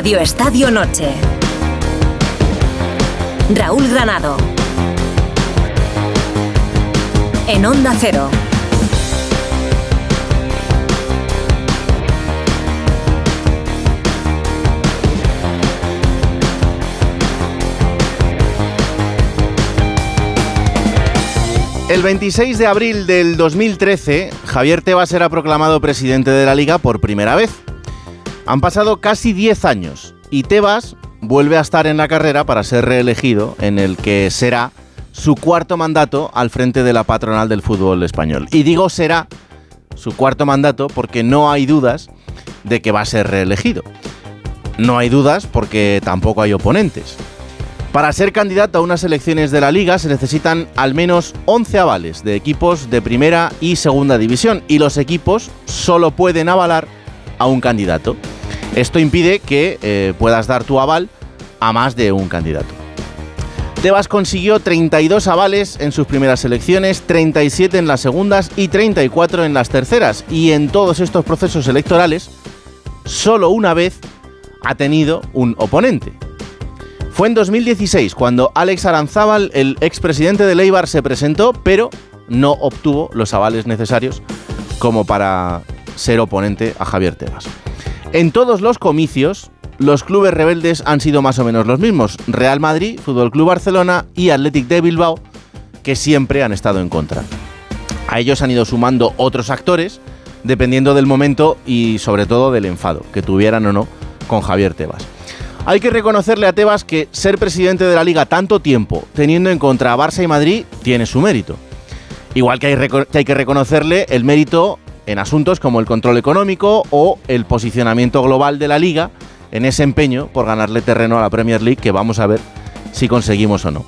Radio Estadio Noche. Raúl Granado. En Onda Cero. El 26 de abril del 2013, Javier Tebas será proclamado presidente de la liga por primera vez. Han pasado casi 10 años y Tebas vuelve a estar en la carrera para ser reelegido en el que será su cuarto mandato al frente de la patronal del fútbol español. Y digo será su cuarto mandato porque no hay dudas de que va a ser reelegido. No hay dudas porque tampoco hay oponentes. Para ser candidato a unas elecciones de la liga se necesitan al menos 11 avales de equipos de primera y segunda división y los equipos solo pueden avalar a un candidato. Esto impide que eh, puedas dar tu aval a más de un candidato. Tebas consiguió 32 avales en sus primeras elecciones, 37 en las segundas y 34 en las terceras. Y en todos estos procesos electorales, solo una vez ha tenido un oponente. Fue en 2016 cuando Alex Aranzábal, el expresidente de Leibar, se presentó, pero no obtuvo los avales necesarios como para ser oponente a Javier Tebas. En todos los comicios, los clubes rebeldes han sido más o menos los mismos: Real Madrid, Fútbol Club Barcelona y Athletic de Bilbao, que siempre han estado en contra. A ellos han ido sumando otros actores, dependiendo del momento y sobre todo del enfado que tuvieran o no con Javier Tebas. Hay que reconocerle a Tebas que ser presidente de la liga tanto tiempo, teniendo en contra a Barça y Madrid, tiene su mérito. Igual que hay, que reconocerle el mérito en asuntos como el control económico o el posicionamiento global de la liga en ese empeño por ganarle terreno a la Premier League que vamos a ver si conseguimos o no.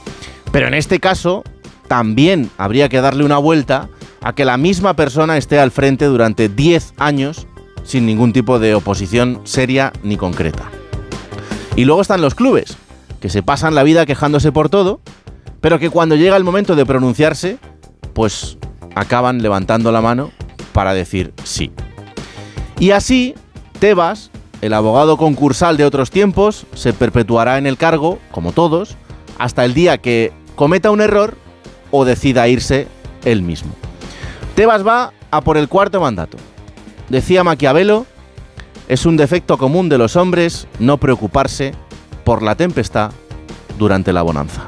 Pero en este caso también habría que darle una vuelta a que la misma persona esté al frente durante 10 años sin ningún tipo de oposición seria ni concreta. Y luego están los clubes, que se pasan la vida quejándose por todo, pero que cuando llega el momento de pronunciarse, pues acaban levantando la mano para decir sí. Y así, Tebas, el abogado concursal de otros tiempos, se perpetuará en el cargo, como todos, hasta el día que cometa un error o decida irse él mismo. Tebas va a por el cuarto mandato. Decía Maquiavelo es un defecto común de los hombres no preocuparse por la tempestad durante la bonanza.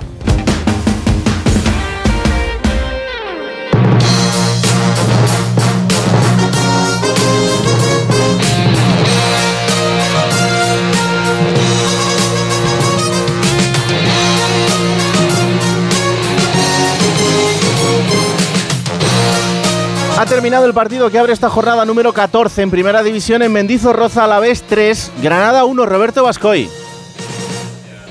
Ha terminado el partido que abre esta jornada número 14 en Primera División en Mendizorroza a la vez 3, Granada 1, Roberto Vascoy.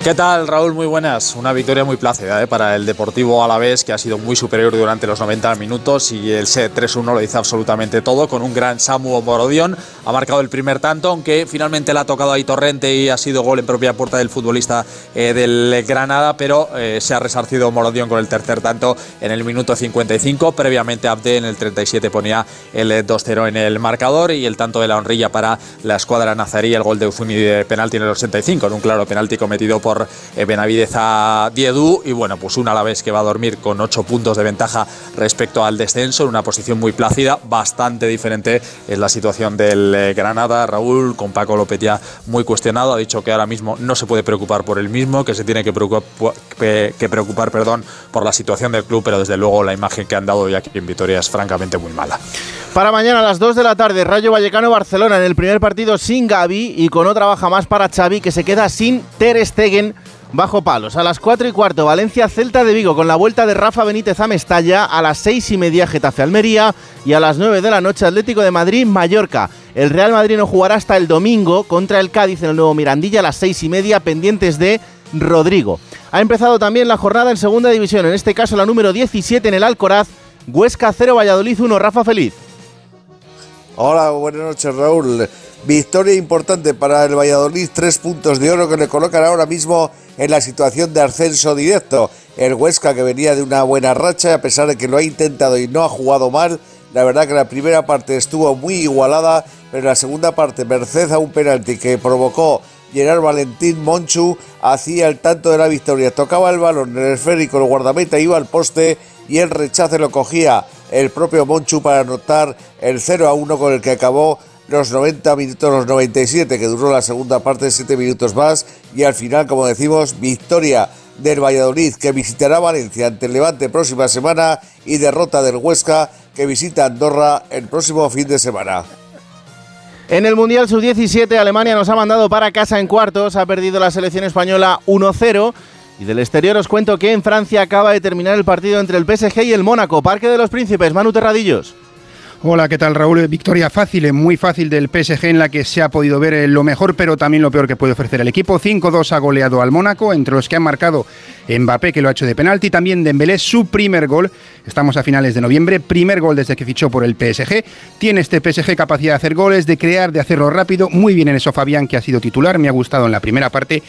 ¿Qué tal, Raúl? Muy buenas. Una victoria muy plácida ¿eh? para el Deportivo Alavés, que ha sido muy superior durante los 90 minutos y el set 3-1 lo dice absolutamente todo, con un gran Samu Morodión. Ha marcado el primer tanto, aunque finalmente le ha tocado ahí Torrente y ha sido gol en propia puerta del futbolista eh, del Granada, pero eh, se ha resarcido Morodión con el tercer tanto en el minuto 55. Previamente Abde en el 37 ponía el 2-0 en el marcador y el tanto de la honrilla para la escuadra nazarí, el gol de Uzuni de penalti en el 85, en un claro penalti cometido por eh, Benavidez a Diedu y bueno, pues un Alavés que va a dormir con 8 puntos de ventaja respecto al descenso en una posición muy plácida, bastante diferente es la situación del eh, Granada, Raúl, con Paco López ya muy cuestionado, ha dicho que ahora mismo no se puede preocupar por el mismo, que se tiene que preocupar, que preocupar perdón, por la situación del club, pero desde luego la imagen que han dado hoy aquí en Vitoria es francamente muy mala. Para mañana a las 2 de la tarde, Rayo Vallecano-Barcelona en el primer partido sin Gaby y con otra baja más para Xavi que se queda sin Ter Stegen bajo palos. A las 4 y cuarto, Valencia Celta de Vigo con la vuelta de Rafa Benítez a Mestalla. A las 6 y media, Getafe Almería. Y a las 9 de la noche, Atlético de Madrid Mallorca. El Real Madrid no jugará hasta el domingo contra el Cádiz en el nuevo Mirandilla a las 6 y media, pendientes de Rodrigo. Ha empezado también la jornada en segunda división, en este caso la número 17 en el Alcoraz. Huesca 0, Valladolid 1, Rafa Feliz. Hola, buenas noches Raúl. Victoria importante para el Valladolid, tres puntos de oro que le colocan ahora mismo en la situación de ascenso directo. El Huesca que venía de una buena racha, a pesar de que lo ha intentado y no ha jugado mal, la verdad que la primera parte estuvo muy igualada, pero en la segunda parte, merced a un penalti que provocó Gerard Valentín Monchu hacía el tanto de la victoria. Tocaba el balón en el esférico, el guardameta iba al poste y el rechace lo cogía el propio Monchu para anotar el 0 a 1 con el que acabó los 90 minutos, los 97 que duró la segunda parte, 7 minutos más y al final, como decimos, victoria del Valladolid que visitará Valencia ante el Levante próxima semana y derrota del Huesca que visita Andorra el próximo fin de semana. En el Mundial Sub-17 Alemania nos ha mandado para casa en cuartos, ha perdido la selección española 1-0 y del exterior os cuento que en Francia acaba de terminar el partido entre el PSG y el Mónaco, Parque de los Príncipes, Manu Terradillos. Hola, ¿qué tal Raúl? Victoria fácil, muy fácil del PSG en la que se ha podido ver eh, lo mejor, pero también lo peor que puede ofrecer el equipo. 5-2 ha goleado al Mónaco, entre los que han marcado Mbappé, que lo ha hecho de penalti, también Dembélé, su primer gol. Estamos a finales de noviembre, primer gol desde que fichó por el PSG. Tiene este PSG capacidad de hacer goles, de crear, de hacerlo rápido. Muy bien en eso Fabián, que ha sido titular, me ha gustado en la primera parte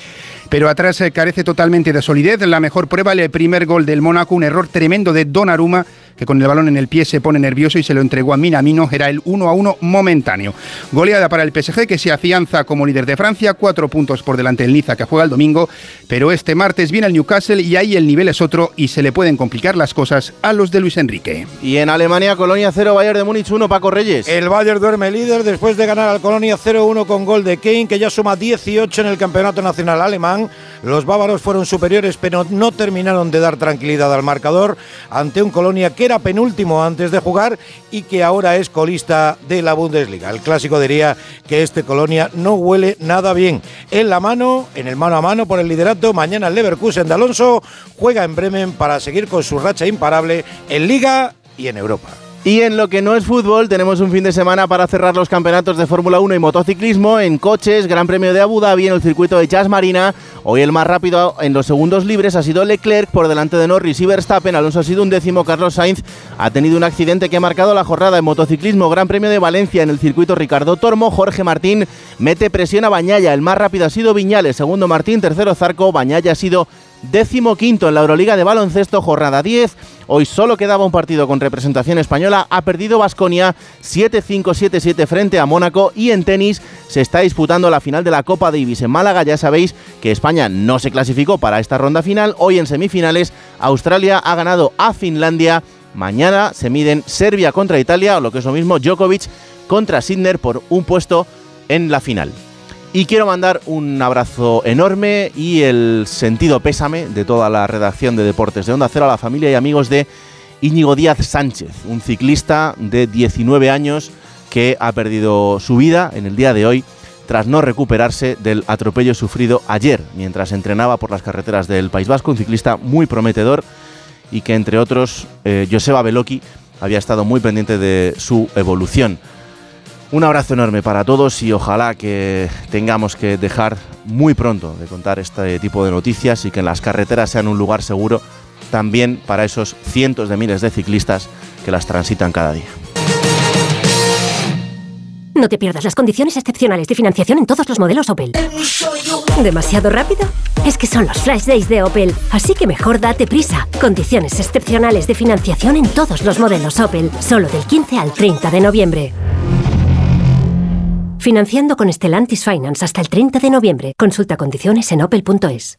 pero atrás eh, carece totalmente de solidez. La mejor prueba, el primer gol del Mónaco, un error tremendo de Donnarumma que con el balón en el pie se pone nervioso y se lo entregó a Minamino, era el 1 a 1 momentáneo. Goleada para el PSG que se afianza como líder de Francia, cuatro puntos por delante del Niza que juega el domingo, pero este martes viene el Newcastle y ahí el nivel es otro y se le pueden complicar las cosas a los de Luis Enrique. Y en Alemania, Colonia 0, Bayern de Múnich 1, Paco Reyes. El Bayern duerme líder después de ganar al Colonia 0-1 con gol de Kane, que ya suma 18 en el Campeonato Nacional Alemán. Los bávaros fueron superiores, pero no terminaron de dar tranquilidad al marcador ante un Colonia que era penúltimo antes de jugar y que ahora es colista de la Bundesliga. El clásico diría que este Colonia no huele nada bien. En la mano, en el mano a mano por el liderato, mañana el Leverkusen de Alonso juega en Bremen para seguir con su racha imparable en Liga y en Europa. Y en lo que no es fútbol, tenemos un fin de semana para cerrar los campeonatos de Fórmula 1 y motociclismo en coches, Gran Premio de Abu Dhabi en el circuito de Jazz Marina. Hoy el más rápido en los segundos libres ha sido Leclerc por delante de Norris y Verstappen. Alonso ha sido un décimo, Carlos Sainz ha tenido un accidente que ha marcado la jornada en motociclismo, Gran Premio de Valencia en el circuito Ricardo Tormo. Jorge Martín mete presión a Bañaya, el más rápido ha sido Viñales, segundo Martín, tercero Zarco, Bañaya ha sido décimo quinto en la Euroliga de baloncesto, jornada 10. Hoy solo quedaba un partido con representación española. Ha perdido Basconia 7-5, 7-7 frente a Mónaco. Y en tenis se está disputando la final de la Copa Davis en Málaga. Ya sabéis que España no se clasificó para esta ronda final. Hoy en semifinales, Australia ha ganado a Finlandia. Mañana se miden Serbia contra Italia, o lo que es lo mismo, Djokovic contra Sidner por un puesto en la final. Y quiero mandar un abrazo enorme y el sentido pésame de toda la redacción de Deportes de Onda Cero a la familia y amigos de Íñigo Díaz Sánchez, un ciclista de 19 años que ha perdido su vida en el día de hoy tras no recuperarse del atropello sufrido ayer mientras entrenaba por las carreteras del País Vasco, un ciclista muy prometedor y que entre otros eh, Joseba Beloki había estado muy pendiente de su evolución. Un abrazo enorme para todos y ojalá que tengamos que dejar muy pronto de contar este tipo de noticias y que las carreteras sean un lugar seguro también para esos cientos de miles de ciclistas que las transitan cada día. No te pierdas las condiciones excepcionales de financiación en todos los modelos Opel. ¿Demasiado rápido? Es que son los flash days de Opel, así que mejor date prisa. Condiciones excepcionales de financiación en todos los modelos Opel, solo del 15 al 30 de noviembre. Financiando con Stellantis Finance hasta el 30 de noviembre. Consulta condiciones en opel.es.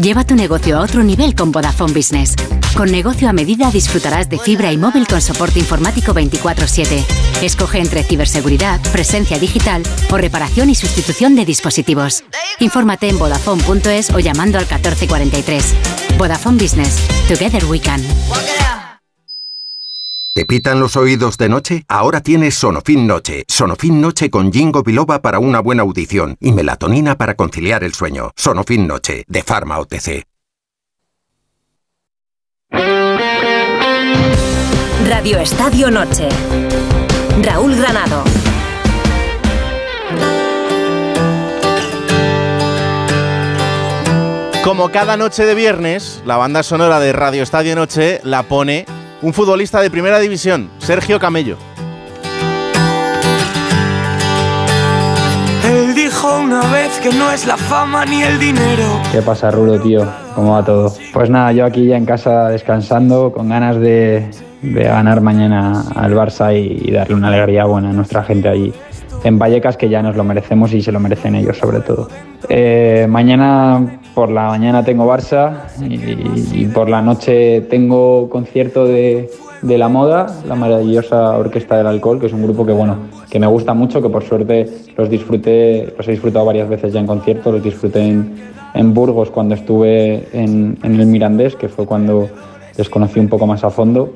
Lleva tu negocio a otro nivel con Vodafone Business. Con negocio a medida disfrutarás de fibra y móvil con soporte informático 24/7. Escoge entre ciberseguridad, presencia digital o reparación y sustitución de dispositivos. Infórmate en vodafone.es o llamando al 1443. Vodafone Business. Together we can. ¿Te pitan los oídos de noche? Ahora tienes Sonofin Noche. Sonofin Noche con Jingo Biloba para una buena audición y melatonina para conciliar el sueño. Sonofin Noche, de Pharma OTC. Radio Estadio Noche. Raúl Granado. Como cada noche de viernes, la banda sonora de Radio Estadio Noche la pone un futbolista de primera división, Sergio Camello. Él dijo una vez que no es la fama ni el dinero. ¿Qué pasa, Rulo, tío? ¿Cómo va todo? Pues nada, yo aquí ya en casa descansando, con ganas de, de ganar mañana al Barça y, y darle una alegría buena a nuestra gente allí en Vallecas que ya nos lo merecemos y se lo merecen ellos sobre todo. Eh, mañana por la mañana tengo Barça y, por la noche tengo concierto de, de, La Moda, la maravillosa Orquesta del Alcohol, que es un grupo que bueno, que me gusta mucho, que por suerte los disfruté, los he disfrutado varias veces ya en concierto, los disfruté en, Burgos cuando estuve en, el Mirandés, que fue cuando les conocí un poco más a fondo.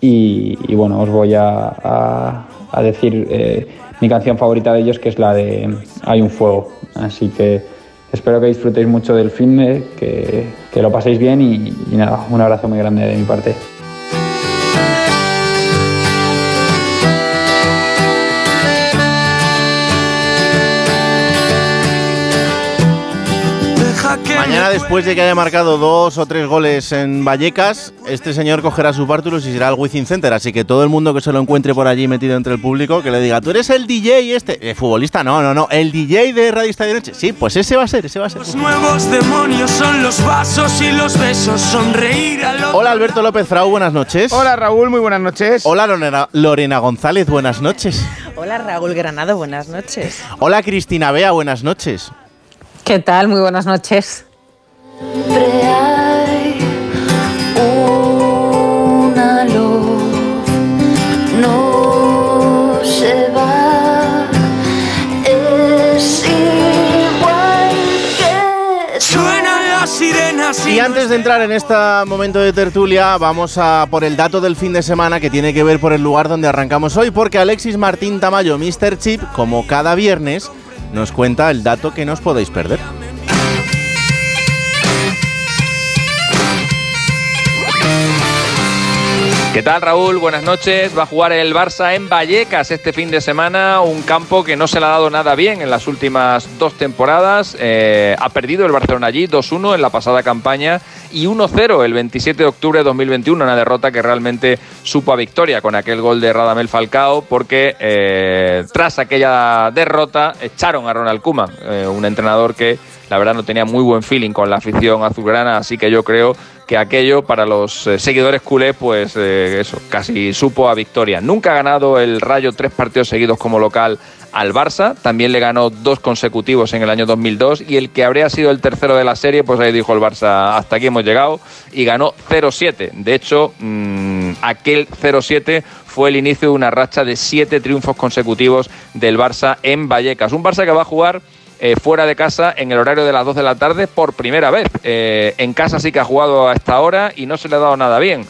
Y, bueno, os voy a, a, decir eh, mi canción favorita de ellos, que es la de Hay un fuego. Así que espero que disfrutéis mucho del filme, que, que lo paséis bien y, y nada, un abrazo muy grande de mi parte. Mañana, después de que haya marcado dos o tres goles en Vallecas, este señor cogerá sus bártulos y será al Wizzing Center. Así que todo el mundo que se lo encuentre por allí metido entre el público, que le diga, tú eres el DJ este. Eh, futbolista, no, no, no. El DJ de Radio Estadio Noche. Sí, pues ese va a ser, ese va a ser. Los nuevos demonios son los vasos y los besos, sonreír a Hola Alberto López Frau, buenas noches. Hola Raúl, muy buenas noches. Hola Lorena, Lorena González, buenas noches. Hola Raúl Granado, buenas noches. Hola Cristina Bea, buenas noches. ¿Qué tal? Muy buenas noches. Y antes de entrar en este momento de tertulia, vamos a por el dato del fin de semana que tiene que ver por el lugar donde arrancamos hoy, porque Alexis Martín Tamayo, Mr. Chip, como cada viernes, nos cuenta el dato que no os podéis perder. ¿Qué tal Raúl? Buenas noches. Va a jugar el Barça en Vallecas este fin de semana, un campo que no se le ha dado nada bien en las últimas dos temporadas. Eh, ha perdido el Barcelona allí 2-1 en la pasada campaña y 1-0 el 27 de octubre de 2021, una derrota que realmente supo a victoria con aquel gol de Radamel Falcao porque eh, tras aquella derrota echaron a Ronald Koeman, eh, un entrenador que la verdad no tenía muy buen feeling con la afición azulgrana, así que yo creo que aquello para los eh, seguidores culés, pues eh, eso, casi supo a victoria. Nunca ha ganado el Rayo tres partidos seguidos como local al Barça, también le ganó dos consecutivos en el año 2002 y el que habría sido el tercero de la serie, pues ahí dijo el Barça, hasta aquí hemos llegado y ganó 0-7. De hecho, mm, aquel 0-7 fue el inicio de una racha de siete triunfos consecutivos del Barça en Vallecas. Un Barça que va a jugar eh, fuera de casa en el horario de las 2 de la tarde por primera vez. Eh, en casa sí que ha jugado a esta hora y no se le ha dado nada bien.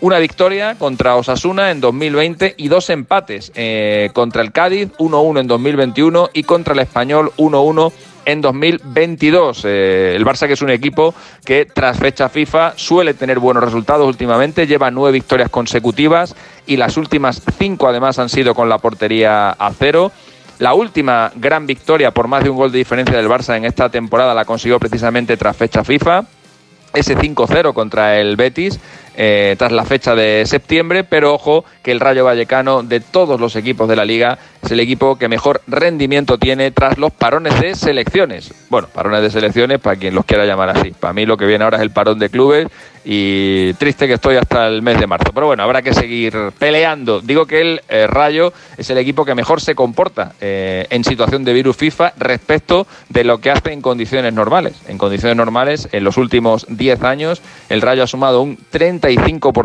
Una victoria contra Osasuna en 2020 y dos empates eh, contra el Cádiz, 1-1 en 2021 y contra el Español 1-1 en 2022. el Barça que es un equipo que tras fecha FIFA suele tener buenos resultados últimamente, lleva nueve victorias consecutivas y las últimas cinco además han sido con la portería a cero. La última gran victoria por más de un gol de diferencia del Barça en esta temporada la consiguió precisamente tras fecha FIFA. Ese 5-0 contra el Betis eh, tras la fecha de septiembre, pero ojo que el Rayo Vallecano de todos los equipos de la liga es el equipo que mejor rendimiento tiene tras los parones de selecciones. Bueno, parones de selecciones para quien los quiera llamar así. Para mí lo que viene ahora es el parón de clubes y triste que estoy hasta el mes de marzo. Pero bueno, habrá que seguir peleando. Digo que el eh, Rayo es el equipo que mejor se comporta eh, en situación de virus FIFA respecto de lo que hace en condiciones normales. En condiciones normales, en los últimos 10 años, el Rayo ha sumado un 30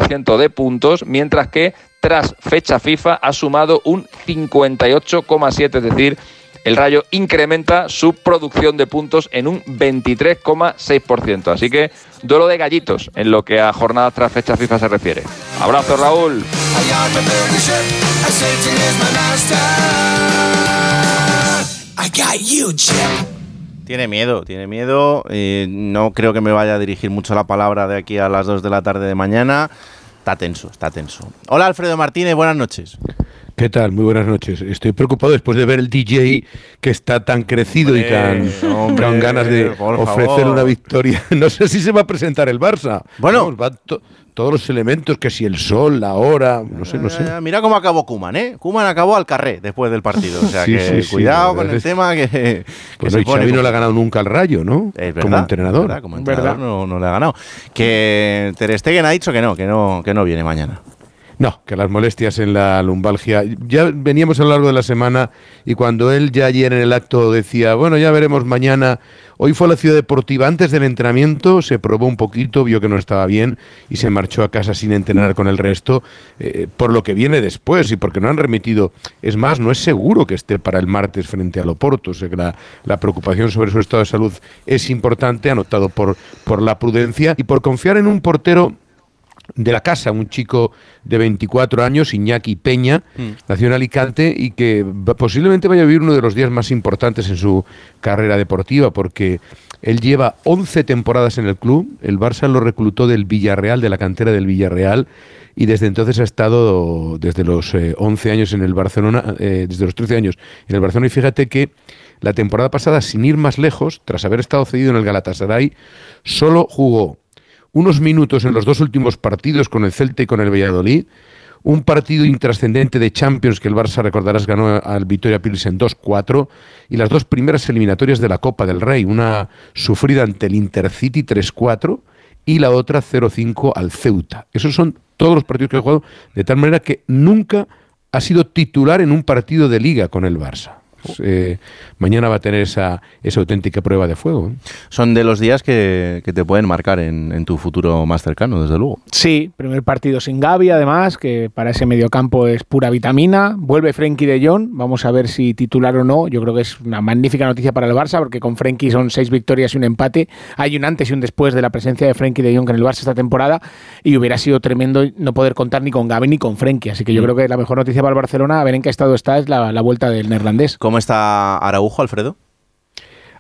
ciento de puntos, mientras que tras fecha FIFA ha sumado un 58,7, es decir, el Rayo incrementa su producción de puntos en un 23,6%. Así que duelo de gallitos en lo que a jornadas tras fecha FIFA se refiere. Abrazo, Raúl. Tiene miedo, tiene miedo. no creo que me vaya a dirigir mucho la palabra de aquí a las 2 de la tarde de mañana. Está tenso, está tenso. Hola Alfredo Martínez, buenas noches. ¿Qué tal? Muy buenas noches. Estoy preocupado después de ver el DJ que está tan crecido y tan con ganas de ofrecer una victoria. No sé si se va a presentar el Barça. Bueno, todos los elementos, que si el sol, la hora, no sé, no sé. Eh, mira cómo acabó Kuman, ¿eh? Kuman acabó al carré después del partido. O sea que cuidado con el tema que. Pues no, no le ha ganado nunca al rayo, ¿no? como entrenador. como entrenador no, le ha ganado. Que Ter Stegen ha dicho que no, que no, que no viene mañana. No, que las molestias en la lumbalgia. Ya veníamos a lo largo de la semana y cuando él ya ayer en el acto decía, bueno, ya veremos mañana. Hoy fue a la ciudad deportiva antes del entrenamiento, se probó un poquito, vio que no estaba bien y se marchó a casa sin entrenar con el resto, eh, por lo que viene después y porque no han remitido. Es más, no es seguro que esté para el martes frente a Loporto. O sea que la, la preocupación sobre su estado de salud es importante, anotado por, por la prudencia y por confiar en un portero de la casa, un chico de 24 años, Iñaki Peña, Mm. nació en Alicante y que posiblemente vaya a vivir uno de los días más importantes en su carrera deportiva, porque él lleva 11 temporadas en el club, el Barça lo reclutó del Villarreal, de la cantera del Villarreal, y desde entonces ha estado desde los eh, 11 años en el Barcelona, eh, desde los 13 años en el Barcelona, y fíjate que la temporada pasada, sin ir más lejos, tras haber estado cedido en el Galatasaray, solo jugó unos minutos en los dos últimos partidos con el Celta y con el Valladolid, un partido intrascendente de Champions que el Barça, recordarás, ganó al Vitoria Pilsen 2-4 y las dos primeras eliminatorias de la Copa del Rey, una sufrida ante el Intercity 3-4 y la otra 0-5 al Ceuta. Esos son todos los partidos que ha jugado, de tal manera que nunca ha sido titular en un partido de liga con el Barça. Pues, eh, mañana va a tener esa, esa auténtica prueba de fuego. ¿eh? Son de los días que, que te pueden marcar en, en tu futuro más cercano, desde luego. Sí, primer partido sin Gaby, además, que para ese mediocampo es pura vitamina. Vuelve Frenkie de Jong, vamos a ver si titular o no. Yo creo que es una magnífica noticia para el Barça, porque con Frenkie son seis victorias y un empate. Hay un antes y un después de la presencia de Frenkie de Jong en el Barça esta temporada, y hubiera sido tremendo no poder contar ni con Gaby ni con Frenkie. Así que yo Mm. creo que la mejor noticia para el Barcelona, a ver en qué estado está, es la, la vuelta del neerlandés. ¿Cómo está Araujo, Alfredo?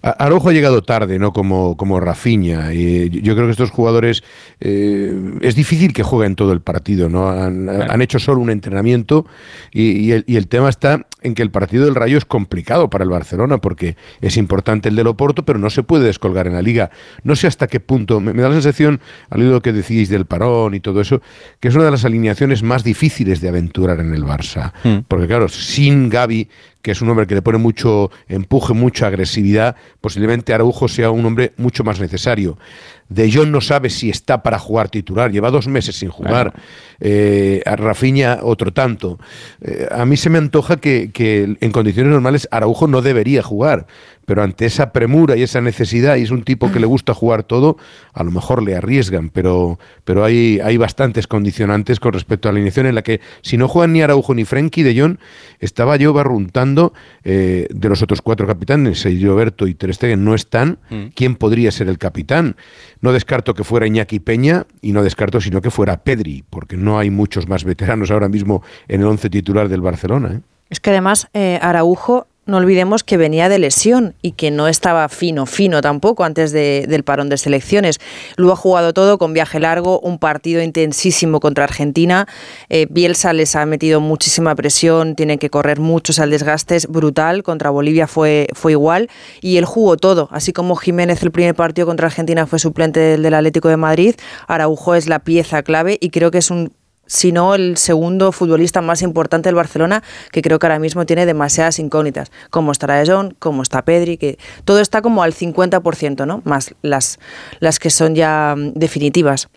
Araujo ha llegado tarde, ¿no? Como, como Rafinha. Y yo- creo que estos jugadores eh, es difícil que jueguen todo el partido, ¿no? Han, han hecho solo un entrenamiento y, y el, y el tema está en que el partido del Rayo es complicado para el Barcelona porque es importante el del Oporto, pero no se puede descolgar en la liga. No sé hasta qué punto. Me, me da la sensación, al oído lo que decíais del parón y todo eso, que es una de las alineaciones más difíciles de aventurar en el Barça. Porque claro, sin Gaby, que es un hombre que le pone mucho empuje, mucha agresividad, posiblemente Araujo sea un hombre mucho más necesario. De Jong no sabe si está para jugar titular, lleva dos meses sin jugar. Eh, a Rafinha otro tanto. Eh, a mí se me antoja que, que en condiciones normales Araujo no debería jugar, pero ante esa premura y esa necesidad, y es un tipo que le gusta jugar todo, a lo mejor le arriesgan, pero, pero hay, hay bastantes condicionantes con respecto a la alineación en la que si no juegan ni Araujo ni Frenkie de Jong, estaba yo barruntando eh, de los otros cuatro capitanes, Roberto y Ter Stegen no están, Mm. ¿quién podría ser el capitán? No descarto que fuera Iñaki Peña y no descarto sino que fuera Pedri, porque no hay muchos más veteranos ahora mismo en el once titular del Barcelona. ¿eh? Es que además eh, Araujo, no olvidemos que venía de lesión y que no estaba fino, fino tampoco antes de- del parón de selecciones. Lo ha jugado todo con viaje largo, un partido intensísimo contra Argentina. Eh, Bielsa les ha metido muchísima presión, tienen que correr muchos al desgaste, es brutal. Contra Bolivia fue, fue igual y él jugó todo. Así como Jiménez el primer partido contra Argentina fue suplente del, del Atlético de Madrid, Araujo es la pieza clave y creo que es un si no el segundo futbolista más importante del Barcelona, que creo que ahora mismo tiene demasiadas incógnitas. Cómo estará Jong, cómo está Pedri, que todo está como al 50%, ¿no? Más las, las que son ya mm, definitivas.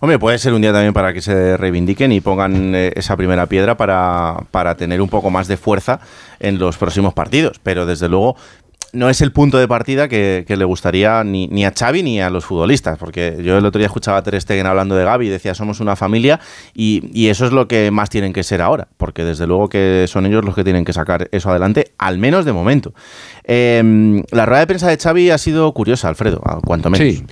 Hombre, puede ser un día también para que se reivindiquen y pongan eh, esa primera piedra para, para tener un poco más de fuerza en los próximos partidos. Pero desde luego no es el punto de partida que, le gustaría ni, a Xavi ni a los futbolistas. Porque yo el otro día escuchaba a Ter Stegen hablando de Gaby y decía somos una familia y, eso es lo que más tienen que ser ahora. Porque desde luego que son ellos los que tienen que sacar eso adelante, al menos de momento. Eh, la rueda de prensa de Xavi ha sido curiosa, Alfredo, cuanto menos. Sí.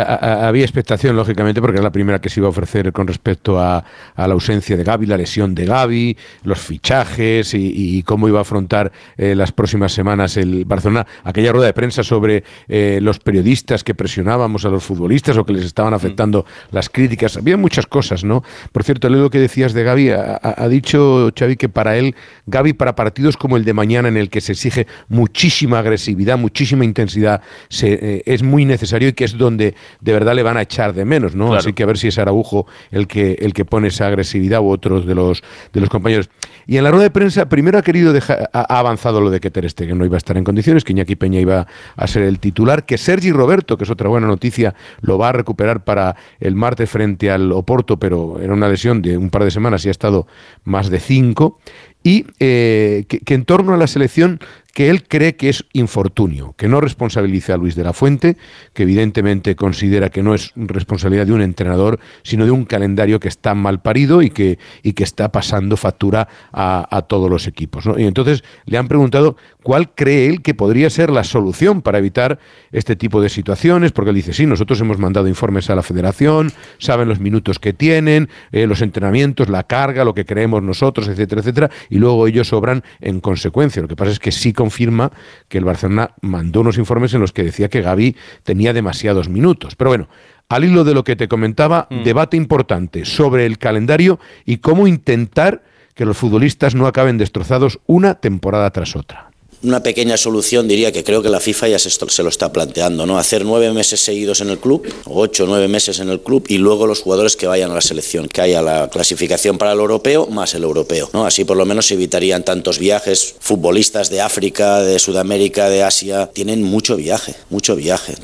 A- a- Había expectación, lógicamente, porque es la primera que se iba a ofrecer con respecto a, a la ausencia de Gaby, la lesión de Gaby, los fichajes y, y cómo iba a afrontar eh, las próximas semanas el Barcelona. Aquella rueda de prensa sobre eh, los periodistas que presionábamos a los futbolistas o que les estaban afectando las críticas. Había muchas cosas, ¿no? Por cierto, leo lo que decías de Gaby. Ha dicho Xavi que para él, Gaby, para partidos como el de mañana, en el que se exige muchísima agresividad, muchísima intensidad, se, eh, es muy necesario y que es donde de verdad le van a echar de menos, ¿no? Así que a ver si es Araujo el que, el que pone esa agresividad u otros de los, de los compañeros. Y en la rueda de prensa, primero ha querido dejar, ha ha avanzado lo de que Ter Stegen no iba a estar en condiciones, que Iñaki Peña iba a ser el titular, que Sergi Roberto, que es otra buena noticia, lo va a recuperar para el martes frente al Oporto, pero era una lesión de un par de semanas y ha estado más de cinco. Y eh, que, que en torno a la selección que él cree que es infortunio, que no responsabiliza a Luis de la Fuente, que evidentemente considera que no es responsabilidad de un entrenador, sino de un calendario que está mal parido y que, y que está pasando factura a, a todos los equipos. ¿no? Y entonces le han preguntado cuál cree él que podría ser la solución para evitar este tipo de situaciones, porque él dice, sí, nosotros hemos mandado informes a la federación, saben los minutos que tienen, eh, los entrenamientos, la carga, lo que creemos nosotros, etcétera, etcétera, y luego ellos obran en consecuencia. Lo que pasa es que sí confirma que el Barcelona mandó unos informes en los que decía que Gaby tenía demasiados minutos. Pero bueno, al hilo de lo que te comentaba, debate importante sobre el calendario y cómo intentar que los futbolistas no acaben destrozados una temporada tras otra. Una pequeña solución diría que creo que la FIFA ya se, lo está planteando, ¿no? Hacer nueve meses seguidos en el club, ocho o nueve meses en el club, y luego los jugadores que vayan a la selección, que haya la clasificación para el europeo más el europeo, ¿no? Así por lo menos se evitarían tantos viajes. Futbolistas de África, de Sudamérica, de Asia, tienen mucho viaje, mucho viaje.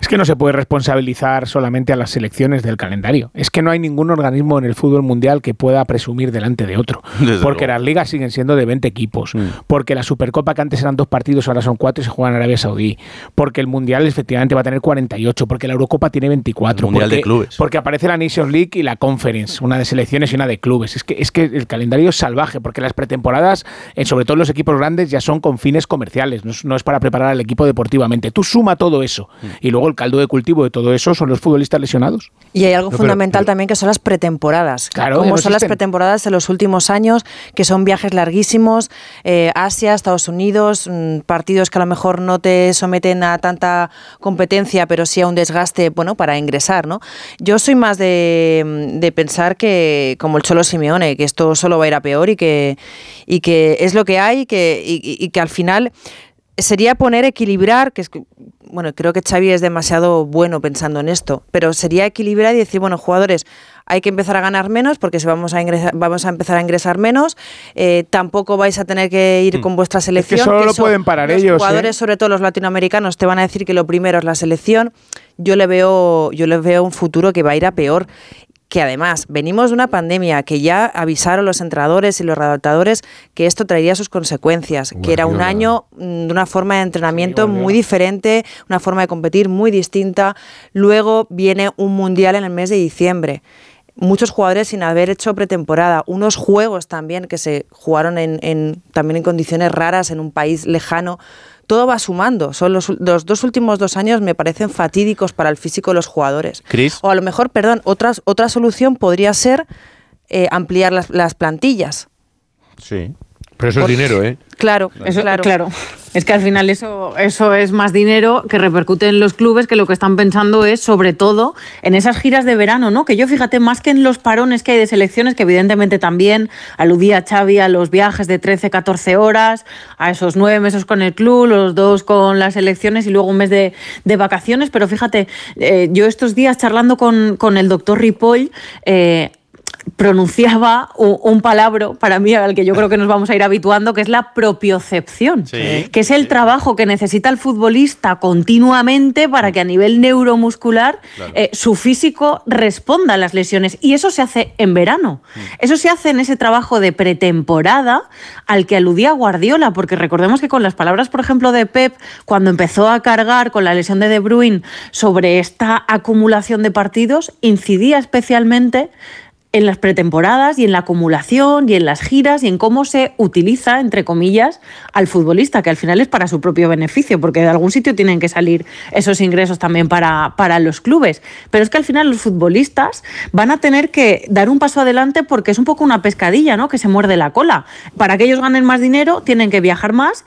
Es que no se puede responsabilizar solamente a las selecciones del calendario. Es que no hay ningún organismo en el fútbol mundial que pueda presumir delante de otro. Desde porque luego. las ligas siguen siendo de 20 equipos. Porque la Supercopa que antes eran dos partidos ahora son cuatro y se juega en Arabia Saudí. Porque el Mundial efectivamente va a tener 48. Porque la Eurocopa tiene 24. El Mundial porque, de clubes. Porque aparece la Nations League y la Conference, una de selecciones y una de clubes. Es que, es que el calendario es salvaje porque las pretemporadas, eh, sobre todo en los equipos grandes, ya son con fines comerciales. No es, no es para preparar al equipo deportivamente. Tú suma todo eso. Y luego el caldo de cultivo de todo eso son los futbolistas lesionados. Y hay algo No, fundamental pero- también que son las pretemporadas. Claro, Como no son las pretemporadas en los últimos años, que son viajes larguísimos, eh, Asia, Estados Unidos, mm, partidos que a lo mejor no te someten a tanta competencia, pero sí a un desgaste, bueno, para ingresar, ¿no? Yo soy más de, de pensar que, como el Cholo Simeone, que esto solo va a ir a peor y que, y que es lo que hay que, y, y- y que al final sería poner equilibrar, que es que- bueno, creo que Xavi es demasiado bueno pensando en esto, pero sería equilibrar y decir, bueno, jugadores, hay que empezar a ganar menos porque si vamos a ingresar, vamos a empezar a ingresar menos, eh, tampoco vais a tener que ir con vuestra selección. solo lo pueden parar los ellos, jugadores, ¿eh? sobre todo los latinoamericanos, te van a decir que lo primero es la selección. Yo le veo, yo le veo un futuro que va a ir a peor que además venimos de una pandemia que ya avisaron los entrenadores y los redactadores que esto traería sus consecuencias, que era un año mm, de una forma de entrenamiento muy diferente, una forma de competir muy distinta. Luego viene un mundial en el mes de diciembre. Muchos jugadores sin haber hecho pretemporada, unos juegos también que se jugaron en, en- también en condiciones raras en un país lejano. Todo va sumando. Son los, los dos últimos dos años me parecen fatídicos para el físico de los jugadores. Chris. O a lo mejor, perdón, otras, otra solución podría ser eh, ampliar las, las plantillas. Sí. Pero eso Por- es dinero, ¿eh? Claro, Eso, claro. claro. Es que al final eso, eso es más dinero que repercute en los clubes que lo que están pensando es sobre todo en esas giras de verano, ¿no? Que yo fíjate, más que en los parones que hay de selecciones, que evidentemente también aludía Xavi a los viajes de 13, 14 horas, a esos nueve meses con el club, los dos con las selecciones y luego un mes de, de vacaciones. Pero fíjate, eh, yo estos días charlando con, con el doctor Ripoll, eh, pronunciaba un, palabra para mí al que yo creo que nos vamos a ir habituando, que es la propiocepción, Sí, que es el trabajo que necesita el futbolista continuamente para que a nivel neuromuscular Claro. eh, su físico responda a las lesiones. Y eso se hace en verano. Eso se hace en ese trabajo de pretemporada al que aludía Guardiola, porque recordemos que con las palabras, por ejemplo, de Pep, cuando empezó a cargar con la lesión de De Bruyne sobre esta acumulación de partidos, incidía especialmente en las pretemporadas y en la acumulación y en las giras y en cómo se utiliza, entre comillas, al futbolista, que al final es para su propio beneficio, porque de algún sitio tienen que salir esos ingresos también para, para los clubes. Pero es que al final los futbolistas van a tener que dar un paso adelante porque es un poco una pescadilla, ¿no? Que se muerde la cola. Para que ellos ganen más dinero, tienen que viajar más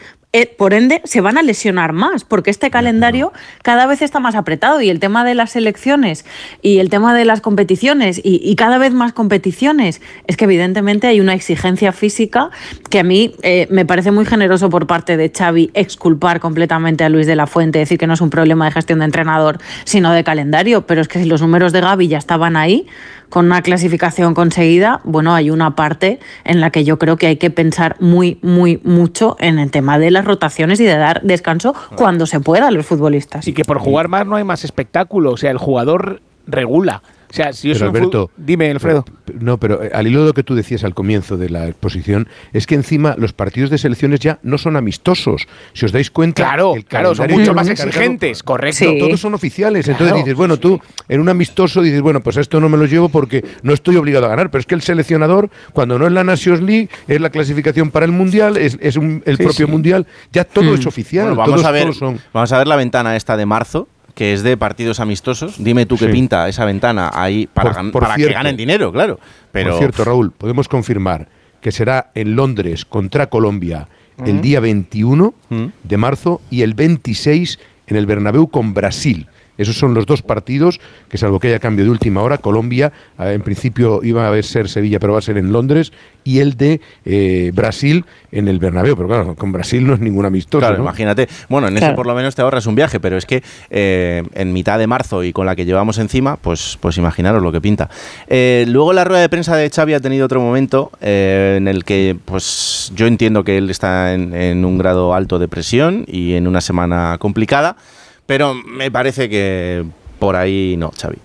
por ende, se van a lesionar más, porque este calendario cada vez está más apretado y el tema de las selecciones y el tema de las competiciones y, y cada vez más competiciones, es que evidentemente hay una exigencia física que a mí eh, me parece muy generoso por parte de Xavi exculpar completamente a Luis de la Fuente, decir que no es un problema de gestión de entrenador, sino de calendario, pero es que si los números de Gaby ya estaban ahí, con una clasificación conseguida, bueno, hay una parte en la que yo creo que hay que pensar muy, muy mucho en el tema de las rotaciones y de dar descanso cuando se pueda a los futbolistas. Y que por jugar más no hay más espectáculo, o sea, el jugador regula. O sea, si yo Pero, soy un Alberto, Dime, Alfredo. No, pero eh, al hilo de lo que tú decías al comienzo de la exposición, es que encima los partidos de selecciones ya no son amistosos. Si os dais cuenta. Claro, el claro, son mucho más exigentes, correcto. Todos son oficiales. Entonces Claro, dices, bueno, tú en un amistoso dices, bueno, pues esto no me lo llevo porque no estoy obligado a ganar. Pero es que el seleccionador, cuando no es la Nations League, es la clasificación para el Mundial, es, es un- el Sí, propio sí. Mundial, ya todo Hmm. es oficial. Bueno, vamos, todos- a ver, todos son- vamos a ver la ventana esta de marzo, que es de partidos amistosos. Dime tú qué Sí. pinta esa ventana ahí para, Por- para que ganen dinero, claro. Pero Por cierto, Raúl, podemos confirmar que será en Londres contra Colombia el Mm. día 21 de marzo y el 26 en el Bernabéu con Brasil. Esos son los dos partidos que, salvo que haya cambio de última hora, Colombia, eh, en principio iba a ser Sevilla, pero va a ser en Londres, y el de eh, Brasil en el Bernabéu. Pero claro, con Brasil no es ningún amistoso. Claro, ¿no? imagínate. Bueno, en ese Claro. por lo menos te ahorras un viaje, pero es que eh, en mitad de marzo y con la que llevamos encima, pues, pues imaginaros lo que pinta. Eh, luego la rueda de prensa de Xavi ha tenido otro momento eh, en el que, pues yo entiendo que él está en, en un grado alto de presión y en una semana complicada, pero me parece que por ahí no, Xavi.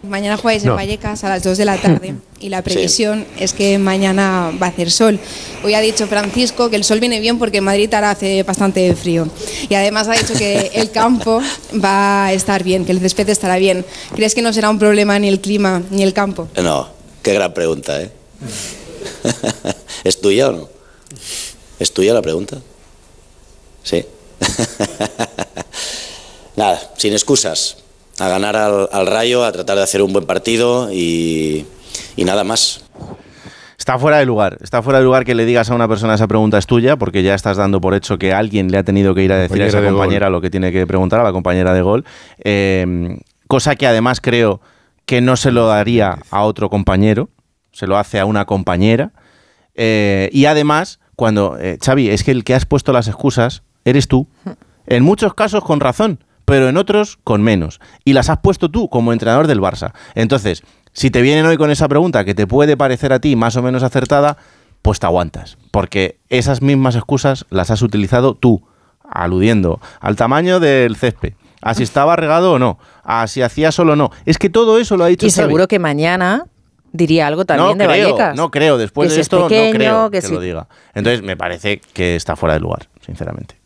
Mañana jugáis No. en Vallecas a las 2 de la tarde y la previsión es que mañana va a hacer sol. Hoy ha dicho Francisco que el sol viene bien porque en Madrid ahora hace bastante frío. Y además ha dicho que el campo va a estar bien, que el césped estará bien. ¿Crees que no será un problema ni el clima ni el campo? No, qué gran pregunta, ¿eh? ¿Es tuya o no? ¿Es tuya la pregunta? Sí. Nada, sin excusas. A ganar al, al rayo, a tratar de hacer un buen partido y, y nada más. Está fuera de lugar, está fuera de lugar que le digas a una persona esa pregunta es tuya, porque ya estás dando por hecho que alguien le ha tenido que ir a decir a esa de gol. compañera lo que tiene que preguntar a la compañera de gol. Eh, cosa que además creo que no se lo daría a otro compañero, se lo hace a una compañera. Eh, y además, cuando, eh, Xavi, es que el que has puesto las excusas eres tú. En muchos casos con razón, pero en otros con menos. Y las has puesto tú como entrenador del Barça. Entonces, si te vienen hoy con esa pregunta que te puede parecer a ti más o menos acertada, pues te aguantas. Porque esas mismas excusas las has utilizado tú, aludiendo al tamaño del césped, a si estaba regado o no, a si hacía solo o no. Es que todo eso lo ha dicho Y Xavi. seguro que mañana diría algo también no de creo, Vallecas. No creo, después Que de si es esto pequeño, no creo que que, si- lo diga. Entonces me parece que está fuera de lugar, sinceramente.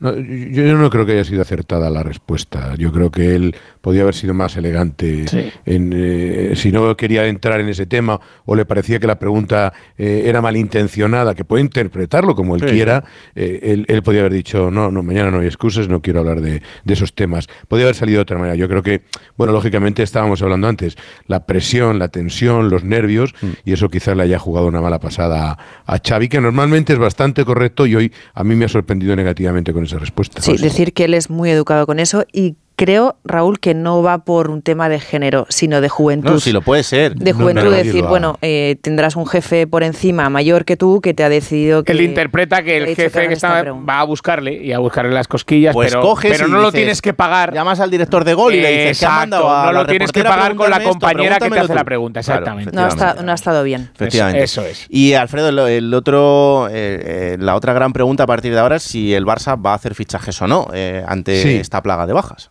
No, yo no creo que haya sido acertada la respuesta. Yo creo que él podía haber sido más elegante. En, eh, si no quería entrar en ese tema o le parecía que la pregunta eh, era malintencionada, que puede interpretarlo como él Sí. quiera, eh, él, él podía haber dicho, no, no, mañana no hay excusas, no quiero hablar de, de esos temas. Podía haber salido de otra manera. Yo creo que, bueno, lógicamente estábamos hablando antes, la presión, la tensión, los nervios, Mm. y eso quizás le haya jugado una mala pasada a, a Xavi, que normalmente es bastante correcto y hoy a mí me ha sorprendido negativamente con esa respuesta. Sí, decir que él es muy educado con eso y creo, Raúl, que no va por un tema de género, sino de juventud. No, si lo puede ser. de juventud, decir, bueno, eh, tendrás un jefe por encima mayor que tú que te ha decidido que... Él interpreta que el que jefe que está, va a buscarle y a buscarle las cosquillas, Pues pero, coges pero no lo tienes que pagar. Llamas al director de gol y le dices, "¿Qué ha Exacto, mandado a no la lo tienes que pagar con la esto? compañera que te hace la tú". pregunta, Claro, exactamente. No ha, estado, no ha estado bien. Efectivamente. Eso es. Y Alfredo, el otro, eh, eh, la otra gran pregunta a partir de ahora es si el Barça va a hacer fichajes o no eh, ante Sí. esta plaga de bajas.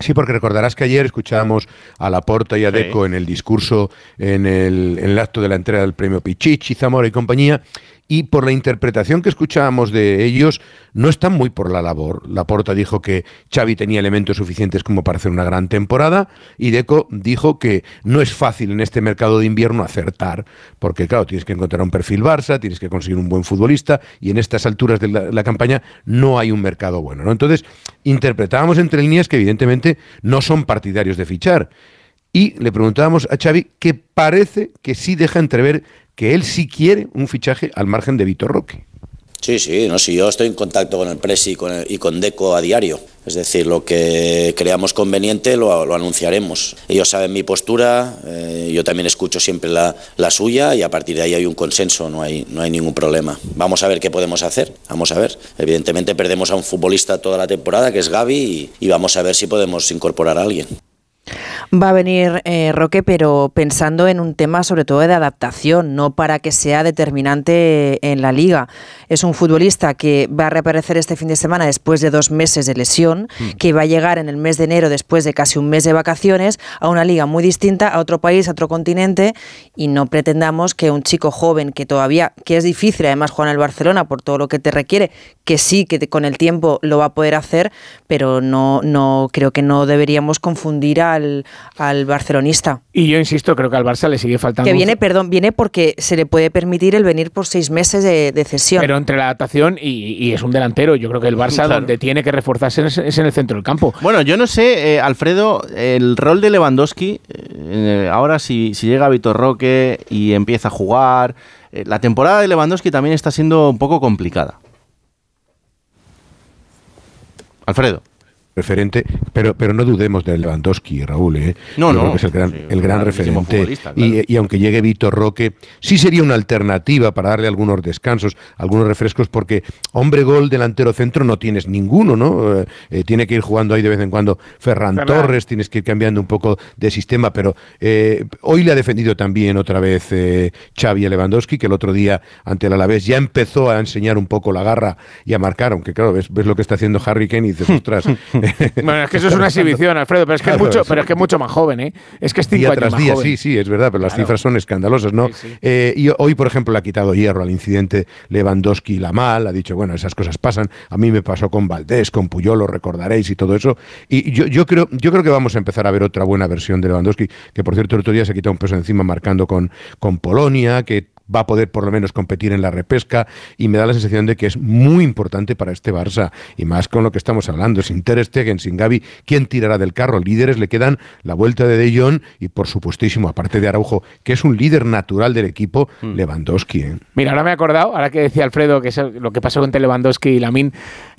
Sí, porque recordarás que ayer escuchábamos a Laporta y a Deco en el discurso, en el, en el acto de la entrega del premio Pichichi, Zamora y compañía, y por la interpretación que escuchábamos de ellos, no están muy por la labor. Laporta dijo que Xavi tenía elementos suficientes como para hacer una gran temporada, y Deco dijo que no es fácil en este mercado de invierno acertar, porque claro, tienes que encontrar un perfil Barça, tienes que conseguir un buen futbolista, y en estas alturas de la, campaña no hay un mercado bueno. ¿no? Entonces, interpretábamos entre líneas que evidentemente no son partidarios de fichar. Y le preguntábamos a Xavi que parece que sí deja entrever que él sí quiere un fichaje al margen de Vitor Roque. Sí, sí, no, sí, yo estoy en contacto con el Presi y con, el- y con Deco a diario. Es decir, lo que creamos conveniente lo, anunciaremos. Ellos saben mi postura, eh, yo también escucho siempre la, suya y a partir de ahí hay un consenso, no hay, no hay ningún problema. Vamos a ver qué podemos hacer, vamos a ver. Evidentemente perdemos a un futbolista toda la temporada, que es Gaby, y vamos a ver si podemos incorporar a alguien. Va a venir eh, Roque, pero pensando en un tema sobre todo de adaptación, no para que sea determinante en la liga. Es un futbolista que va a reaparecer este fin de semana después de dos meses de lesión, que va a llegar en el mes de enero después de casi un mes de vacaciones a una liga muy distinta, a otro país, a otro continente, y no pretendamos que un chico joven que todavía, que es difícil además jugar en el Barcelona por todo lo que te requiere, que sí, que te- con el tiempo lo va a poder hacer, pero no, no creo que no deberíamos confundir al, al barcelonista. Y yo insisto, creo que al Barça le sigue faltando. Que un viene, perdón, viene porque se le puede permitir el venir por seis meses de, de cesión. Pero entre la adaptación y, y es un delantero. Yo creo que el Barça Claro. donde tiene que reforzarse es, es en el centro del campo. Bueno, yo no sé, eh, Alfredo, el rol de Lewandowski, eh, ahora si, si llega Vitor Roque y empieza a jugar, eh, la temporada de Lewandowski también está siendo un poco complicada. Alfredo. Referente, pero, pero no dudemos de Lewandowski, Raúl, ¿eh? No, Yo no, creo que es el gran, sí, el gran referente. futbolista, y, y aunque llegue Víctor Roque, sí sería una alternativa para darle algunos descansos, algunos refrescos, porque hombre gol delantero centro no tienes ninguno, ¿no? Eh, eh, tiene que ir jugando ahí de vez en cuando Ferran Ferran. Torres, tienes que ir cambiando un poco de sistema, pero eh, hoy le ha defendido también otra vez eh, Xavi a Lewandowski, que el otro día ante el Alavés ya empezó a enseñar un poco la garra y a marcar, aunque claro, ves, ves lo que está haciendo Harry Kane y dices, ostras. Bueno, es que eso es una exhibición, Alfredo, pero es que es mucho, pero es que es mucho más joven, ¿eh? Es que es cinco día años tras más día, joven. sí, sí, es verdad, pero las Claro. cifras son escandalosas, ¿no? Eh, y hoy, por ejemplo, le ha quitado hierro al incidente Lewandowski la mal, ha dicho, bueno, esas cosas pasan. A mí me pasó con Valdés, con Puyol, lo recordaréis y todo eso. Y yo, yo creo, yo creo que vamos a empezar a ver otra buena versión de Lewandowski, que por cierto el otro día se quitó un peso encima marcando con, con Polonia, que va a poder por lo menos competir en la repesca y me da la sensación de que es muy importante para este Barça y más con lo que estamos hablando, sin Ter Stegen, sin Gaby, ¿quién tirará del carro? Líderes le quedan la vuelta de De Jong y por supuestísimo, aparte de Araujo, que es un líder natural del equipo, Lewandowski. ¿eh? Mira, ahora me he acordado, ahora que decía Alfredo que es lo que pasó con Lewandowski y Lamin,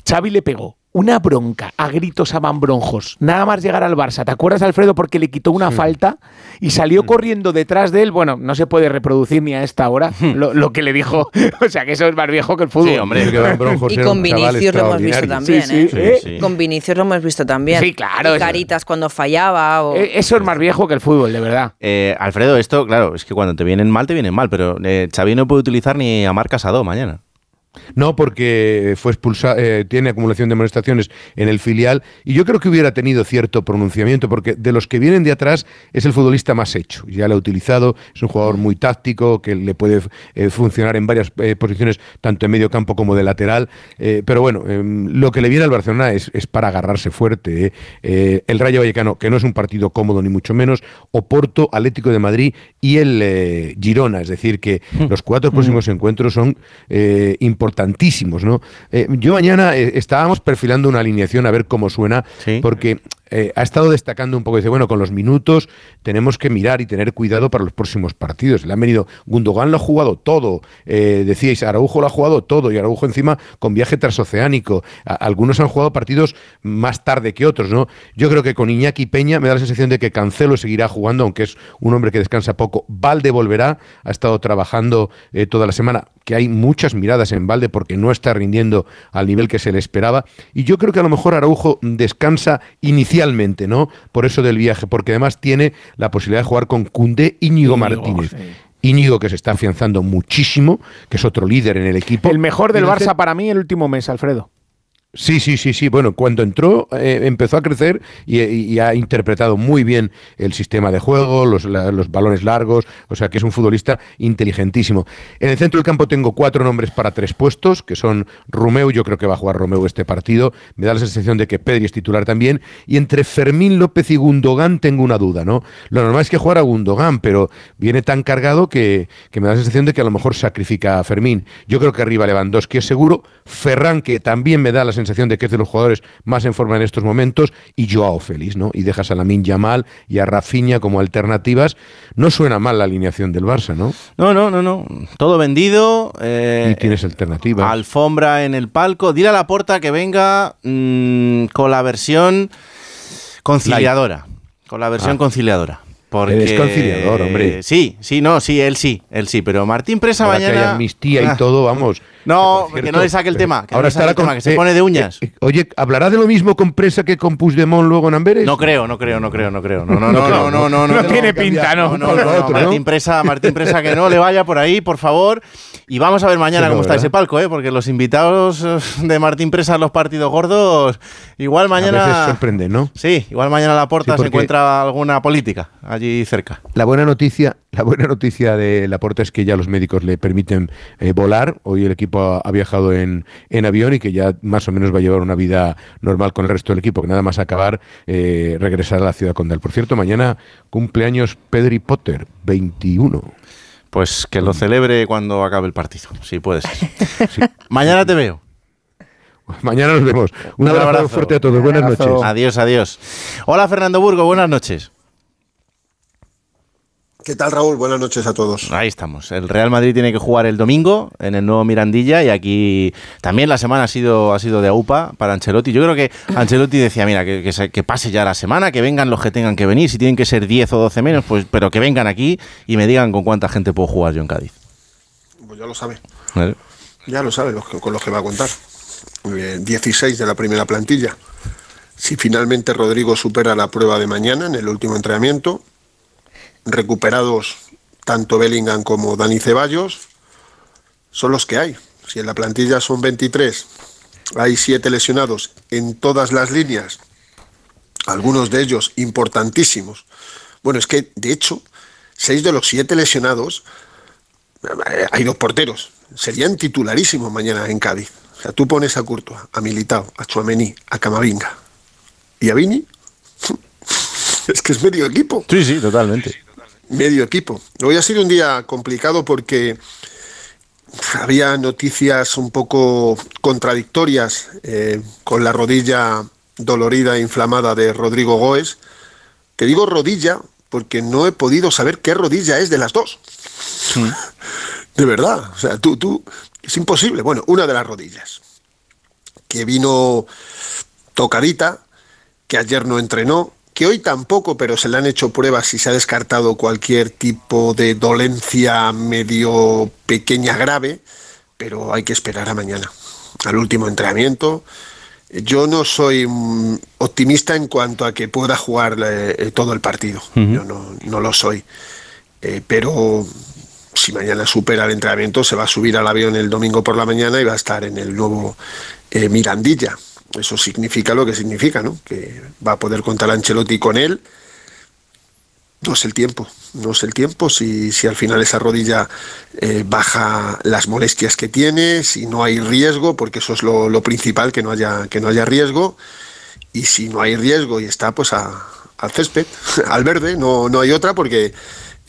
Xavi le pegó una bronca a gritos a Bronjos, nada más llegar al Barça. ¿Te acuerdas, Alfredo? Porque le quitó una falta y salió corriendo detrás de él. Bueno, no se puede reproducir ni a esta hora lo, lo que le dijo. O sea, que eso es más viejo que el fútbol. Sí, hombre. Que Van Bronjos Y con Vinicius lo hemos visto también, Sí, ¿eh? sí, sí. Con Vinicius lo hemos visto también. Sí, claro, Y eso- caritas cuando fallaba. O... Eh, Eso es más viejo que el fútbol, de verdad. Eh, Alfredo, esto, claro, es que cuando te vienen mal, te vienen mal, pero eh, Xavi no puede utilizar ni a Marc Casado mañana. No, porque fue expulsado, tiene acumulación de amonestaciones en el filial y yo creo que hubiera tenido cierto pronunciamiento porque de los que vienen de atrás es el futbolista más hecho. Ya lo ha utilizado, es un jugador muy táctico que le puede eh, funcionar en varias eh, posiciones, tanto en medio campo como de lateral. eh, pero bueno, em, lo que le viene al Barcelona es, es para agarrarse fuerte. eh. Eh, el Rayo Vallecano, que no es un partido cómodo ni mucho menos, Oporto, Atlético de Madrid y el eh, Girona. Es decir, que los cuatro próximos encuentros son eh, importantísimos, ¿no? Eh, yo mañana eh, estábamos perfilando una alineación a ver cómo suena, porque eh, ha estado destacando un poco, dice, bueno, con los minutos tenemos que mirar y tener cuidado para los próximos partidos. Le han venido, Gundogan lo ha jugado todo, eh, decíais, Araujo lo ha jugado todo, y Araujo encima con viaje transoceánico. Algunos han jugado partidos más tarde que otros, ¿no? Yo creo que con Iñaki Peña me da la sensación de que Cancelo seguirá jugando, aunque es un hombre que descansa poco. Valde volverá, ha estado trabajando eh, toda la semana, que hay muchas miradas en Valde porque no está rindiendo al nivel que se le esperaba. Y yo creo que a lo mejor Araujo descansa inicialmente, ¿no? Por eso del viaje, porque además tiene la posibilidad de jugar con Cundé Íñigo Martínez. Íñigo que se está afianzando muchísimo, que es otro líder en el equipo. El mejor del Barça para mí el último mes, Alfredo. Sí, sí, sí, sí. Bueno, cuando entró eh, empezó a crecer y, y ha interpretado muy bien el sistema de juego, los, balones largos, o sea que es un futbolista inteligentísimo. En el centro del campo tengo cuatro nombres para tres puestos, que son Romeu, yo creo que va a jugar Romeu este partido, me da la sensación de que Pedri es titular también, y entre Fermín López y Gundogan tengo una duda, ¿no? Lo normal es que jugara Gundogan, pero viene tan cargado que, que me da la sensación de que a lo mejor sacrifica a Fermín. Yo creo que arriba Lewandowski es seguro, Ferran, que también me da la sensación de que es de los jugadores más en forma en estos momentos, y Joao Félix, ¿no? Y dejas a Lamin Yamal y a Rafinha como alternativas. No suena mal la alineación del Barça, ¿no? No, no, no, no. Todo vendido. eh, y tienes alternativas. alfombra en el palco. Dile a la puerta que venga mm, con la versión conciliadora. Con la versión Ah. conciliadora. Porque, Es conciliador, hombre. Sí, sí, no, sí, él sí, él sí. Pero Martín Presa Ahora que mañana. hay amnistía Ah. y todo, vamos. No, que cierto, no le saque el eh, tema. Que ahora no le saque estará el tema, que se eh, pone de uñas. eh, oye, ¿hablará de lo mismo con Presa que con Puigdemont luego en Amberes? No creo, no creo, no creo, no creo. No, no, No no, creo, no, no, ¿no? no, No no. tiene pinta, ¿no? No, no. Martín Presa, Martín Presa, que no le vaya por ahí, por favor. Y vamos a ver mañana Sí, cómo está ese palco, ¿eh? Porque los invitados de Martín Presa en los partidos gordos, igual A veces mañana. sorprende, ¿no? Sí, igual mañana la puerta Sí, se encuentra alguna política allí cerca. La buena noticia, la buena noticia de Laporta es que ya los médicos le permiten eh, volar. Hoy el equipo ha, ha viajado en, en avión y que ya más o menos va a llevar una vida normal con el resto del equipo, que nada más acabar eh, regresar a la ciudad condal. Por cierto, mañana cumpleaños Pedri Potter, 21. Pues que lo celebre cuando acabe el partido, si puede ser. Mañana te veo. Mañana nos vemos. Un, abrazo, fuerte a todos. Buenas noches. Adiós, adiós. Hola Fernando Burgo, buenas noches. ¿Qué tal, Raúl? Buenas noches a todos. Ahí estamos. El Real Madrid tiene que jugar el domingo en el nuevo Mirandilla y aquí también la semana ha sido, ha sido de AUPA para Ancelotti. Yo creo que Ancelotti decía, mira, que, que se- que pase ya la semana, que vengan los que tengan que venir, si tienen que ser 10 o 12 menos, pues pero que vengan aquí y me digan con cuánta gente puedo jugar yo en Cádiz. Pues ya lo sabe. ¿Vale? Ya lo sabe los que- con los que va a contar. Eh, 16 de la primera plantilla. Si finalmente Rodrigo supera la prueba de mañana en el último entrenamiento, recuperados tanto Bellingham como Dani Ceballos, son los que hay. Si en la plantilla son 23, hay 7 lesionados en todas las líneas, algunos de ellos importantísimos. Bueno, es que de hecho, 6 de los 7 lesionados eh, hay dos porteros. Serían titularísimos mañana en Cádiz. O sea, tú pones a Courtois, a Militao, a Chuamení, a Camavinga y a Vini. es que es medio equipo. Sí, sí, totalmente. Medio equipo. Hoy ha sido un día complicado porque había noticias un poco contradictorias eh, con la rodilla dolorida e inflamada de Rodrigo Goes. Te digo rodilla porque no he podido saber qué rodilla es de las dos. De verdad, o sea, tú, tú, es imposible. Bueno, una de las rodillas, que vino tocadita, que ayer no entrenó, que hoy tampoco, pero se le han hecho pruebas y se ha descartado cualquier tipo de dolencia medio pequeña grave, pero hay que esperar a mañana, al último entrenamiento. Yo no soy mm, optimista en cuanto a que pueda jugar eh, todo el partido, yo no, no lo soy, Eh, pero si mañana supera el entrenamiento, se va a subir al avión el domingo por la mañana y va a estar en el nuevo eh, Mirandilla. Eso significa lo que significa, ¿no? Que va a poder contar Ancelotti con él. No es el tiempo, no es el tiempo. Si, si al final esa rodilla eh, baja las molestias que tiene, si no hay riesgo, porque eso es lo, principal, que no haya, que no haya riesgo. Y si no hay riesgo y está pues al césped, al verde, no, no hay otra, porque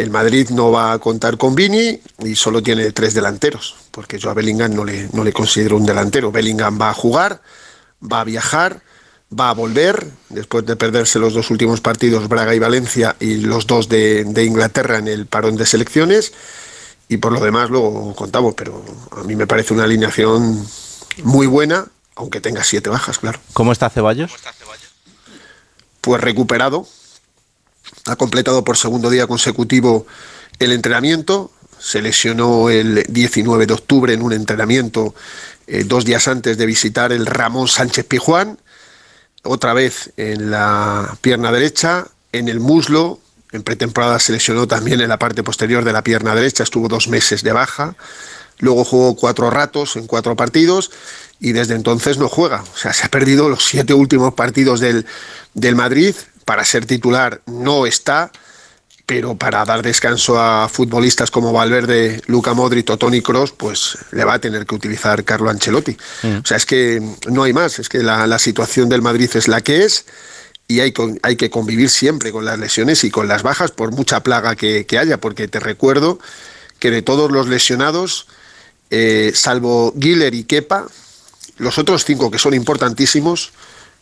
el Madrid no va a contar con Vini y solo tiene tres delanteros, porque yo a Bellingham no le, no le considero un delantero. Bellingham va a jugar, va a viajar, va a volver, después de perderse los dos últimos partidos, Braga y Valencia, y los dos de, de Inglaterra en el parón de selecciones, y por lo demás luego contamos, pero a mí me parece una alineación muy buena, aunque tenga siete bajas, claro. ¿Cómo está Ceballos? Pues recuperado, ha completado por segundo día consecutivo el entrenamiento, se lesionó el 19 de octubre en un entrenamiento eh, dos días antes de visitar el Ramón Sánchez Pijuán, otra vez en la pierna derecha, en el muslo, en pretemporada se lesionó también en la parte posterior de la pierna derecha, estuvo dos meses de baja, luego jugó cuatro ratos en cuatro partidos y desde entonces no juega. O sea, se ha perdido los siete últimos partidos del, del Madrid. Para ser titular no está, pero para dar descanso a futbolistas como Valverde, Luca Modric o Toni Kroos, pues le va a tener que utilizar Carlo Ancelotti. O sea, es que no hay más, es que la, la situación del Madrid es la que es y hay, que convivir siempre con las lesiones y con las bajas, por mucha plaga que, que haya, porque te recuerdo que de todos los lesionados, eh, salvo Giller y Kepa, los otros cinco que son importantísimos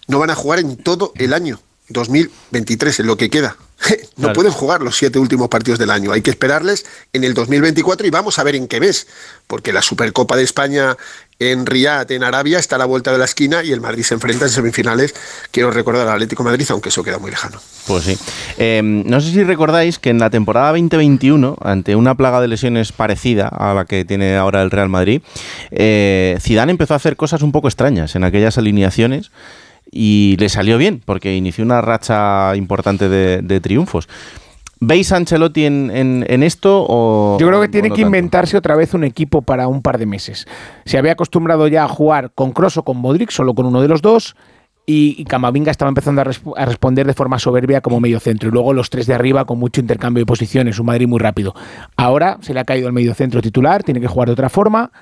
no van a jugar en todo el año 2023, en lo que queda. No Claro. pueden jugar los siete últimos partidos del año. Hay que esperarles en el 2024 y vamos a ver en qué mes, porque la Supercopa de España en Riyadh, en Arabia, está a la vuelta de la esquina y el Madrid se enfrenta en semifinales. Quiero recordar al Atlético de Madrid, aunque eso queda muy lejano. Pues sí. Eh, no sé si recordáis que en la temporada 2021, ante una plaga de lesiones parecida a la que tiene ahora el Real Madrid, eh, Zidane empezó a hacer cosas un poco extrañas en aquellas alineaciones y le salió bien, porque inició una racha importante de, de triunfos. ¿Veis a Ancelotti en, en- en esto o Yo creo que tiene no que tanto? inventarse otra vez un equipo para un par de meses. Se había acostumbrado ya a jugar con Kroos o con Modric, solo con uno de los dos. Y, y Camavinga estaba empezando a, resp- a responder de forma soberbia como medio centro. Y luego los tres de arriba con mucho intercambio de posiciones, un Madrid muy rápido. Ahora se le ha caído el medio centro titular, tiene que jugar de otra forma.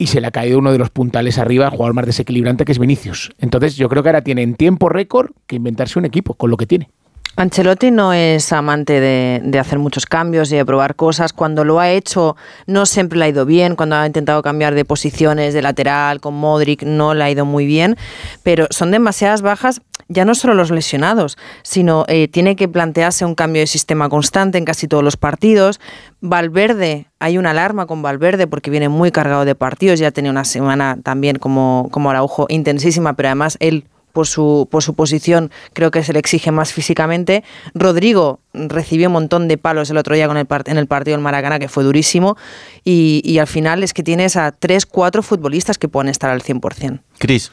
Y se le ha caído uno de los puntales arriba, el jugador más desequilibrante que es Vinicius. Entonces yo creo que ahora tiene en tiempo récord que inventarse un equipo con lo que tiene. Ancelotti no es amante de, hacer muchos cambios y de probar cosas. Cuando lo ha hecho, no siempre le ha ido bien. Cuando ha intentado cambiar de posiciones de lateral con Modric, no le ha ido muy bien. Pero son demasiadas bajas, ya no solo los lesionados, sino eh, tiene que plantearse un cambio de sistema constante en casi todos los partidos. Valverde, hay una alarma con Valverde porque viene muy cargado de partidos. Ya tenía una semana también como, como Araujo intensísima, pero además él por su, por su posición, creo que se le exige más físicamente. Rodrigo recibió un montón de palos el otro día con el part- en el partido del Maracaná, que fue durísimo, y, y al final es que tienes a tres, cuatro futbolistas que pueden estar al 100%. Cris.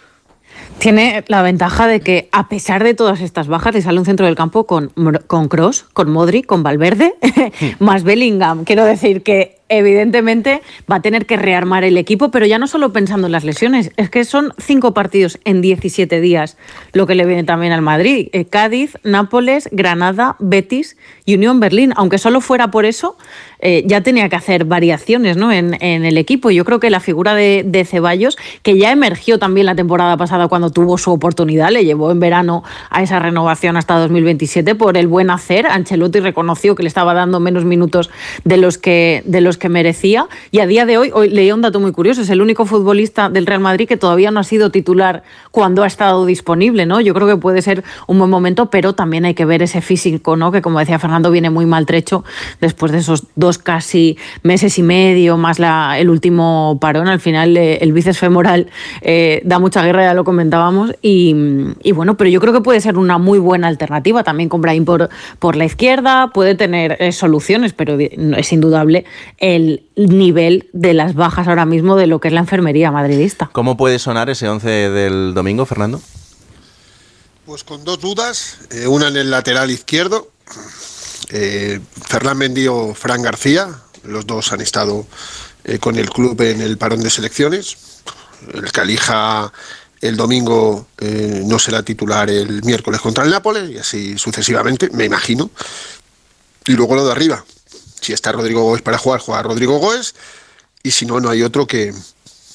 Tiene la ventaja de que, a pesar de todas estas bajas, le sale un centro del campo con, con Cross, con Modric, con Valverde, más Bellingham. Quiero decir que, evidentemente, va a tener que rearmar el equipo, pero ya no solo pensando en las lesiones, es que son cinco partidos en 17 días, lo que le viene también al Madrid. Eh, Cádiz, Nápoles, Granada, Betis y Unión Berlín. Aunque solo fuera por eso, eh, ya tenía que hacer variaciones ¿no? en, el equipo. Yo creo que la figura de, de Ceballos, que ya emergió también la temporada pasada cuando tuvo su oportunidad, le llevó en verano a esa renovación hasta 2027 por el buen hacer. Ancelotti reconoció que le estaba dando menos minutos de los que, de los que merecía. Y a día de hoy, hoy leía un dato muy curioso, es el único futbolista del Real Madrid que todavía no ha sido titular cuando ha estado disponible. ¿no? Yo creo que puede ser un buen momento, pero también hay que ver ese físico, ¿no? que como decía Fernando, viene muy maltrecho después de esos dos casi meses y medio, más el último parón. Al final, eh, el bíceps femoral eh, da mucha guerra, ya lo comentábamos. Y, bueno, pero yo creo que puede ser una muy buena alternativa también con Brahim por, por la izquierda. Puede tener eh, soluciones, pero es indudable el nivel de las bajas ahora mismo de lo que es la enfermería madridista. ¿Cómo puede sonar ese 11 del domingo, Fernando? Pues con dos dudas, eh, una en el lateral izquierdo, eh, Fernán Mendy o Fran García, los dos han estado eh, con el club en el parón de selecciones. El que elija el domingo eh, no será titular el miércoles contra el Nápoles y así sucesivamente, me imagino. Y luego lo de arriba. Si está Rodrigo Gómez para jugar, juega Rodrigo Gómez. Y si no, no hay otro que,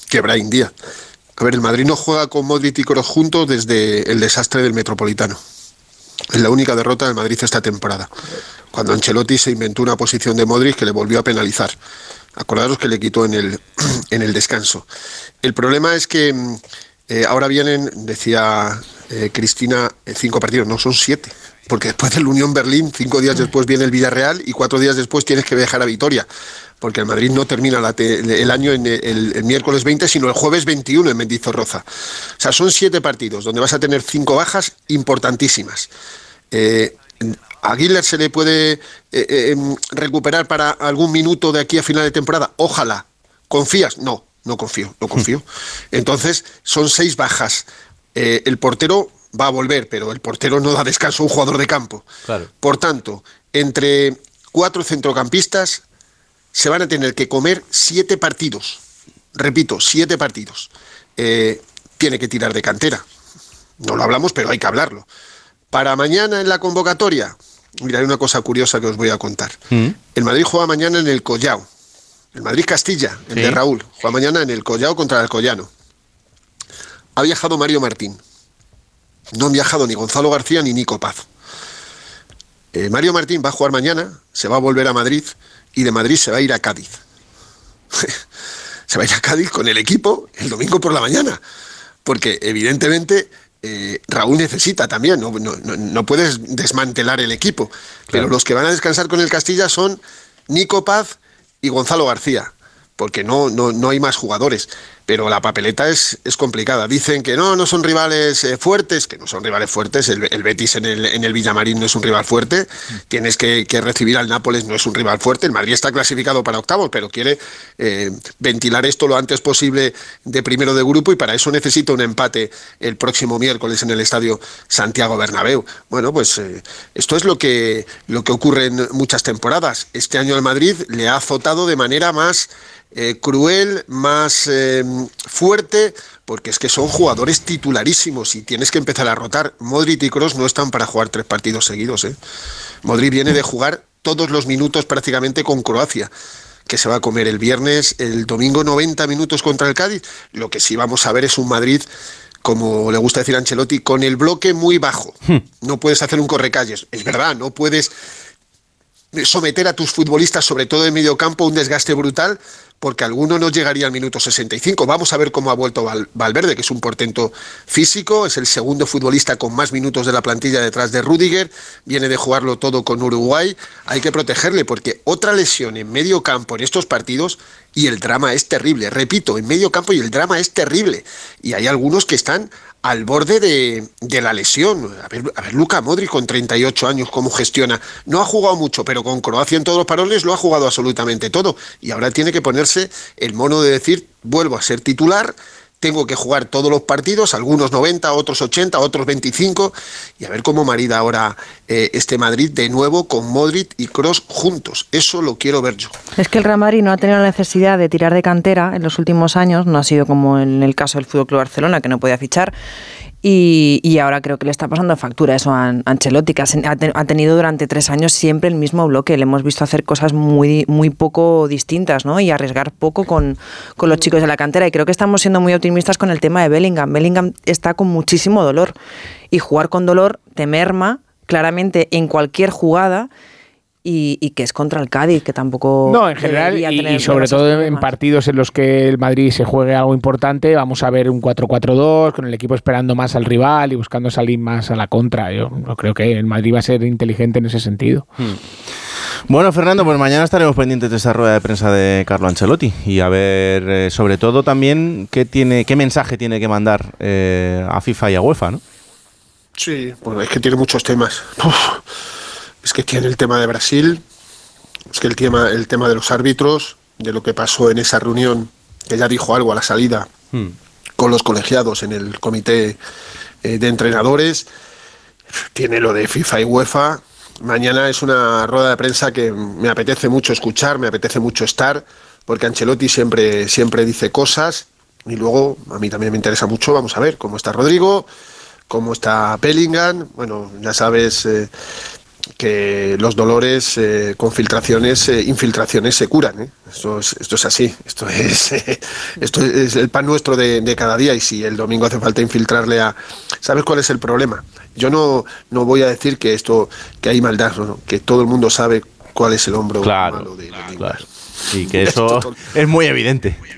que Brahim Díaz. A ver, el Madrid no juega con Modric y Kroos juntos desde el desastre del Metropolitano. Es la única derrota del Madrid esta temporada. Cuando Ancelotti se inventó una posición de Modric que le volvió a penalizar. Acordaros que le quitó en el, en el descanso. El problema es que mm, eh, ahora vienen, decía eh, Cristina, eh, cinco partidos, no son siete. Porque después del Unión Berlín, cinco días después viene el Villarreal y cuatro días después tienes que viajar a Vitoria. Porque el Madrid no termina la el año en el, el miércoles 20, sino el jueves 21 en Mendizorroza. O sea, son siete partidos donde vas a tener cinco bajas importantísimas. Eh, ¿A Aguilar se le puede eh, eh, em, recuperar para algún minuto de aquí a final de temporada? Ojalá. ¿Confías? No, no confío, no confío. Entonces, son seis bajas. El portero va a volver, pero el portero no da descanso a un jugador de campo. Claro. Por tanto, entre cuatro centrocampistas se van a tener que comer siete partidos. Repito, siete partidos. Eh, tiene que tirar de cantera. No lo hablamos, pero hay que hablarlo. Para mañana en la convocatoria, mira, hay una cosa curiosa que os voy a contar. El Madrid juega mañana en el Collao. El Madrid Castilla, el Sí. de Raúl, juega mañana en el Collao contra el Alcoyano. Ha viajado Mario Martín. No han viajado ni Gonzalo García ni Nico Paz. Eh, Mario Martín va a jugar mañana, se va a volver a Madrid y de Madrid se va a ir a Cádiz. se vaya a Cádiz con el equipo el domingo por la mañana. Porque evidentemente eh, Raúl necesita también, no, no, no- no puedes desmantelar el equipo. Pero los que van a descansar con el Castilla son Nico Paz y Gonzalo García. Porque no, no, no hay más jugadores. Pero la papeleta es, es complicada. Dicen que no, no son rivales eh, fuertes, que no son rivales fuertes. El, el Betis en el, en el Villamarín no es un rival fuerte. Tienes que, recibir al Nápoles, no es un rival fuerte. El Madrid está clasificado para octavos, pero quiere eh, ventilar esto lo antes posible de primero de grupo y para eso necesita un empate el próximo miércoles en el estadio Santiago Bernabéu. Bueno, pues eh, esto es lo que, lo que ocurre en muchas temporadas. Este año al Madrid le ha azotado de manera más eh, cruel, más eh, fuerte, porque es que son jugadores titularísimos y tienes que empezar a rotar. Modric y Cross no están para jugar tres partidos seguidos. ¿eh? Modric viene de jugar todos los minutos prácticamente con Croacia que se va a comer el viernes, el domingo 90 minutos contra el Cádiz. Lo que sí vamos a ver es un Madrid, como le gusta decir a Ancelotti, con el bloque muy bajo. No puedes hacer un correcalles. Es verdad, no puedes someter a tus futbolistas, sobre todo en medio campo, un desgaste brutal, porque alguno no llegaría al minuto 65. Vamos a ver cómo ha vuelto Val- Valverde, que es un portento físico, es el segundo futbolista con más minutos de la plantilla detrás de Rudiger, viene de jugarlo todo con Uruguay, hay que protegerle, porque otra lesión en medio campo en estos partidos y el drama es terrible. Repito, en medio campo y el drama es terrible. Y hay algunos que están al borde de, de la lesión. A ver, a ver, Luca Modric con 38 años, cómo gestiona. No ha jugado mucho, pero con Croacia en todos los paroles lo ha jugado absolutamente todo. Y ahora tiene que ponerse el mono de decir, vuelvo a ser titular, tengo que jugar todos los partidos, algunos 90, otros 80, otros 25, y a ver cómo marida ahora eh, este Madrid de nuevo con Modric y Cross juntos. Eso lo quiero ver yo. Es que el Real Madrid no ha tenido la necesidad de tirar de cantera en los últimos años, no ha sido como en el caso del Fútbol Club Barcelona, que no podía fichar. Y, y ahora creo que le está pasando factura eso a An- Ancelotti, que ha tenido durante tres años siempre el mismo bloque. Le hemos visto hacer cosas muy, muy poco distintas ¿no? y arriesgar poco con, con los chicos de la cantera. Y creo que estamos siendo muy optimistas con el tema de Bellingham. Bellingham está con muchísimo dolor y jugar con dolor te merma claramente en cualquier jugada. Y, y que es contra el Cádiz, que tampoco. No, en general, y, tener y sobre todo en partidos en los que el Madrid se juegue algo importante, vamos a ver un 4-4-2, con el equipo esperando más al rival y buscando salir más a la contra. Yo no creo que el Madrid va a ser inteligente en ese sentido. Bueno, Fernando, pues mañana estaremos pendientes de esa rueda de prensa de Carlo Ancelotti y a ver, eh, sobre todo también, qué, tiene, qué mensaje tiene que mandar eh, a FIFA y a UEFA, ¿no? Sí, bueno, es que tiene muchos temas. Uf, es que tiene el tema de Brasil, es que el tema, el tema de los árbitros, de lo que pasó en esa reunión, que ya dijo algo a la salida con los colegiados en el comité eh, de entrenadores, tiene lo de FIFA y UEFA. Mañana es una rueda de prensa que me apetece mucho escuchar, me apetece mucho estar, porque Ancelotti siempre, siempre dice cosas y luego a mí también me interesa mucho, vamos a ver cómo está Rodrigo, cómo está Bellingham, bueno, ya sabes eh, que los dolores eh, con filtraciones, eh, infiltraciones se curan, ¿eh? esto, es, esto es así, esto es, esto es el pan nuestro de, de cada día y si el domingo hace falta infiltrarle a... ¿Sabes cuál es el problema? Yo no, no voy a decir que esto, que hay maldad, no, que todo el mundo sabe cuál es el hombro malo de, Claro. Y que eso es muy evidente. muy,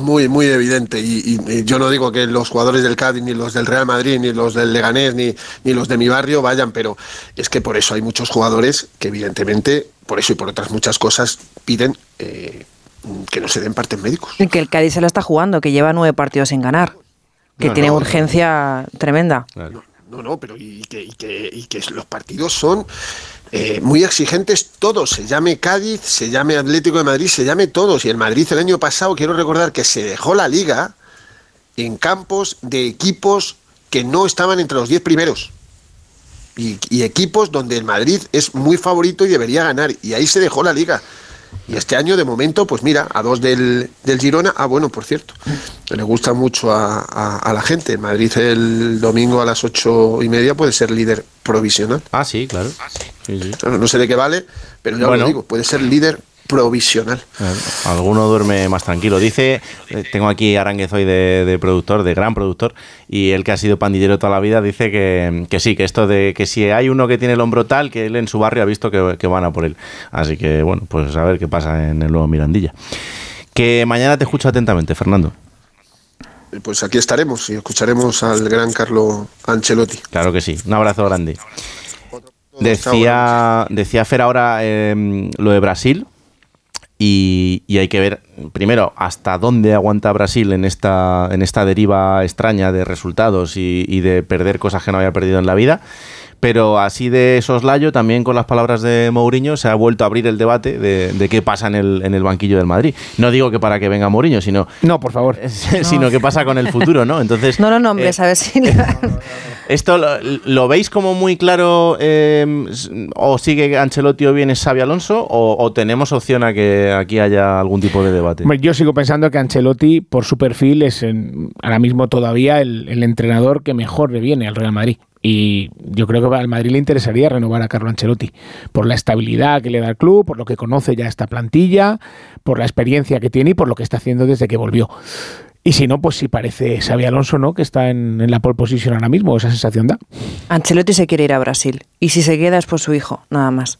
muy evidente. Y, y- y yo no digo que los jugadores del Cádiz, ni los del Real Madrid, ni los del Leganés, ni, ni los de mi barrio vayan, pero es que por eso hay muchos jugadores que evidentemente, por eso y por otras muchas cosas, piden eh, que no se den partes médicos. Y que el Cádiz se la está jugando, que lleva nueve partidos sin ganar, que No, tiene no, urgencia tremenda. No, no, pero y que, y que, y que los partidos son eh, muy exigentes todos, se llame Cádiz, se llame Atlético de Madrid, se llame todos. Y el Madrid el año pasado, quiero recordar que se dejó la liga en campos de equipos que no estaban entre los 10 primeros. Y, y equipos donde el Madrid es muy favorito y debería ganar. Y ahí se dejó la liga. Y este año, de momento, pues mira, a dos del, del Girona. Ah, bueno, por cierto, le gusta mucho a, a- a la gente. El Madrid el domingo a las ocho y media puede ser líder provisional. Ah, sí, claro. Claro, no sé de qué vale, pero ya Bueno. lo digo, puede ser líder provisional. Alguno duerme más tranquilo. Dice, eh, tengo aquí a Aránguez hoy de, de productor, de gran productor, y él que ha sido pandillero toda la vida, dice que, que sí, que esto de que si hay uno que tiene el hombro tal, que él en su barrio ha visto que, que van a por él. Así que, bueno, pues a ver qué pasa en el nuevo Mirandilla. Que mañana te escucho atentamente, Fernando. Pues aquí estaremos y escucharemos al gran Carlo Ancelotti. Claro que sí. Un abrazo grande. Decía, decía Fer ahora em, lo de Brasil. Y, y hay que ver, primero, hasta dónde aguanta Brasil en esta, en esta deriva extraña de resultados y, y de perder cosas que no había perdido en la vida. Pero así de soslayo, también con las palabras de Mourinho, se ha vuelto a abrir el debate de, de qué pasa en el, en el banquillo del Madrid. No digo que para que venga Mourinho, sino, No, por favor. sino qué pasa con el futuro, ¿no? Entonces, No lo nombres, eh, a ver si... ¿Esto lo, lo veis como muy claro eh, o sigue Ancelotti o viene Xavi Alonso o, o tenemos opción a que aquí haya algún tipo de debate? Yo sigo pensando que Ancelotti, por su perfil, es en- ahora mismo todavía el, el entrenador que mejor le viene al Real Madrid. Y yo creo que al Madrid le interesaría renovar a Carlo Ancelotti por la estabilidad que le da el club, por lo que conoce ya esta plantilla, por la experiencia que tiene y por lo que está haciendo desde que volvió. Y si no, pues si parece Xavi Alonso, ¿no? Que está en, en la pole position ahora mismo, esa sensación da. Ancelotti se quiere ir a Brasil y si se queda es por su hijo, nada más.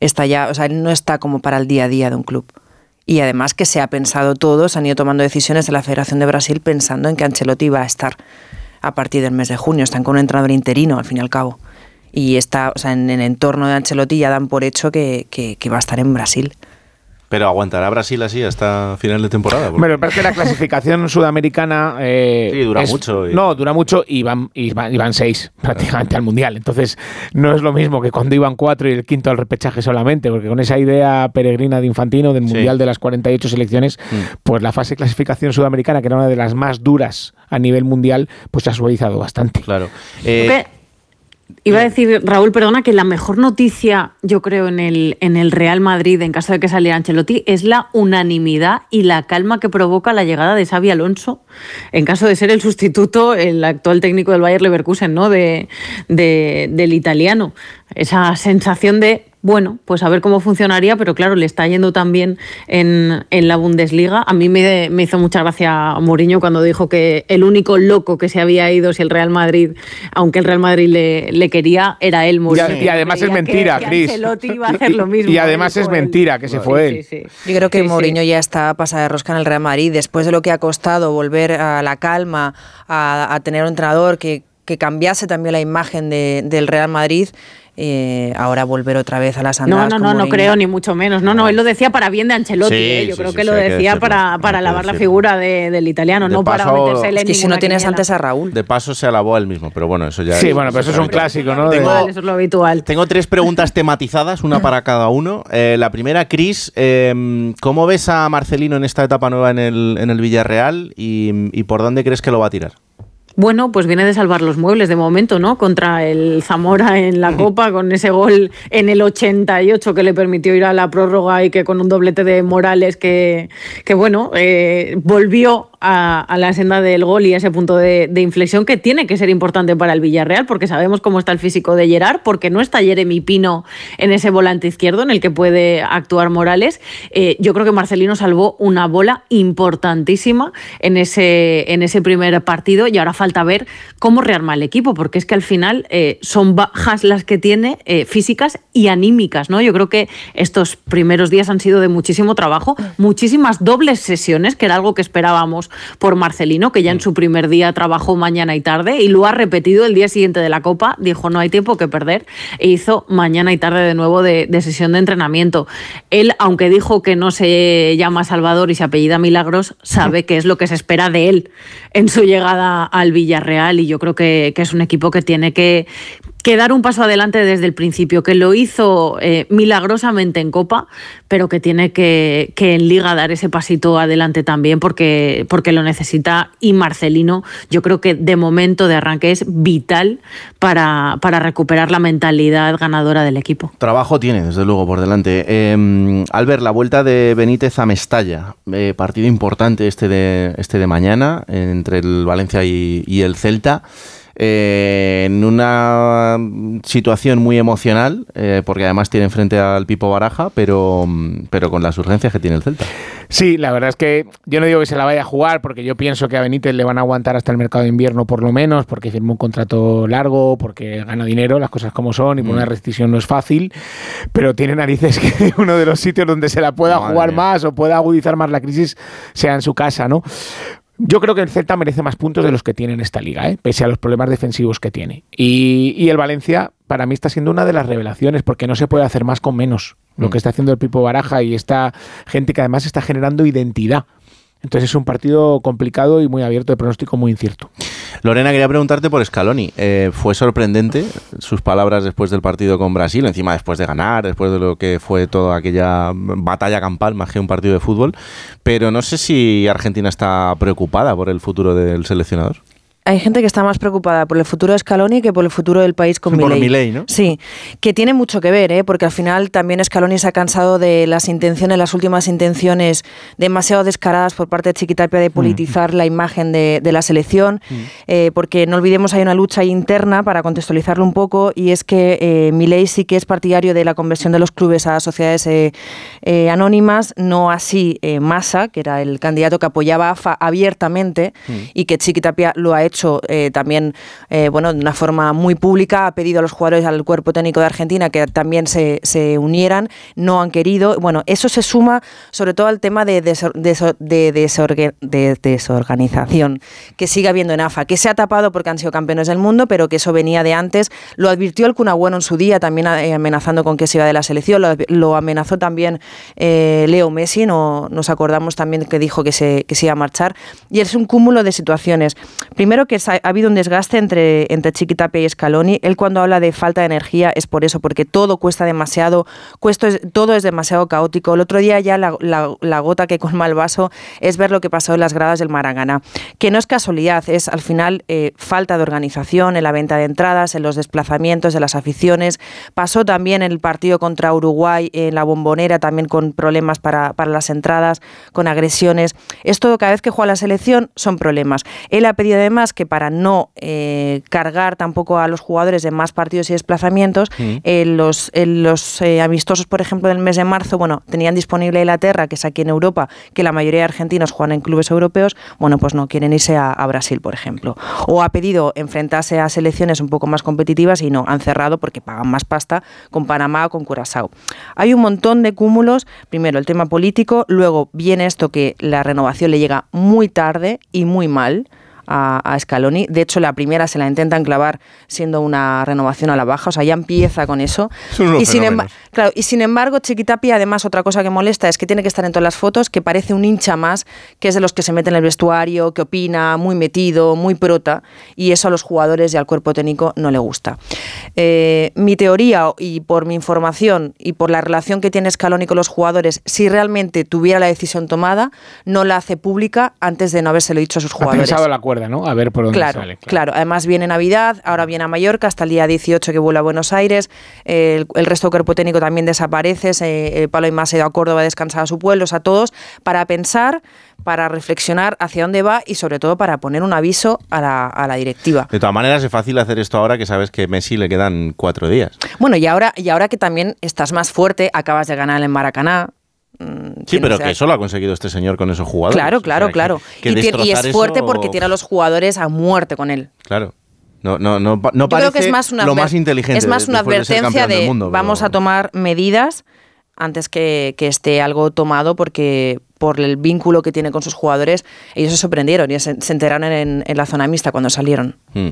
Está ya, o sea, no está como para el día a día de un club. Y además que se ha pensado todo, se han ido tomando decisiones de la Federación de Brasil pensando en que Ancelotti va a estar a partir del mes de junio. Están con un entrenador interino, al fin y al cabo. Y está, o sea, en el entorno de Ancelotti ya dan por hecho que, que- que va a estar en Brasil. Pero aguantará Brasil así hasta final de temporada. Porque- Bueno, parece que la clasificación sudamericana. eh, Sí, dura mucho y- No, dura mucho y van, y van, y van seis prácticamente al mundial. Entonces, no es lo mismo que cuando iban cuatro y el quinto al repechaje solamente, porque con esa idea peregrina de Infantino del mundial de las 48 selecciones, Mm. pues la fase de clasificación sudamericana, que era una de las más duras a nivel mundial, pues se ha suavizado bastante. Claro. Iba a decir, Raúl, perdona, que la mejor noticia, yo creo, en el, en el Real Madrid, en caso de que saliera Ancelotti, es la unanimidad y la calma que provoca la llegada de Xavi Alonso, en caso de ser el sustituto, el actual técnico del Bayer Leverkusen, ¿no? De, de- del italiano. Esa sensación de, bueno, pues a ver cómo funcionaría, pero claro, le está yendo también en, en la Bundesliga. A mí me, me hizo mucha gracia Mourinho cuando dijo que el único loco que se había ido si el Real Madrid, aunque el Real Madrid le, le quería, era él, Y, Mourinho. a- y además es mentira, que Cris. Ancelotti iba a hacer lo mismo. Y además es mentira que se fue él. Yo creo que Sí, sí. Mourinho ya está pasada de rosca en el Real Madrid. Después de lo que ha costado volver a la calma, a, a tener un entrenador que, que cambiase también la imagen de- del Real Madrid, eh, ahora volver otra vez a las No, andadas no, no, no Mourinho. creo, ni mucho menos. No, no, él lo decía para bien de Ancelotti. Sí, ¿eh? Yo sí, creo sí, que sí, lo que decía decirlo, para, para lavar la figura de- del italiano, De no para meterse él en Es que si no tienes antes a Raúl. De paso se alabó a él mismo, pero bueno, eso ya Sí, bueno, pero eso es un clásico, ¿no? Habitual, eso es lo habitual. Tengo tres preguntas tematizadas, una para cada uno. Eh, la primera, Cris, eh, ¿cómo ves a Marcelino en esta etapa nueva en el, en el Villarreal y, y por dónde crees que lo va a tirar? Bueno, pues viene de salvar los muebles de momento, ¿no? Contra el Zamora en la Copa, con ese gol en el 88 que le permitió ir a la prórroga y que con un doblete de Morales que, que bueno, eh, volvió a, la senda del gol y a ese punto de, de inflexión que tiene que ser importante para el Villarreal, porque sabemos cómo está el físico de Gerard, porque no está Jeremy Pino en ese volante izquierdo en el que puede actuar Morales. Eh, yo creo que Marcelino salvó una bola importantísima en ese, en ese primer partido y ahora falta ver cómo rearma el equipo, porque es que al final eh, son bajas las que tiene eh, físicas y anímicas, ¿no? Yo creo que estos primeros días han sido de muchísimo trabajo, muchísimas dobles sesiones, que era algo que esperábamos por Marcelino, que ya en su primer día trabajó mañana y tarde y lo ha repetido el día siguiente de la Copa, dijo no hay tiempo que perder. E hizo mañana y tarde de nuevo de, de sesión de entrenamiento. Él, aunque dijo que no se llama Salvador y se apellida Milagros, sabe que es lo que se espera de él en su llegada al Villarreal y yo creo que, que es un equipo que tiene que, que dar un paso adelante desde el principio, que lo hizo eh, milagrosamente en Copa, pero que tiene que, que en Liga dar ese pasito adelante también porque, porque lo necesita. Y Marcelino, yo creo que de momento de arranque es vital para, para recuperar la mentalidad ganadora del equipo. Trabajo tiene, desde luego, por delante. Eh, Albert, la vuelta de Benítez a Mestalla. Eh, partido importante este de, este de mañana entre el Valencia y, y el Celta. Eh, en una situación muy emocional, eh, porque además tiene frente al Pipo Baraja, pero, pero con las urgencias que tiene el Celta. Sí, la verdad es que yo no digo que se la vaya a jugar, porque yo pienso que a Benítez le van a aguantar hasta el mercado de invierno por lo menos, porque firmó un contrato largo, porque gana dinero, las cosas como son, y por Mm. una rescisión no es fácil, pero tiene narices que uno de los sitios donde se la pueda Madre jugar mía. más o pueda agudizar más la crisis sea en su casa, ¿no? Yo creo que el Celta merece más puntos de los que tiene en esta liga, ¿eh? pese a los problemas defensivos que tiene. Y, y el Valencia, para mí, está siendo una de las revelaciones, porque no se puede hacer más con menos. Lo Mm. que está haciendo el Pipo Baraja y esta gente que además está generando identidad. Entonces es un partido complicado y muy abierto de pronóstico muy incierto. Lorena, quería preguntarte por Scaloni. Eh, fue sorprendente sus palabras después del partido con Brasil, encima después de ganar, después de lo que fue toda aquella batalla campal más que un partido de fútbol. Pero no sé si Argentina está preocupada por el futuro del seleccionador. Hay gente que está más preocupada por el futuro de Scaloni que por el futuro del país con Por Milei. Milei, ¿no? Sí, que tiene mucho que ver, ¿eh? porque al final también Scaloni se ha cansado de las intenciones, las últimas intenciones demasiado descaradas por parte de Chiquitapia de politizar la imagen de, de la selección, eh, porque no olvidemos hay una lucha interna para contextualizarlo un poco y es que eh, Milei sí que es partidario de la conversión de los clubes a sociedades eh, eh, anónimas, no así Massa, que era el candidato que apoyaba a AFA abiertamente y que Chiquitapia lo ha hecho eh, también eh, bueno, de una forma muy pública, ha pedido a los jugadores, al cuerpo técnico de Argentina que también se, se unieran, no han querido. Bueno, eso se suma sobre todo al tema de, desor- deso- de desorganización que sigue habiendo en AFA, que se ha tapado porque han sido campeones del mundo, pero que eso venía de antes. Lo advirtió el Kun Agüero en su día, también eh, amenazando con que se iba de la selección, lo, amenazó también Leo Messi, no, nos acordamos también que dijo que se, que se iba a marchar. Y es un cúmulo de situaciones. Primero que ha habido un desgaste entre, entre Chiquitapia y Scaloni. Él cuando habla de falta de energía es por eso, porque todo cuesta demasiado, es- todo es demasiado caótico. El otro día ya la, gota que colma el vaso es ver lo que pasó en las gradas del Marangana, que no es casualidad, es al final eh, falta de organización en la venta de entradas, en los desplazamientos de las aficiones. Pasó también en el partido contra Uruguay en la bombonera, también con problemas para, para las entradas, con agresiones. Esto cada vez que juega la selección son problemas. Él ha pedido además que para no eh, cargar tampoco a los jugadores de más partidos y desplazamientos, Mm. los, en los eh, amistosos, por ejemplo, del mes de marzo, bueno, tenían disponible Inglaterra, que es aquí en Europa, que la mayoría de argentinos juegan en clubes europeos, bueno, pues no quieren irse a, a Brasil, por ejemplo. O ha pedido enfrentarse a selecciones un poco más competitivas y no, han cerrado porque pagan más pasta con Panamá o con Curazao. Hay un montón de cúmulos, primero el tema político, luego viene esto que la renovación le llega muy tarde y muy mal a, a Scaloni. De hecho, la primera se la intentan clavar siendo una renovación a la baja, o sea, ya empieza con eso. Son unos y, sin claro, y sin embargo, Chiquitapia, además, otra cosa que molesta es que tiene que estar en todas las fotos, que parece un hincha más, que es de los que se mete en el vestuario, que opina, muy metido, muy prota, y eso a los jugadores y al cuerpo técnico no le gusta. Eh, mi teoría, y por mi información y por la relación que tiene Scaloni con los jugadores, si realmente tuviera la decisión tomada, no la hace pública antes de no habérselo dicho a sus Ha jugadores. la cuerda, ¿no? A ver por dónde Claro, sale. claro. Además viene Navidad, ahora viene a Mallorca, hasta el día 18 que vuelve a Buenos Aires. eh, el, el resto del cuerpo técnico también desaparece. se- el Palo y más se ha ido a Córdoba a descansar a su pueblo, o sea, todos para pensar, para reflexionar hacia dónde va y sobre todo para poner un aviso a la, a la directiva. De todas maneras, es fácil hacer esto ahora que sabes que Messi le quedan cuatro días. Bueno, y ahora, y ahora que también estás más fuerte, acabas de ganar en Maracaná. Mm, Sí, pero que eso lo ha conseguido este señor con esos jugadores. Claro, O claro, sea, que- claro. que y, tiene- y es fuerte eso- porque tiene a los jugadores a muerte con él. Claro. No, no, no, no Yo parece creo que es más una lo más inteligente. Es más de- una advertencia de, del mundo, pero- vamos a tomar medidas antes que, que esté algo tomado porque por el vínculo que tiene con sus jugadores, ellos se sorprendieron y se, se enteraron en, en la zona mixta cuando salieron. Mm.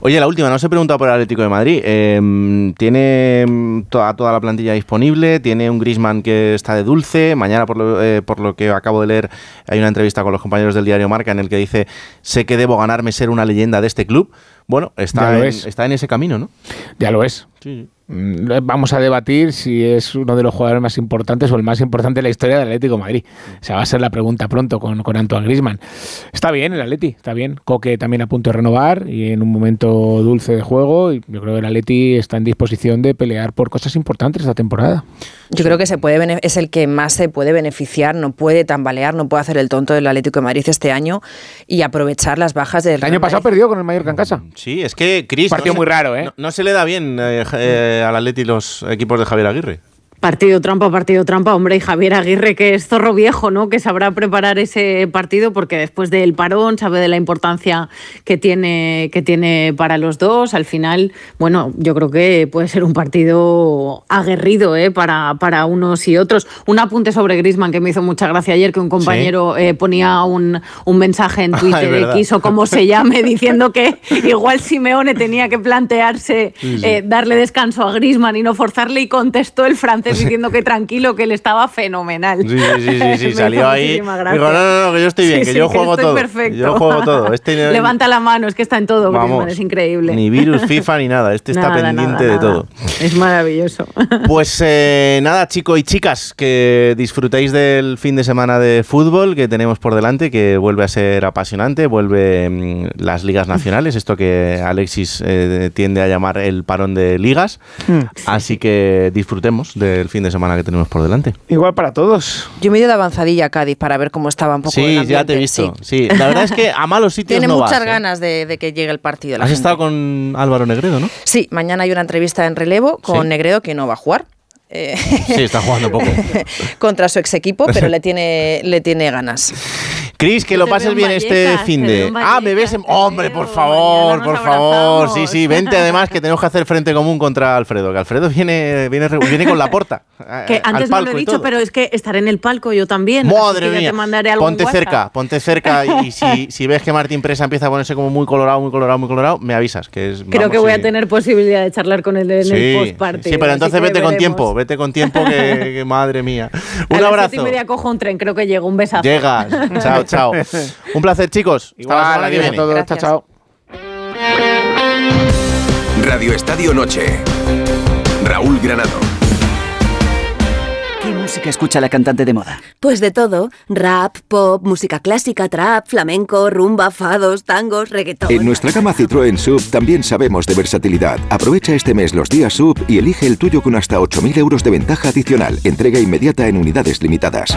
Oye, la última, no os he preguntado por el Atlético de Madrid. Eh, ¿Tiene mm, toda, toda la plantilla disponible? ¿Tiene un Grisman que está de dulce? Mañana, por lo, eh, por lo que acabo de leer, hay una entrevista con los compañeros del diario Marca en el que dice, sé que debo ganarme ser una leyenda de este club. Bueno, está, en, es. está en ese camino, ¿no? Ya lo es. Mm, Vamos a debatir si es uno de los jugadores más importantes o el más importante de la historia del Atlético Madrid. Esa va a ser la pregunta pronto con, con Antoine Grisman. Está bien el Atleti, está bien. Coque también a punto de renovar y en un momento dulce de juego. Y yo creo que el Atleti está en disposición de pelear por cosas importantes esta temporada. Yo creo que se puede es el que más se puede beneficiar, no puede tambalear, no puede hacer el tonto del Atlético de Madrid este año y aprovechar las bajas del El año pasado perdió con el Mallorca en casa. Sí, es que Chris. Partido no muy se- raro, ¿eh? No, no se le da bien eh, eh, al Atleti los equipos de Javier Aguirre. Partido trampa, partido trampa, hombre, y Javier Aguirre, que es zorro viejo, ¿no? Que sabrá preparar ese partido porque después del parón sabe de la importancia que tiene, que tiene para los dos. Al final, bueno, yo creo que puede ser un partido aguerrido ¿eh? para, para unos y otros. Un apunte sobre Grisman que me hizo mucha gracia ayer, que un compañero eh, ponía un, un mensaje en Twitter verdad. X o como se llame, diciendo que igual Simeone tenía que plantearse Sí, sí. eh, darle descanso a Grisman y no forzarle y contestó el francés diciendo que tranquilo, que él estaba fenomenal. Sí, sí, sí, sí, salió ahí. Digo, no, no, no, que yo estoy bien, que yo juego estoy todo. perfecto. Yo juego todo. Este Levanta la mano, es que está en todo, Vamos. Griezmann, es increíble. Ni virus, FIFA, ni nada. Este está pendiente nada, de todo. Es maravilloso. Pues eh, nada, chicos y chicas, que disfrutéis del fin de semana de fútbol que tenemos por delante, que vuelve a ser apasionante, vuelve mm, las ligas nacionales, esto que Alexis eh, tiende a llamar el parón de ligas. Mm. Así que disfrutemos del fin de semana que tenemos por delante. Igual para todos. Yo me he ido de avanzadilla a Cádiz para ver cómo estaba un poco el Sí, ambiente. ya te he visto. sí. Sí, la verdad es que a malos sitios Tiene no muchas vas, ¿eh? ganas de, de que llegue el partido. la Has gente. estado con Álvaro Negredo, ¿no? Sí, mañana hay una entrevista en relevo con Sí. Negredo que no va a jugar. eh, Sí, está jugando poco. contra su ex equipo, pero le tiene, le tiene ganas. Cris, que lo pases bien este fin de. Ah, me ves en. Hombre, por favor, por favor. Sí, sí, vente además que tenemos que hacer frente común contra Alfredo. Que Alfredo viene, viene, con la porta. Que eh, al antes no lo he dicho, pero es que estaré en el palco yo también. Madre que mía. te Ponte WhatsApp. cerca, ponte cerca y si, si ves que Martín Presa empieza a ponerse como muy colorado, muy colorado, muy colorado, me avisas. Que es, Creo vamos, que voy sí. a tener posibilidad de charlar con él en Sí, el post-party. sí, pero entonces que vete con tiempo, vete con tiempo que, que madre mía. Un a las abrazo. siete y media cojo un tren, creo que llego. Un besazo. Llegas. Chao, chao. Un placer, chicos. Hasta la Igual, semana que adiós a todos. Chao, chao. Radio Estadio Noche. Raúl Granado. ¿Qué música escucha la cantante de moda? Pues de todo, rap, pop, música clásica, trap, flamenco, rumba, fados, tangos, reggaetón. En nuestra gama Citroën Sub también sabemos de versatilidad. Aprovecha este mes los días Sub y elige el tuyo con hasta 8.000 euros de ventaja adicional. Entrega inmediata en unidades limitadas.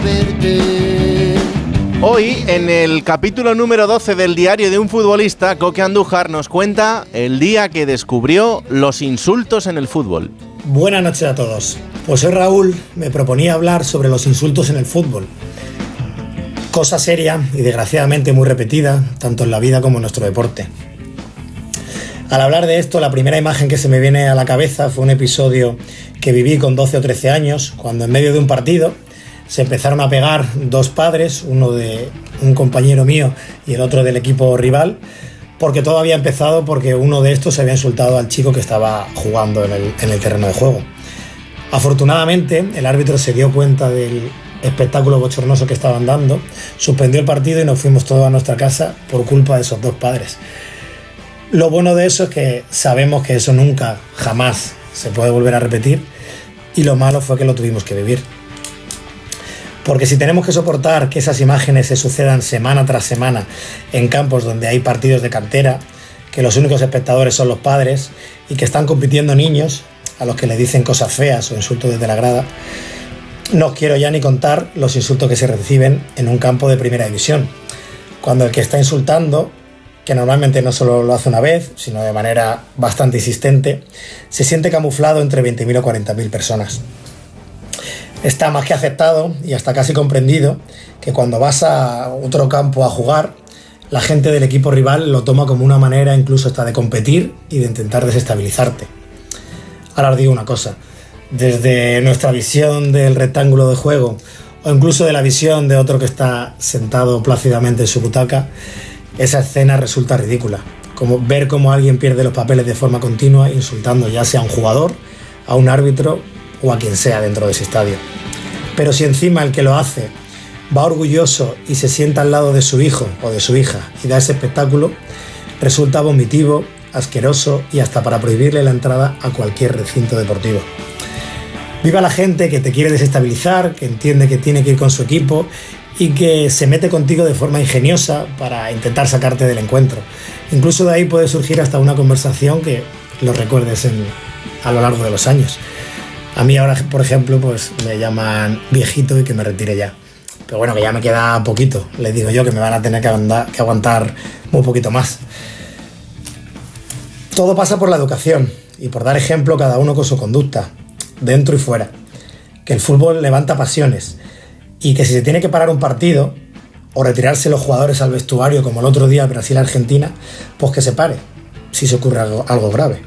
Verte. Hoy, en el capítulo número 12 del diario de un futbolista, Coque Andújar nos cuenta el día que descubrió los insultos en el fútbol. Buenas noches a todos. Pues soy Raúl, me proponía hablar sobre los insultos en el fútbol. Cosa seria y desgraciadamente muy repetida, tanto en la vida como en nuestro deporte. Al hablar de esto, la primera imagen que se me viene a la cabeza fue un episodio que viví con 12 o 13 años, cuando en medio de un partido se empezaron a pegar dos padres, uno de un compañero mío y el otro del equipo rival, porque todo había empezado porque uno de estos se había insultado al chico que estaba jugando en el, en el terreno de juego. Afortunadamente, el árbitro se dio cuenta del espectáculo bochornoso que estaban dando, suspendió el partido y nos fuimos todos a nuestra casa por culpa de esos dos padres. Lo bueno de eso es que sabemos que eso nunca, jamás se puede volver a repetir y lo malo fue que lo tuvimos que vivir. Porque si tenemos que soportar que esas imágenes se sucedan semana tras semana en campos donde hay partidos de cantera, que los únicos espectadores son los padres y que están compitiendo niños a los que le dicen cosas feas o insultos desde la grada, no os quiero ya ni contar los insultos que se reciben en un campo de primera división, cuando el que está insultando que normalmente no solo lo hace una vez, sino de manera bastante insistente, se siente camuflado entre 20.000 o 40.000 personas. Está más que aceptado y hasta casi comprendido que cuando vas a otro campo a jugar, la gente del equipo rival lo toma como una manera incluso hasta de competir y de intentar desestabilizarte. Ahora os digo una cosa, desde nuestra visión del rectángulo de juego o incluso de la visión de otro que está sentado plácidamente en su butaca, esa escena resulta ridícula. Como ver cómo alguien pierde los papeles de forma continua insultando ya sea a un jugador, a un árbitro o a quien sea dentro de ese estadio. Pero si encima el que lo hace va orgulloso y se sienta al lado de su hijo o de su hija y da ese espectáculo, resulta vomitivo, asqueroso y hasta para prohibirle la entrada a cualquier recinto deportivo. Viva la gente que te quiere desestabilizar, que entiende que tiene que ir con su equipo y que se mete contigo de forma ingeniosa para intentar sacarte del encuentro. Incluso de ahí puede surgir hasta una conversación que lo recuerdes a lo largo de los años. A mí ahora, por ejemplo, pues me llaman viejito y que me retire ya. Pero bueno, que ya me queda poquito. Les digo yo que me van a tener que, aguantar muy poquito más. Todo pasa por la educación y por dar ejemplo cada uno con su conducta, dentro y fuera. Que el fútbol levanta pasiones y que si se tiene que parar un partido o retirarse los jugadores al vestuario como el otro día Brasil-Argentina, pues que se pare, si se ocurre algo grave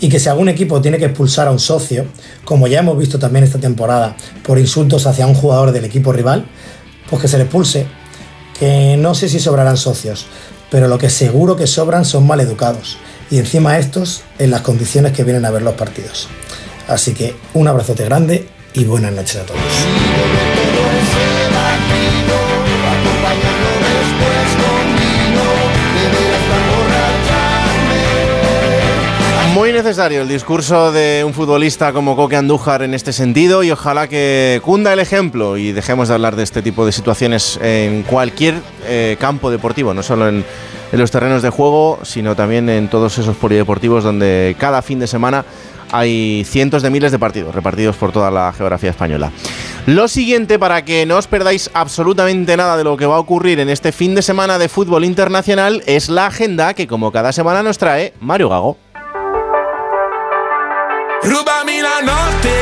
y que si algún equipo tiene que expulsar a un socio, como ya hemos visto también esta temporada, por insultos hacia un jugador del equipo rival, pues que se le expulse, que no sé si sobrarán socios, pero lo que seguro que sobran son mal educados, y encima estos en las condiciones que vienen a ver los partidos. Así que un abrazote grande y buenas noches a todos. Muy necesario el discurso de un futbolista como Coque Andújar en este sentido y ojalá que cunda el ejemplo y dejemos de hablar de este tipo de situaciones en cualquier eh, campo deportivo, no solo en, en los terrenos de juego, sino también en todos esos polideportivos donde cada fin de semana hay cientos de miles de partidos repartidos por toda la geografía española. Lo siguiente, para que no os perdáis absolutamente nada de lo que va a ocurrir en este fin de semana de fútbol internacional, es la agenda que como cada semana nos trae Mario Gago. Rubami la notte.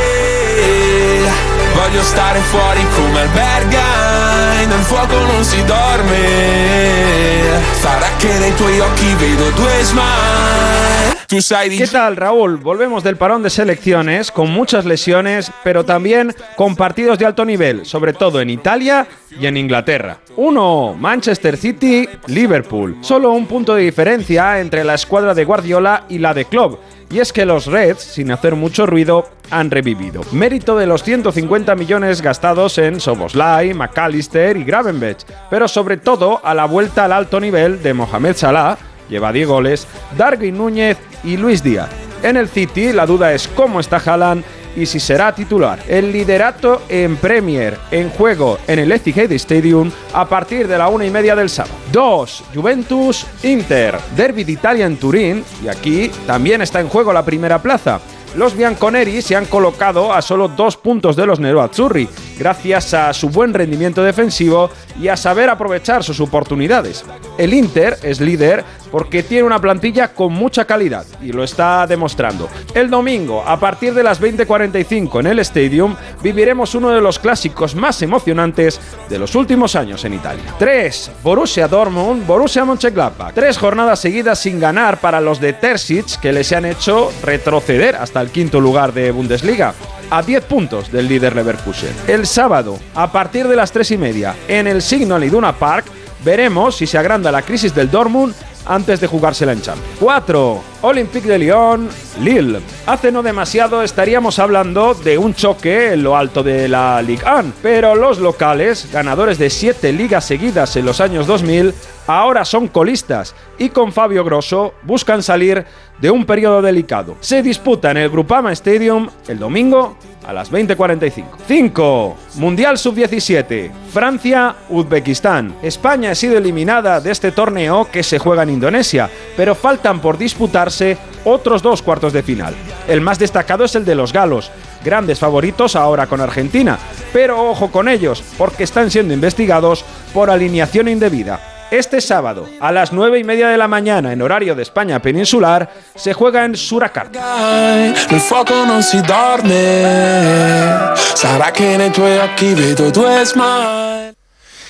Voglio stare fuori come albergai Nel fuoco non si dorme. Sarà che nei tuoi occhi vedo due smile ¿Qué tal, Raúl? Volvemos del parón de selecciones con muchas lesiones, pero también con partidos de alto nivel, sobre todo en Italia y en Inglaterra. Uno, Manchester City, Liverpool. Solo un punto de diferencia entre la escuadra de Guardiola y la de Klopp. Y es que los Reds, sin hacer mucho ruido, han revivido. Mérito de los 150 millones gastados en Soboslai, McAllister y Gravenberch, pero sobre todo a la vuelta al alto nivel de Mohamed Salah, lleva 10 goles, Darwin Núñez y Luis Díaz. En el City la duda es cómo está Haaland y si será titular. El liderato en Premier, en juego en el Etihad Stadium a partir de la una y media del sábado. 2. Juventus Inter, Derby de Italia en Turín y aquí también está en juego la primera plaza. Los bianconeri se han colocado a solo dos puntos de los Nero-Azzurri, gracias a su buen rendimiento defensivo y a saber aprovechar sus oportunidades. El Inter es líder porque tiene una plantilla con mucha calidad y lo está demostrando. El domingo, a partir de las 20:45 en el Stadium, viviremos uno de los clásicos más emocionantes de los últimos años en Italia. 3. Borussia Dortmund, Borussia Mönchengladbach. Tres jornadas seguidas sin ganar para los de Terzic que les han hecho retroceder hasta el quinto lugar de Bundesliga a 10 puntos del líder Leverkusen. El sábado, a partir de las 3 y media, en el Signal Iduna Park, veremos si se agranda la crisis del Dortmund antes de jugársela en Champions. 4. Olympique de Lyon, Lille. Hace no demasiado estaríamos hablando de un choque en lo alto de la Ligue 1, pero los locales, ganadores de 7 ligas seguidas en los años 2000, ahora son colistas y con Fabio Grosso buscan salir de un periodo delicado. Se disputa en el Grupama Stadium el domingo a las 20:45. 5. Mundial Sub-17. Francia, Uzbekistán. España ha sido eliminada de este torneo que se juega en Indonesia, pero faltan por disputarse otros dos cuartos de final. El más destacado es el de los galos, grandes favoritos ahora con Argentina, pero ojo con ellos, porque están siendo investigados por alineación indebida. Este sábado, a las 9 y media de la mañana, en horario de España peninsular, se juega en Surakarta.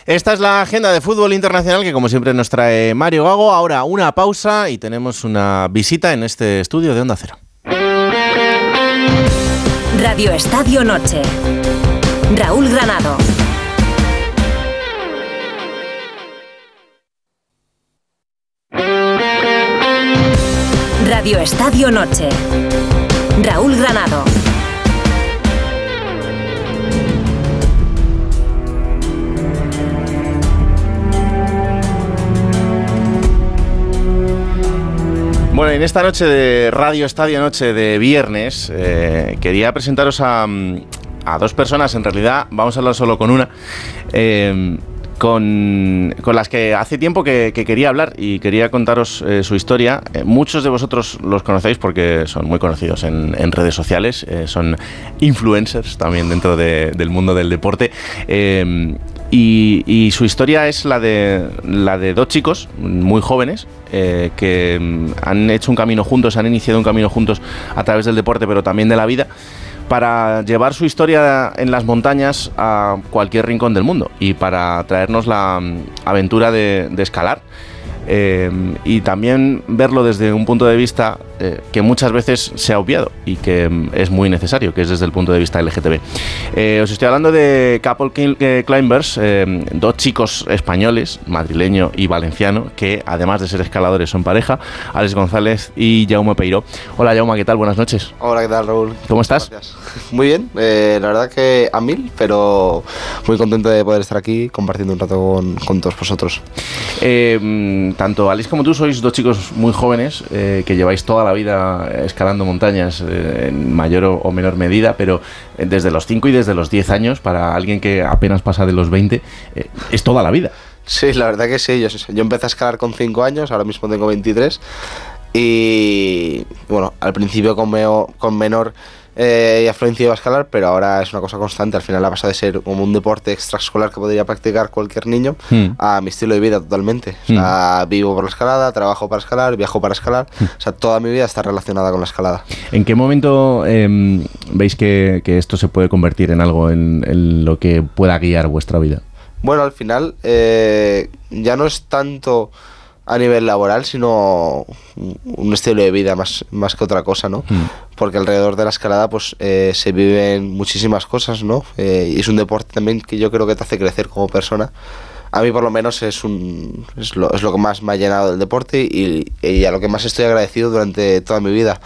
Esta es la agenda de fútbol internacional que como siempre nos trae Mario Gago. Ahora una pausa y tenemos una visita en este estudio de Onda Cero. Radio Estadio Noche. Raúl Granado. Radio Estadio Noche. Raúl Granado. Bueno, en esta noche de Radio Estadio Noche de viernes, eh, quería presentaros a, mm, a dos personas, en realidad vamos a hablar solo con una, eh, con, con las que hace tiempo que, que quería hablar y quería contaros eh, su historia. Eh, muchos de vosotros los conocéis porque son muy conocidos en, en redes sociales, eh, son influencers también dentro de- del mundo del deporte. Y, su historia es la de, la de dos chicos muy jóvenes que mm, han hecho un camino juntos, han iniciado un camino juntos a través del deporte, pero también de la vida, para llevar su historia en las montañas a cualquier rincón del mundo y para traernos la mm, aventura de, de escalar. Eh, y también verlo desde un punto de vista eh, que muchas veces se ha obviado y que mm, es muy necesario, que es desde el punto de vista LGTB. Eh, os estoy hablando de Couple eh, Climbers, dos chicos españoles, madrileño y valenciano, que además de ser escaladores son pareja, Alex González y Jaume Peiro. Hola Jaume, ¿qué tal? Buenas noches. Hola, ¿qué tal, Raúl? ¿Cómo estás? Muy bien, la verdad que a mil, pero muy contento de poder estar aquí compartiendo un rato con, con todos vosotros. Eh, mm, tanto Alice como tú sois dos chicos muy jóvenes eh, que lleváis toda la vida escalando montañas eh, en mayor o, menor medida, pero eh, desde los 5 y desde los 10 años, para alguien que apenas pasa de los 20, eh, es toda la vida. Sí, la verdad que sí, yo, yo empecé a escalar con 5 años, ahora mismo tengo 23 y bueno, al principio con, meo- con menor eh, afluencia iba a escalar, pero ahora es una cosa constante, al final ha pasado de ser como un deporte extraescolar que podría practicar cualquier niño Hmm. a mi estilo de vida totalmente. O sea, vivo por la escalada, trabajo para escalar, viajo para escalar, o sea, toda mi vida está relacionada con la escalada. ¿En qué momento em, veis que, que esto se puede convertir en algo en, en lo que pueda guiar vuestra vida? Bueno, al final eh, ya no es tanto a nivel laboral, sino un- estilo de vida más, más que otra cosa, ¿no? Porque alrededor de la escalada pues eh, se viven muchísimas cosas, ¿no? Eh, y es un deporte también que yo creo que te hace crecer como persona. A mí por lo menos es, un, es, lo, es lo que más me ha llenado del deporte y, y a lo que más estoy agradecido durante toda mi vida.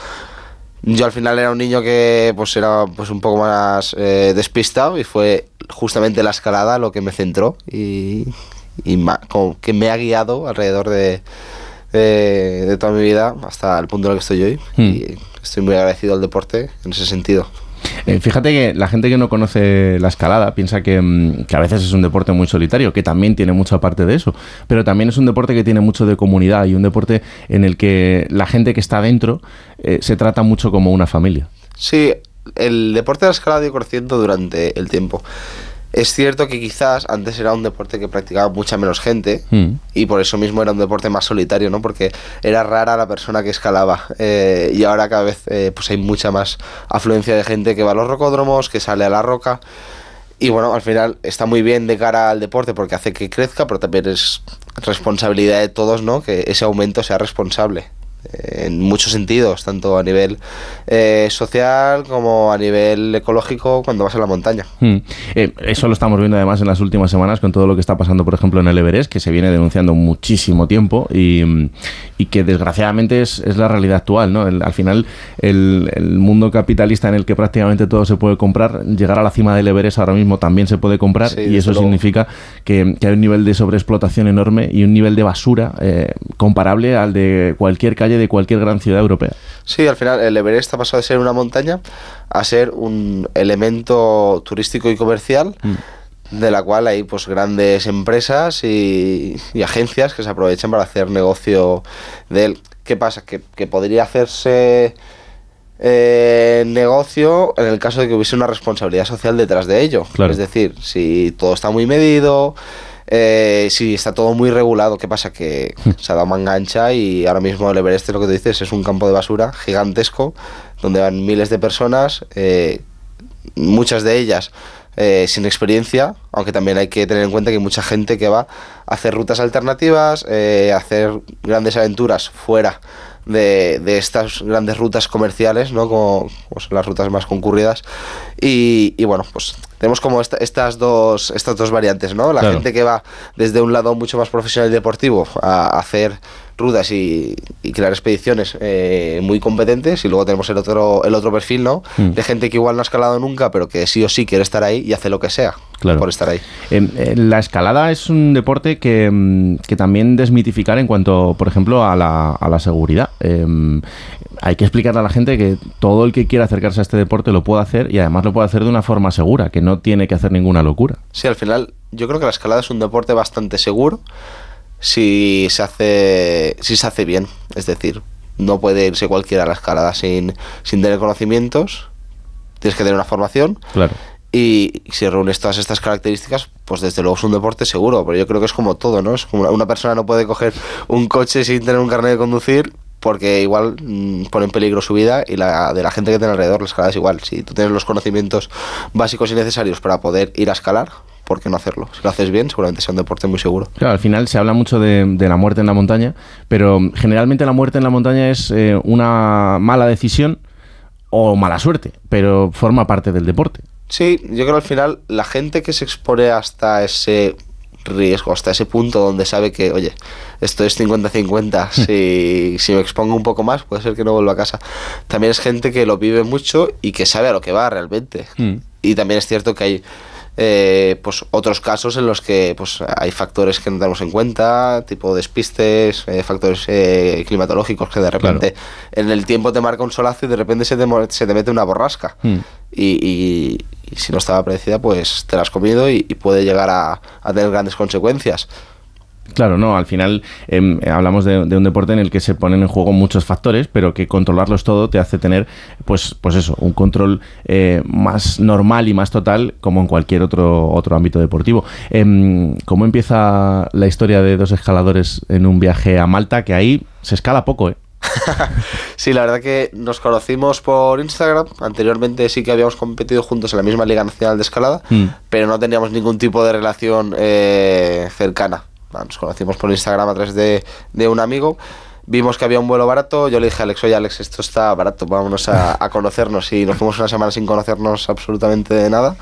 Yo al final era un niño que pues era pues un poco más eh, despistado y fue justamente la escalada lo que me centró y, y que me ha guiado alrededor de, de, de toda mi vida hasta el punto en el que estoy hoy Hmm. y estoy muy agradecido al deporte en ese sentido. Eh, fíjate que la gente que no conoce la escalada piensa que, mm, que a veces es un deporte muy solitario, que también tiene mucha parte de eso, pero también es un deporte que tiene mucho de comunidad y un deporte en el que la gente que está dentro eh, se trata mucho como una familia. Sí, el deporte de la escalada ha ido creciendo durante el tiempo. Es cierto que quizás antes era un deporte que practicaba mucha menos gente Mm. y por eso mismo era un deporte más solitario, ¿no? Porque era rara la persona que escalaba eh, y ahora cada vez eh, pues hay mucha más afluencia de gente que va a los rocódromos, que sale a la roca y bueno, al final está muy bien de cara al deporte porque hace que crezca, pero también es responsabilidad de todos, ¿no? Que ese aumento sea responsable en muchos sentidos, tanto a nivel eh, social como a nivel ecológico cuando vas a la montaña. Mm. Eh, eso lo estamos viendo además en las últimas semanas con todo lo que está pasando, por ejemplo, en el Everest, que se viene denunciando muchísimo tiempo y, y que desgraciadamente es, es la realidad actual. ¿no? El- al final, el, el mundo capitalista en el que prácticamente todo se puede comprar, llegar a la cima del Everest ahora mismo también se puede comprar Sí, y eso luego. significa que, que hay un nivel de sobreexplotación enorme y un nivel de basura eh, comparable al de cualquier calle de cualquier gran ciudad europea. Sí, al final el Everest ha pasado de ser una montaña a ser un elemento turístico y comercial de la cual hay pues grandes empresas y, y agencias que se aprovechan para hacer negocio de él. ¿Qué pasa? Que, que podría hacerse eh, negocio en el caso de que hubiese una responsabilidad social detrás de ello. Claro. Es decir, si todo está muy medido, eh, si está todo muy regulado, ¿qué pasa? Que se ha dado manga ancha y ahora mismo el Everest, lo que tú dices, es un campo de basura gigantesco donde van miles de personas, eh, muchas de ellas eh, sin experiencia, aunque también hay que tener en cuenta que hay mucha gente que va a hacer rutas alternativas, eh, a hacer grandes aventuras fuera de, de estas grandes rutas comerciales, ¿no? Como, como son las rutas más concurridas. Y, y bueno, pues tenemos como esta- estas, dos, estas dos variantes, ¿no? La Claro. gente que va desde un lado mucho más profesional y deportivo a hacer rutas y, y crear expediciones eh, muy competentes y luego tenemos el otro el otro perfil no Mm. de gente que igual no ha escalado nunca pero que sí o sí quiere estar ahí y hace lo que sea Claro. por estar ahí Eh, eh, la escalada es un deporte que, mm, que también desmitificar en cuanto, por ejemplo, a la, a la seguridad. Eh, hay que explicarle a la gente que todo el que quiera acercarse a este deporte lo puede hacer y además lo puede hacer de una forma segura, que no tiene que hacer ninguna locura. Sí, al final yo creo que la escalada es un deporte bastante seguro si se hace si se hace bien, es decir, no puede irse cualquiera a la escalada sin, sin tener conocimientos, tienes que tener una formación Claro. y si reúnes todas estas características, pues desde luego es un deporte seguro, pero yo creo que es como todo, ¿no? Es como una, una persona no puede coger un coche sin tener un carnet de conducir porque igual mm, pone en peligro su vida y la de la gente que tiene alrededor. La escalada es igual. Si tú tienes los conocimientos básicos y necesarios para poder ir a escalar, ¿por qué no hacerlo? Si lo haces bien, seguramente sea un deporte muy seguro. Claro, al final se habla mucho de, de la muerte en la montaña, pero generalmente la muerte en la montaña es eh, una mala decisión o mala suerte, pero forma parte del deporte. Sí, yo creo que al final la gente que se expone hasta ese riesgo, hasta ese punto donde sabe que, oye, esto es 50-50, si, si me expongo un poco más, puede ser que no vuelva a casa. También es gente que lo vive mucho y que sabe a lo que va realmente. Y también es cierto que hay eh, pues otros casos en los que pues hay factores que no tenemos en cuenta, tipo despistes, eh, factores eh, climatológicos que de repente en el tiempo te marca un solazo y de repente se te, se te mete una borrasca. Hmm. Y, y- y si no estaba predecida, pues te la has comido y, y puede llegar a, a tener grandes consecuencias. Claro, no, al final em, hablamos de, de un deporte en el que se ponen en juego muchos factores, pero que controlarlos todo te hace tener, pues, pues eso, un control eh, más normal y más total como en cualquier otro, otro ámbito deportivo. Em, ¿Cómo empieza la historia de dos escaladores en un viaje a Malta? Que ahí se escala poco, ¿eh? Sí, la verdad que nos conocimos por Instagram. Anteriormente sí que habíamos competido juntos en la misma Liga Nacional de Escalada, Mm. pero no teníamos ningún tipo de relación eh, cercana. Nos conocimos por Instagram a través de, de un amigo. Vimos que había un vuelo barato. Yo le dije a Alex, oye Alex, esto está barato, vámonos a, a conocernos. Y nos fuimos una semana sin conocernos absolutamente de nada.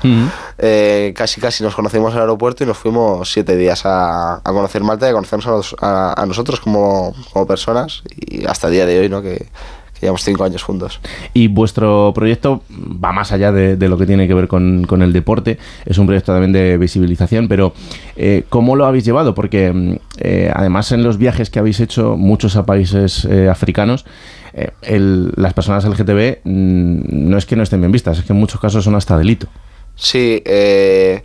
Eh, casi casi nos conocimos en el aeropuerto y nos fuimos siete días a, a conocer Malta y a conocernos a, a- a nosotros como, como personas y hasta el día de hoy, ¿no? Que, que llevamos cinco años juntos. Y vuestro proyecto va más allá de, de lo que tiene que ver con, con el deporte. Es un proyecto también de visibilización, pero eh, ¿cómo lo habéis llevado? Porque mm, eh, además en los viajes que habéis hecho, muchos a países eh, africanos, el- las personas LGTB mm, no es que no estén bien vistas, es que en muchos casos son hasta delito. Sí, eh,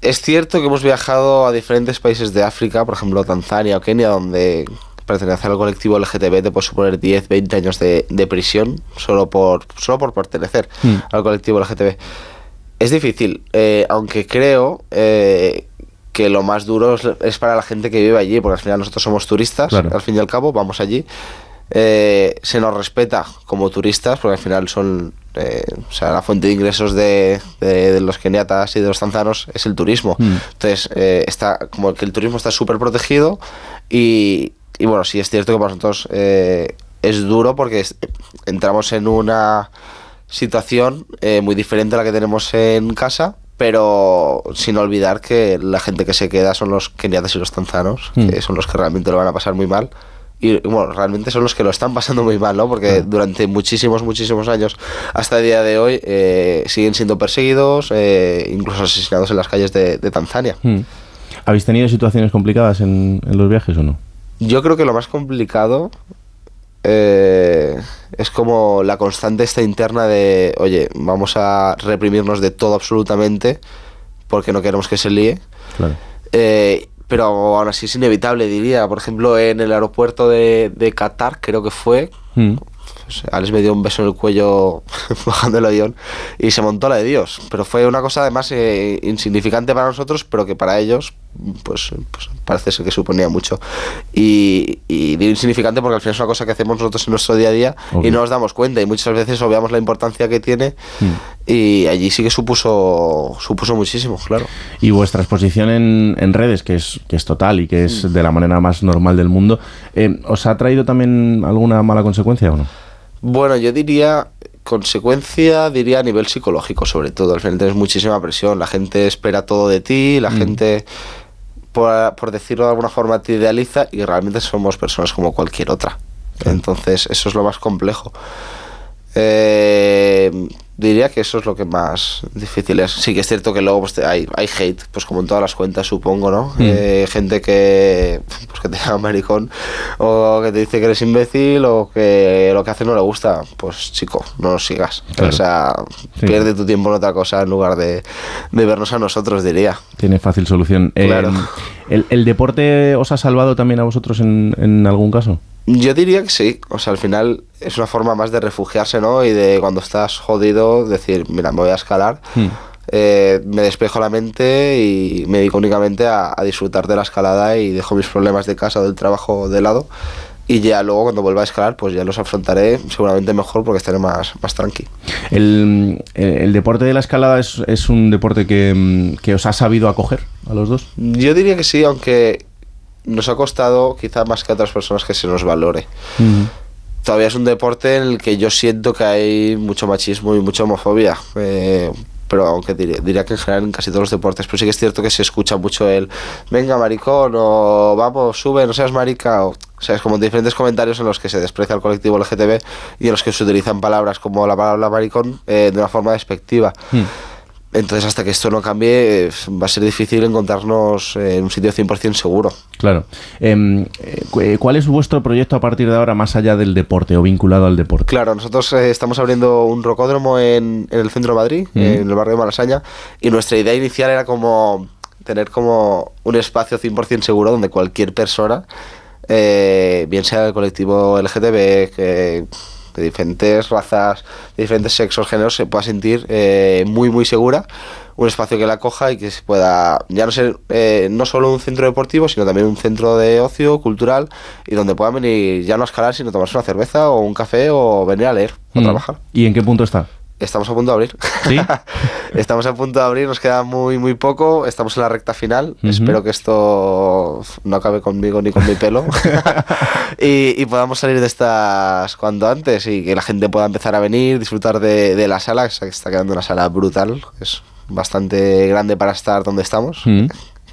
es cierto que hemos viajado a diferentes países de África, por ejemplo Tanzania o Kenia, donde pertenecer al colectivo LGTB te puede suponer 10, 20 años de, de prisión solo por, solo por pertenecer Mm. al colectivo LGTB. Es difícil, eh, aunque creo eh, que lo más duro es, para la gente que vive allí, porque al final nosotros somos turistas, Claro. al fin y al cabo, vamos allí. Eh, se nos respeta como turistas, porque al final son. eh, o sea, la fuente de ingresos de, de- de los keniatas y de los tanzanos es el turismo. Mm. Entonces, eh, está como que el turismo está súper protegido y, y bueno, sí es cierto que para nosotros eh, es duro porque es- entramos en una situación eh, muy diferente a la que tenemos en casa, pero sin olvidar que la gente que se queda son los keniatas y los tanzanos, Mm. que son los que realmente lo van a pasar muy mal. Y bueno, realmente son los que lo están pasando muy mal, ¿no? Porque durante muchísimos, muchísimos años, hasta el día de hoy, eh, siguen siendo perseguidos, eh, incluso asesinados en las calles de, de Tanzania. Mm. ¿Habéis tenido situaciones complicadas en, en los viajes o no? Yo creo que lo más complicado eh, es como la constante esta interna de, oye, vamos a reprimirnos de todo absolutamente porque no queremos que se líe. Claro. Eh, pero aún así es inevitable, diría. Por ejemplo, en el aeropuerto de, de Qatar, creo que fue, Mm. pues, Alex me dio un beso en el cuello bajando el avión y se montó la de Dios. Pero fue una cosa además eh, insignificante para nosotros, pero que para ellos pues, pues parece ser que suponía mucho. Y, y digo insignificante porque al final es una cosa que hacemos nosotros en nuestro día a día y no nos damos cuenta y muchas veces obviamos la importancia que tiene Mm. y allí sí que supuso, supuso muchísimo, claro. Y vuestra exposición en, en redes, que es, que es total y que es de la manera más normal del mundo, eh, ¿os ha traído también alguna mala consecuencia o no? Bueno, yo diría consecuencia, diría a nivel psicológico sobre todo. Al final tienes muchísima presión, la gente espera todo de ti, la Mm. gente, por, por decirlo de alguna forma, te idealiza y realmente somos personas como cualquier otra. Entonces, eso es lo más complejo. Eh, diría que eso es lo que más difícil es. Sí que es cierto que luego pues, hay, hay hate, pues como en todas las cuentas supongo, ¿no? Mm. Eh, gente que, pues, que te llama maricón o que te dice que eres imbécil o que lo que hace no le gusta. Pues chico, no nos sigas. Claro. O sea, Sí. pierde tu tiempo en otra cosa en lugar de, de vernos a nosotros, diría. Tiene fácil solución. Eh, Claro. ¿el, el deporte os ha salvado también a vosotros en, en algún caso? Yo diría que sí, o sea, al final es una forma más de refugiarse, ¿no? Y de cuando estás jodido, decir, mira, me voy a escalar, Hmm. eh, me despejo la mente y me dedico únicamente a, a disfrutar de la escalada y dejo mis problemas de casa o del trabajo de lado. Y ya luego cuando vuelva a escalar, pues ya los afrontaré seguramente mejor porque estaré más, más tranqui. El, eh, el deporte de la escalada es, es un deporte que, mm, que os ha sabido acoger a los dos. Yo diría que sí, aunque nos ha costado quizá más que a otras personas que se nos valore. todavía es un deporte en el que yo siento que hay mucho machismo y mucha homofobia. eh, pero aunque diría, diría que en general en casi todos los deportes, pero sí que es cierto que se escucha mucho el venga maricón o vamos, sube, no seas marica o, o sea, es como diferentes comentarios en los que se desprecia al colectivo LGTB y en los que se utilizan palabras como la palabra maricón eh, de una forma despectiva. Entonces, hasta que esto no cambie, eh, va a ser difícil encontrarnos en un sitio 100% seguro. Claro. Em, eh, cu- ¿Cuál es vuestro proyecto a partir de ahora más allá del deporte o vinculado al deporte? Claro, nosotros eh, estamos abriendo un rocódromo en, en el centro de Madrid, Mm. en el barrio de Malasaña, y nuestra idea inicial era como tener como un espacio 100% seguro donde cualquier persona, eh, bien sea del colectivo LGTB, que de diferentes razas, de diferentes sexos, géneros, se pueda sentir eh, muy, muy segura. Un espacio que la acoja y que se pueda ya no ser eh, no solo un centro deportivo, sino también un centro de ocio cultural y donde puedan venir ya no a escalar, sino tomarse una cerveza o un café o venir a leer o Mm. trabajar. ¿Y en qué punto está? Estamos a punto de abrir. ¿Sí? Estamos a punto de abrir, nos queda muy, muy poco. Estamos en la recta final. Ujú. Espero que esto no acabe conmigo ni con mi pelo. y, y podamos salir de estas cuanto antes y que la gente pueda empezar a venir, disfrutar de, de la sala, que está quedando una sala brutal. Es bastante grande para estar donde estamos. Mm.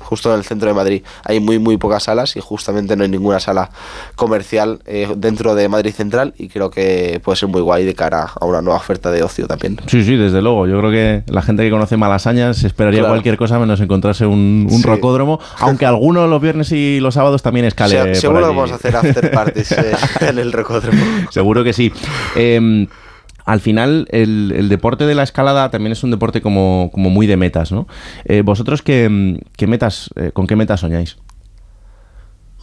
Justo en el centro de Madrid hay muy muy pocas salas y justamente no hay ninguna sala comercial eh, dentro de Madrid Central y creo que puede ser muy guay de cara a una nueva oferta de ocio también. Sí, sí, desde luego. Yo creo que la gente que conoce Malasañas esperaría Claro. cualquier cosa menos encontrarse un, un Sí. rocódromo, aunque algunos los viernes y los sábados también escale. Se- seguro que allí. vamos a hacer after parties eh, en el rocódromo. Seguro que sí. Eh, al final, el, el deporte de la escalada también es un deporte como, muy de metas, ¿no? Eh, ¿Vosotros qué, qué metas, eh, con qué metas soñáis?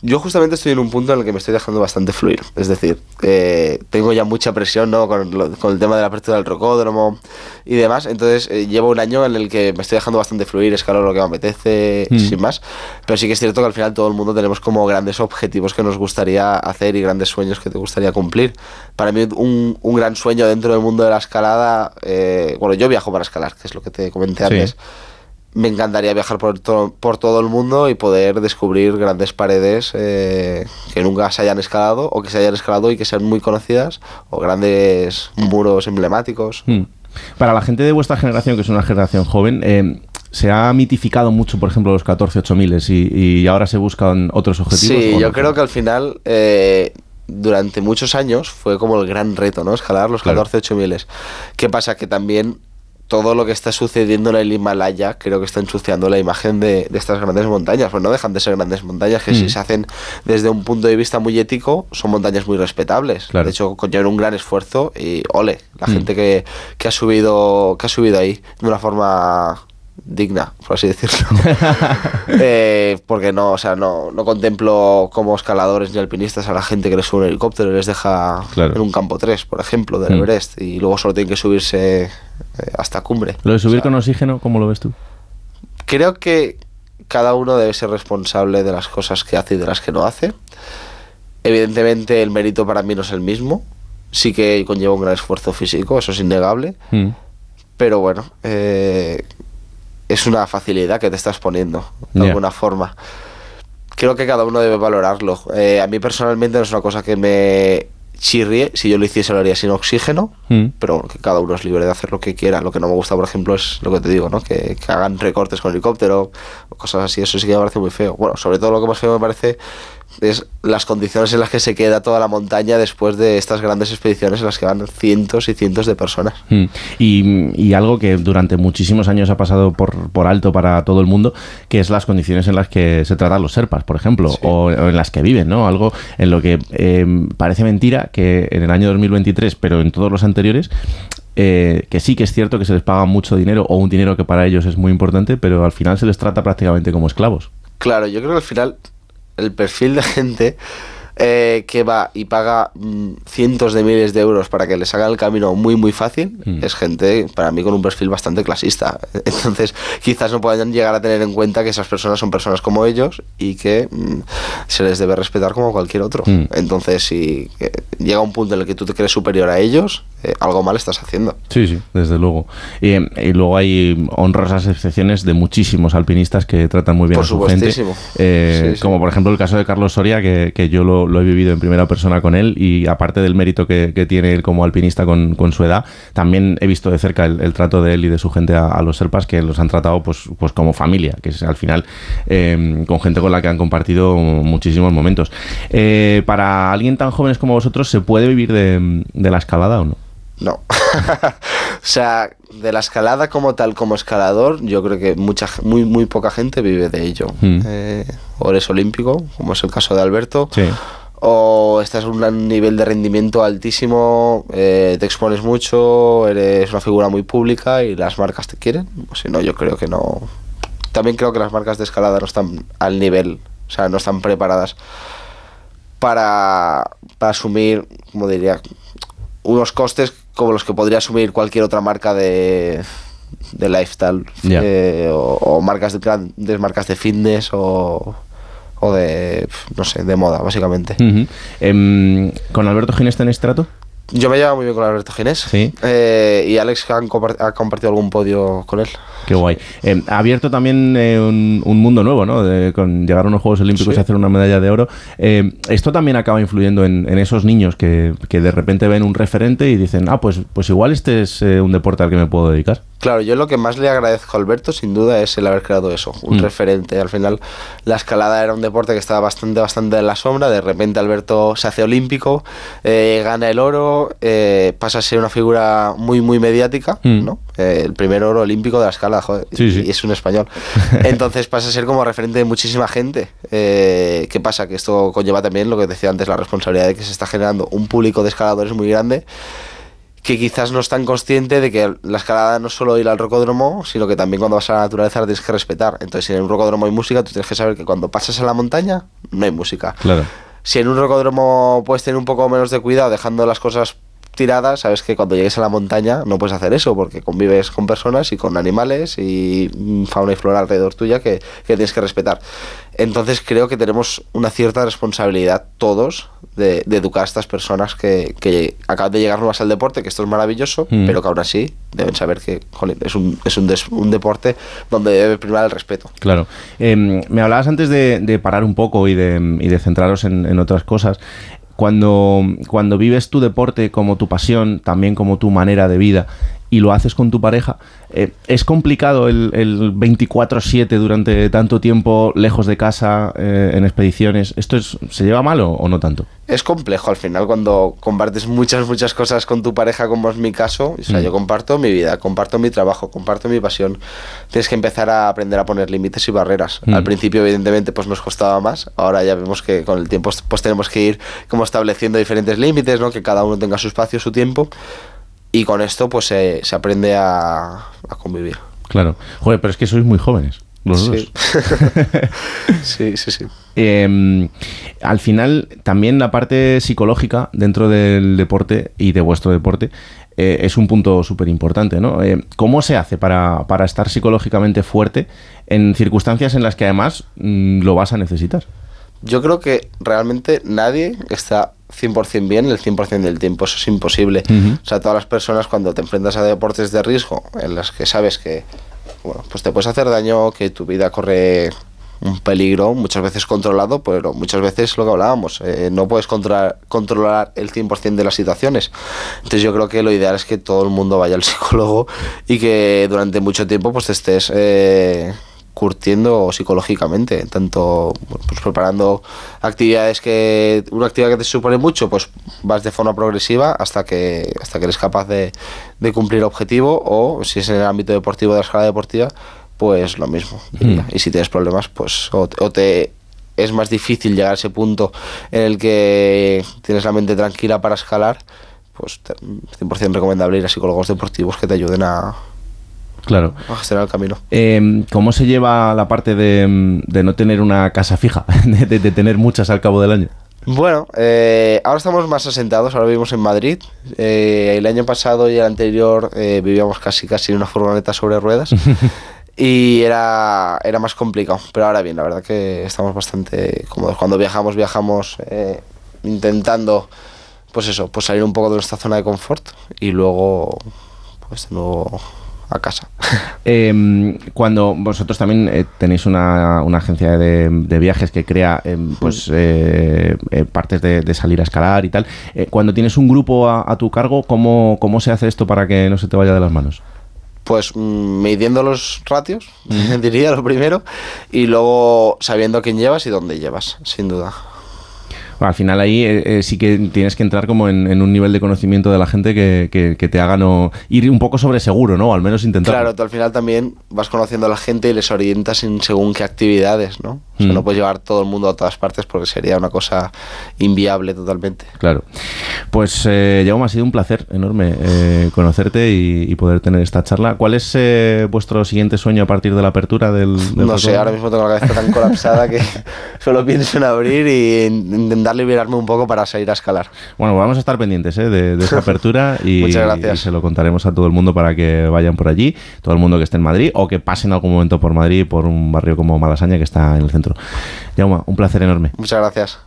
Yo justamente estoy en un punto en el que me estoy dejando bastante fluir. Es decir, eh, tengo ya mucha presión ¿no? con, lo- con el tema de la apertura del rocódromo y demás. Entonces eh, llevo un año en el que me estoy dejando bastante fluir, escalo lo que me apetece, Mm. sin más. Pero sí que es cierto que al final todo el mundo tenemos como grandes objetivos que nos gustaría hacer y grandes sueños que te gustaría cumplir. Para mí un, un gran sueño dentro del mundo de la escalada, eh, bueno, yo viajo para escalar, que es lo que te comenté Sí. antes me encantaría viajar por, to- por todo el mundo y poder descubrir grandes paredes eh, que nunca se hayan escalado o que se hayan escalado y que sean muy conocidas o grandes muros emblemáticos. Mm. Para la gente de vuestra generación, que es una generación joven, eh, se ha mitificado mucho, por ejemplo, los 14 8000 y, y ahora se buscan otros objetivos. Sí, ¿o yo no? creo que al final eh, durante muchos años fue como el gran reto, ¿no? Escalar los Claro. 14 8000. ¿Qué pasa? Que también todo lo que está sucediendo en el Himalaya creo que está ensuciando la imagen de, de estas grandes montañas. Pues no dejan de ser grandes montañas que Mm. si se hacen desde un punto de vista muy ético son montañas muy respetables. Claro. De hecho, conllevan un gran esfuerzo y ole, la Mm. gente que, que ha subido que ha subido ahí de una forma digna, por así decirlo. Eh, porque no, o sea, no, no contemplo como escaladores ni alpinistas a la gente que les sube un helicóptero y les deja Claro. en un campo 3, por ejemplo, del Mm. Everest, y luego solo tienen que subirse eh, hasta cumbre. Lo de subir con oxígeno, ¿cómo lo ves tú? Creo que cada uno debe ser responsable de las cosas que hace y de las que no hace. Evidentemente el mérito para mí no es el mismo, sí que conlleva un gran esfuerzo físico, eso es innegable, Mm. pero bueno, eh, es una facilidad que te estás poniendo de alguna forma. Creo que cada uno debe valorarlo. Eh, a mí personalmente no es una cosa que me chirrie, si yo lo hiciese lo haría sin oxígeno, Mm. pero que cada uno es libre de hacer lo que quiera. Lo que no me gusta, por ejemplo, es lo que te digo, ¿no? Que, que hagan recortes con helicóptero o cosas así, eso sí que me parece muy feo. Bueno, sobre todo lo que más feo me parece es las condiciones en las que se queda toda la montaña después de estas grandes expediciones en las que van cientos y cientos de personas. Mm. Y, y algo que durante muchísimos años ha pasado por, por alto para todo el mundo, que es las condiciones en las que se tratan los serpas, por ejemplo, o, o en las que viven, ¿no? Algo en lo que eh, parece mentira que en el año 2023, pero en todos los anteriores, eh, que sí que es cierto que se les paga mucho dinero o un dinero que para ellos es muy importante, pero al final se les trata prácticamente como esclavos. Claro, yo creo que al final el perfil de gente eh, que va y paga mm, cientos de miles de euros para que les hagan el camino muy muy fácil Mm. es gente para mí con un perfil bastante clasista. Entonces quizás no puedan llegar a tener en cuenta que esas personas son personas como ellos y que mm, se les debe respetar como cualquier otro. Entonces si eh, llega un punto en el que tú te crees superior a ellos eh, algo mal estás haciendo Sí, sí, desde luego. Y, y luego hay honrosas excepciones de muchísimos alpinistas que tratan muy bien Por a su gente. Eh, Sí, sí. Como por ejemplo el caso de Carlos Soria, que, que yo lo, lo he vivido en primera persona con él y aparte del mérito que, que tiene él como alpinista con, con su edad, también he visto de cerca el, el trato de él y de su gente a, a los serpas que los han tratado pues, pues como familia, que es al final eh, con gente con la que han compartido muchísimos momentos. Eh, para alguien tan jóvenes como vosotros, ¿se puede vivir de, de la escalada o no? No. o sea, de la escalada como tal, como escalador, yo creo que mucha, muy, muy poca gente vive de ello. Mm. Eh, o eres olímpico, como es el caso de Alberto, Sí. o estás en un nivel de rendimiento altísimo, eh, te expones mucho, eres una figura muy pública y las marcas te quieren. O si no, yo creo que no. También creo que las marcas de escalada no están al nivel, o sea, no están preparadas para, para asumir, como diría, unos costes como los que podría asumir cualquier otra marca de, de lifestyle eh, o, o marcas de grandes marcas de fitness o, o de no sé de moda básicamente. Em, ¿Con Alberto Ginés tenéis trato? Yo me llevo muy bien con Alberto Ginés Sí. eh, y Alex han compar- ha compartido algún podio con él Qué guay. Eh, ha abierto también eh, un, un mundo nuevo, ¿no? De- con llegar a unos Juegos Olímpicos Sí. y hacer una medalla de oro. Eh, esto también acaba influyendo en, en esos niños que, que de repente ven un referente y dicen, ah, pues, pues igual este es eh, un deporte al que me puedo dedicar. Claro, yo lo que más le agradezco a Alberto, sin duda, es el haber creado eso, un Mm. referente. Al final, la escalada era un deporte que estaba bastante, bastante en la sombra. De repente, Alberto se hace olímpico, eh, gana el oro, eh, pasa a ser una figura muy, muy mediática, Mm. ¿no? Eh, el primer oro olímpico de la escalada, joder, Sí, sí. y es un español. Entonces pasa a ser como referente de muchísima gente. Eh, ¿Qué pasa? Que esto conlleva también lo que decía antes, la responsabilidad de que se está generando un público de escaladores muy grande que quizás no es tan consciente de que la escalada no es solo ir al rocódromo, sino que también cuando vas a la naturaleza la tienes que respetar. Entonces, si en un rocódromo hay música, tú tienes que saber que cuando pasas a la montaña no hay música. Claro. Si en un rocódromo puedes tener un poco menos de cuidado dejando las cosas tiradas, sabes que cuando llegues a la montaña no puedes hacer eso porque convives con personas y con animales y mm, fauna y flora alrededor tuya que, que tienes que respetar. Entonces creo que tenemos una cierta responsabilidad todos de, de educar a estas personas que, que acaban de llegar nuevas al deporte, que esto es maravilloso, Mm. pero que aún así deben saber que jolín, es, un, es un, des- un deporte donde debe primar el respeto. Claro. Eh, me hablabas antes de, de parar un poco y de, y de centraros en, en otras cosas. Cuando, cuando vives tu deporte como tu pasión, también como tu manera de vida, y lo haces con tu pareja, eh, ¿es complicado el, el 24-7 durante tanto tiempo lejos de casa, eh, en expediciones? ¿Esto es, se lleva mal o, o no tanto? Es complejo al final cuando compartes muchas, muchas cosas con tu pareja, como es mi caso. O sea, Mm. yo comparto mi vida, comparto mi trabajo, comparto mi pasión. Tienes que empezar a aprender a poner límites y barreras. Mm. Al principio, evidentemente, pues nos costaba más. Ahora ya vemos que con el tiempo pues tenemos que ir como estableciendo diferentes límites, ¿no? Que cada uno tenga su espacio, su tiempo. Y con esto, pues se, se aprende a, a convivir. Claro. Joder, pero es que sois muy jóvenes. Los Sí. dos. sí, sí, sí. Eh, al final, también la parte psicológica dentro del deporte y de vuestro deporte eh, es un punto súper importante, ¿no? Eh, ¿Cómo se hace para, para estar psicológicamente fuerte en circunstancias en las que además mm, lo vas a necesitar? Yo creo que realmente nadie está 100% bien el 100% del tiempo, eso es imposible. O sea, todas las personas cuando te enfrentas a deportes de riesgo en las que sabes que bueno, pues te puedes hacer daño, que tu vida corre un peligro, muchas veces controlado, pero muchas veces lo que hablábamos, eh, no puedes controlar, controlar el 100% de las situaciones. Entonces yo creo que lo ideal es que todo el mundo vaya al psicólogo y que durante mucho tiempo pues te estés eh, curtiendo psicológicamente, tanto pues preparando actividades que una actividad que te supone mucho, pues vas de forma progresiva hasta que hasta que eres capaz de, de cumplir el objetivo o si es en el ámbito deportivo de la escala deportiva, pues lo mismo. Mm. Y si tienes problemas, pues o, o te es más difícil llegar a ese punto en el que tienes la mente tranquila para escalar, pues te- 100% recomendable ir a psicólogos deportivos que te ayuden a, Claro. a gestionar el camino. Eh, ¿Cómo se lleva la parte de, de no tener una casa fija, de, de- de tener muchas al cabo del año? Bueno, eh, ahora estamos más asentados, ahora vivimos en Madrid. Eh, el año pasado y el anterior eh, vivíamos casi casi en una furgoneta sobre ruedas y era, era más complicado, pero ahora bien, la verdad que estamos bastante cómodos. Cuando viajamos, viajamos intentando, pues eso, pues salir un poco de nuestra zona de confort y luego, pues de nuevo a casa. Eh, cuando vosotros también eh, tenéis una, una agencia de, de viajes que crea eh, pues eh, eh, partes de, de salir a escalar y tal, cuando tienes un grupo a, a tu cargo, ¿cómo, ¿cómo se hace esto para que no se te vaya de las manos? Pues mm, midiendo los ratios, diría lo primero, y luego sabiendo quién llevas y dónde llevas, sin duda. Al final ahí eh, eh, sí que tienes que entrar como en, en un nivel de conocimiento de la gente que, que- que te haga no ir un poco sobre seguro, ¿no? O al menos intentar. Claro, tú al final también vas conociendo a la gente y les orientas en según qué actividades, ¿no? O sea, Mm. no puedes llevar todo el mundo a todas partes porque sería una cosa inviable totalmente. Claro. Pues, eh, Jaume, ha sido un placer enorme eh, conocerte y, y poder tener esta charla. ¿Cuál es eh, vuestro siguiente sueño a partir de la apertura del, del No sé, ahora mismo tengo la cabeza tan colapsada que solo pienso en abrir y en intentar liberarme un poco para salir a escalar. Bueno, vamos a estar pendientes eh, de, de esa apertura y, Muchas gracias. y se lo contaremos a todo el mundo para que vayan por allí, todo el mundo que esté en Madrid o que pase en algún momento por Madrid, por un barrio como Malasaña que está en el centro. Jaume, un placer enorme. Muchas gracias.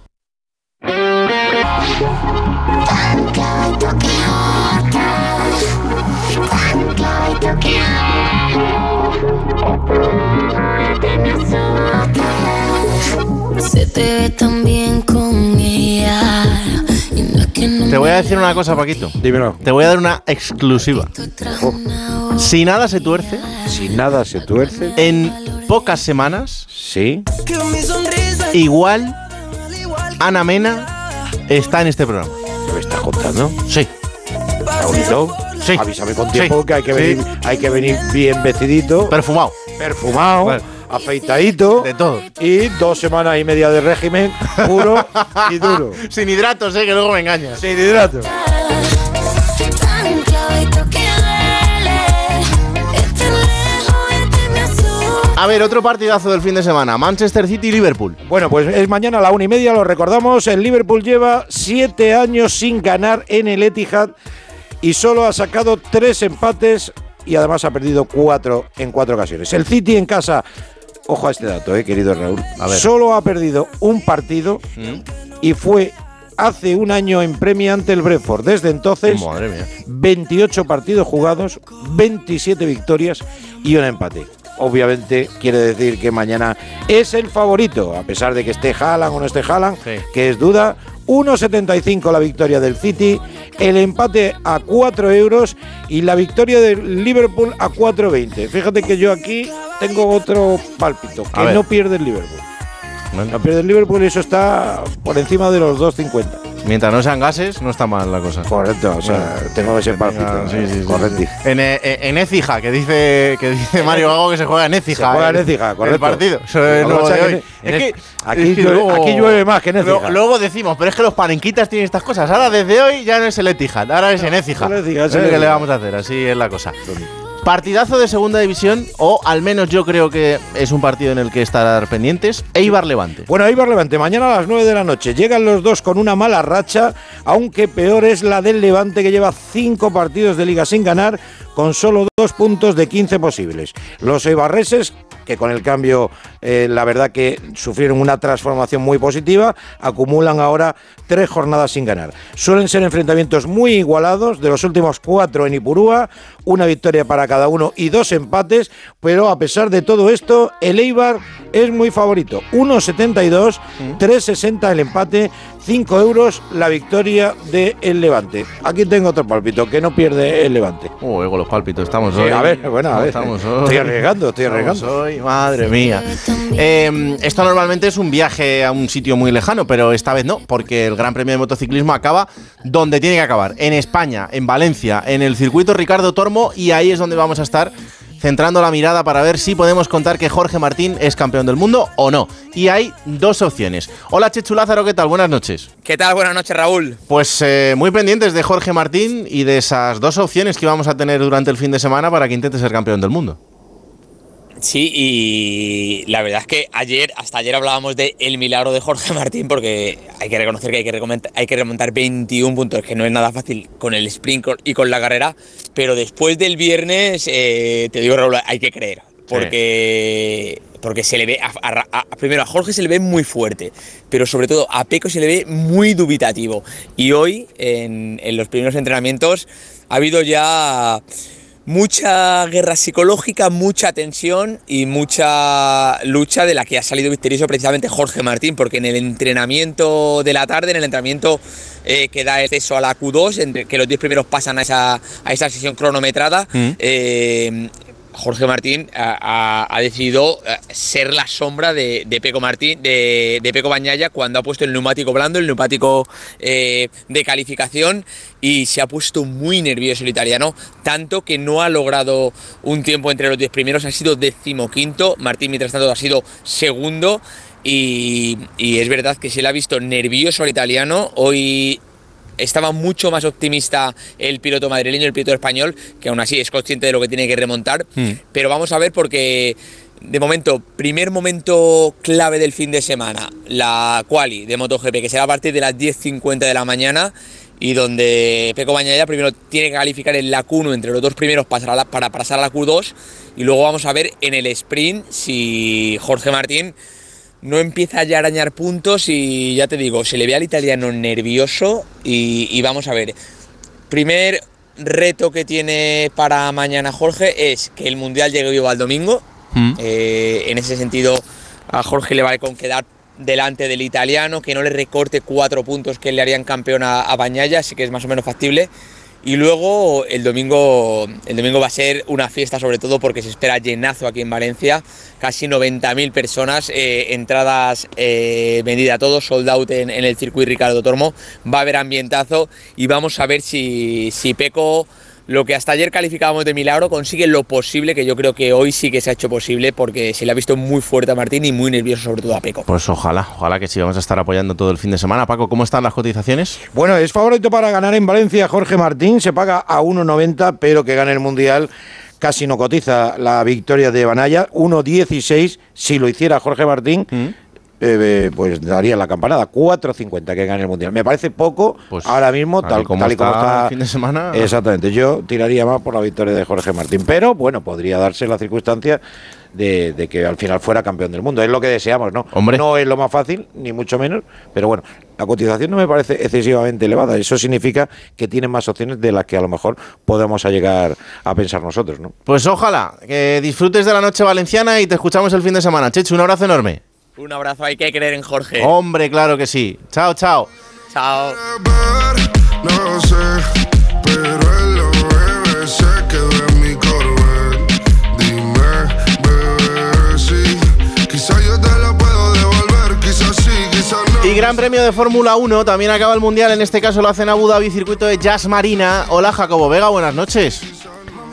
Te ve tan bien con ella. Y no es que no Te voy a decir una cosa, Paquito. Dímelo. Te voy a dar una exclusiva. Si nada se tuerce, Si nada se tuerce, en pocas semanas, sí. igual Ana Mena está en este programa. ¿Qué me estás contando? Sí. Raulito, Sí. avísame con Sí. tiempo que hay que Sí. venir, hay que venir bien vestidito, Perfumado. perfumado, Vale. Afeitadito De todo. y dos semanas y media de régimen puro y duro. Sin hidratos, eh, que luego me engañas. Sin hidrato. tan clavito que duele. Este este. A ver, otro partidazo del fin de semana. Manchester City y Liverpool. Bueno, pues es mañana a la una y media, lo recordamos. El Liverpool lleva siete años sin ganar en el Etihad y solo ha sacado tres empates y además ha perdido cuatro en cuatro ocasiones. El City en casa, ojo a este dato, eh, querido Raúl, A ver. solo ha perdido un partido y fue hace un año en Premier ante el Brentford. Desde entonces, Madre mía. 28 partidos jugados, 27 victorias y un empate. Obviamente quiere decir que mañana es el favorito, a pesar de que esté Haaland o no esté Haaland, Sí. que es duda. 1,75 la victoria del City, el empate a 4 euros y la victoria del Liverpool a 4,20. Fíjate que yo aquí tengo otro pálpito, que no pierde el Liverpool. Bueno, No pierde el Liverpool y eso está por encima de los 2,50. Mientras no sean gases, no está mal la cosa. Correcto, o sea, tengo ese pálpito. Venga, sí, sí, sí, correcto. En, eh, eh, en Écija, que dice, que dice Mario Gago que se juega en Écija. Se juega en Écija, correcto. El partido. Eso es Lo que pasa de que hoy. en- Es en- que- aquí es que llueve- aquí llueve más que en Luego, Écija. luego decimos, pero es que los panenquitas tienen estas cosas. Ahora, desde hoy, ya no es el Écija, ahora es en Écija. Es lo que le vamos a hacer, así es la cosa. Partidazo de segunda división, o al menos yo creo que es un partido en el que estar pendientes. Eibar Levante. Bueno, Eibar Levante, mañana a las 9 de la noche. Llegan los dos con una mala racha, aunque peor es la del Levante que lleva cinco partidos de liga sin ganar, con solo dos puntos de 15 posibles. Los eibarreses que con el cambio, eh, la verdad que sufrieron una transformación muy positiva, acumulan ahora tres jornadas sin ganar. Suelen ser enfrentamientos muy igualados, de los últimos cuatro en Ipurúa, una victoria para cada uno y dos empates, pero a pesar de todo esto, el Eibar es muy favorito. 1,72, 3,60 el empate, 5 euros la victoria del el Levante. Aquí tengo otro pálpito, que no pierde el Levante. Uy, con los pálpitos, estamos Sí, hoy. a ver, bueno, a ver. Estamos hoy. Estoy arriesgando, estoy arriesgando. hoy, madre mía. Eh, esto normalmente es un viaje a un sitio muy lejano, pero esta vez no, porque el Gran Premio de Motociclismo acaba donde tiene que acabar, en España, en Valencia, en el circuito Ricardo Tormo, y ahí es donde vamos a estar centrando la mirada para ver si podemos contar que Jorge Martín es campeón del mundo o no. Y hay dos opciones. Hola Chechu Lázaro, ¿qué tal? Buenas noches. ¿Qué tal? Buenas noches, Raúl. Pues eh, muy pendientes de Jorge Martín y de esas dos opciones que vamos a tener durante el fin de semana para que intente ser campeón del mundo. Sí, y la verdad es que ayer, hasta ayer hablábamos de el milagro de Jorge Martín, porque hay que reconocer que hay que, remontar, hay que remontar 21 puntos, que no es nada fácil con el sprint y con la carrera, pero después del viernes, eh, te digo, Raúl, hay que creer, porque, porque se le ve, a- a- a- primero a Jorge se le ve muy fuerte, pero sobre todo a Peco se le ve muy dubitativo. Y hoy, en, en los primeros entrenamientos, ha habido ya mucha guerra psicológica, mucha tensión y mucha lucha de la que ha salido victorioso precisamente Jorge Martín, porque en el entrenamiento de la tarde, en el entrenamiento eh, que da acceso a la Q2, en que los 10 primeros pasan a esa, a esa sesión cronometrada, Mm. eh, Jorge Martín ha, decidido eh, ser la sombra de, de Peco Martín, de, de Peco cuando ha puesto el neumático blando, el neumático eh, de calificación y se ha puesto muy nervioso el italiano, tanto que no ha logrado un tiempo entre los 10 primeros, ha sido decimoquinto, Martín mientras tanto ha sido segundo y, y es verdad que se le ha visto nervioso al italiano, hoy estaba mucho más optimista el piloto madrileño, el piloto español, que aún así es consciente de lo que tiene que remontar. Pero vamos a ver porque de momento, primer momento clave del fin de semana, la quali de MotoGP, que será a partir de las 10.50 de la mañana y donde Peco Bañaya primero tiene que calificar en la Q1 entre los dos primeros para, la- para pasar a la Q2 y luego vamos a ver en el sprint si Jorge Martín no empieza ya a arañar puntos y ya te digo, se le ve al italiano nervioso y, y vamos a ver. Primer reto que tiene para mañana Jorge es que el Mundial llegue vivo al domingo. Eh, en ese sentido, a Jorge le vale con quedar delante del italiano, que no le recorte cuatro puntos que le harían campeón a, a Bañaya, así que es más o menos factible. Y luego el domingo, el domingo va a ser una fiesta, sobre todo porque se espera llenazo aquí en Valencia, casi 90.000 personas, eh, entradas eh, vendidas a todos, sold out en, en el circuito Ricardo Tormo. Va a haber ambientazo y vamos a ver si, si Peco, lo que hasta ayer calificábamos de milagro, consigue lo posible, que yo creo que hoy sí que se ha hecho posible, porque se le ha visto muy fuerte a Martín y muy nervioso, sobre todo a Peco. Pues ojalá, ojalá que sí, vamos a estar apoyando todo el fin de semana. Paco, ¿cómo están las cotizaciones? Bueno, es favorito para ganar en Valencia Jorge Martín, se paga a 1,90, pero que gane el Mundial casi no cotiza la victoria de Banaya, 1,16 si lo hiciera Jorge Martín. Eh, pues daría la campanada 4.50 que gane el mundial. Me parece poco ahora mismo, tal como tal y como está el fin de semana. Exactamente, yo tiraría más por la victoria de Jorge Martín, pero bueno, podría darse la circunstancia de, de que al final fuera campeón del mundo. Es lo que deseamos, ¿no? No es lo más fácil, ni mucho menos, pero bueno, la cotización no me parece excesivamente elevada. Eso significa que tiene más opciones de las que a lo mejor podemos llegar a pensar nosotros, ¿no? Pues ojalá que disfrutes de la noche valenciana y te escuchamos el fin de semana. Chechu, un abrazo enorme. Un abrazo, hay que creer en Jorge. Hombre, claro que sí. Chao, chao. Chao. No sé, pero él lo bebe, se quedó en mi Corvette. Dime, bebé, sí. Quizá yo te la puedo devolver, quizás sí, quizás no. Y Gran Premio de Fórmula 1, también acaba el Mundial, en este caso lo hacen Abu Dhabi, circuito de Jazz Marina. Hola Jacobo Vega, buenas noches.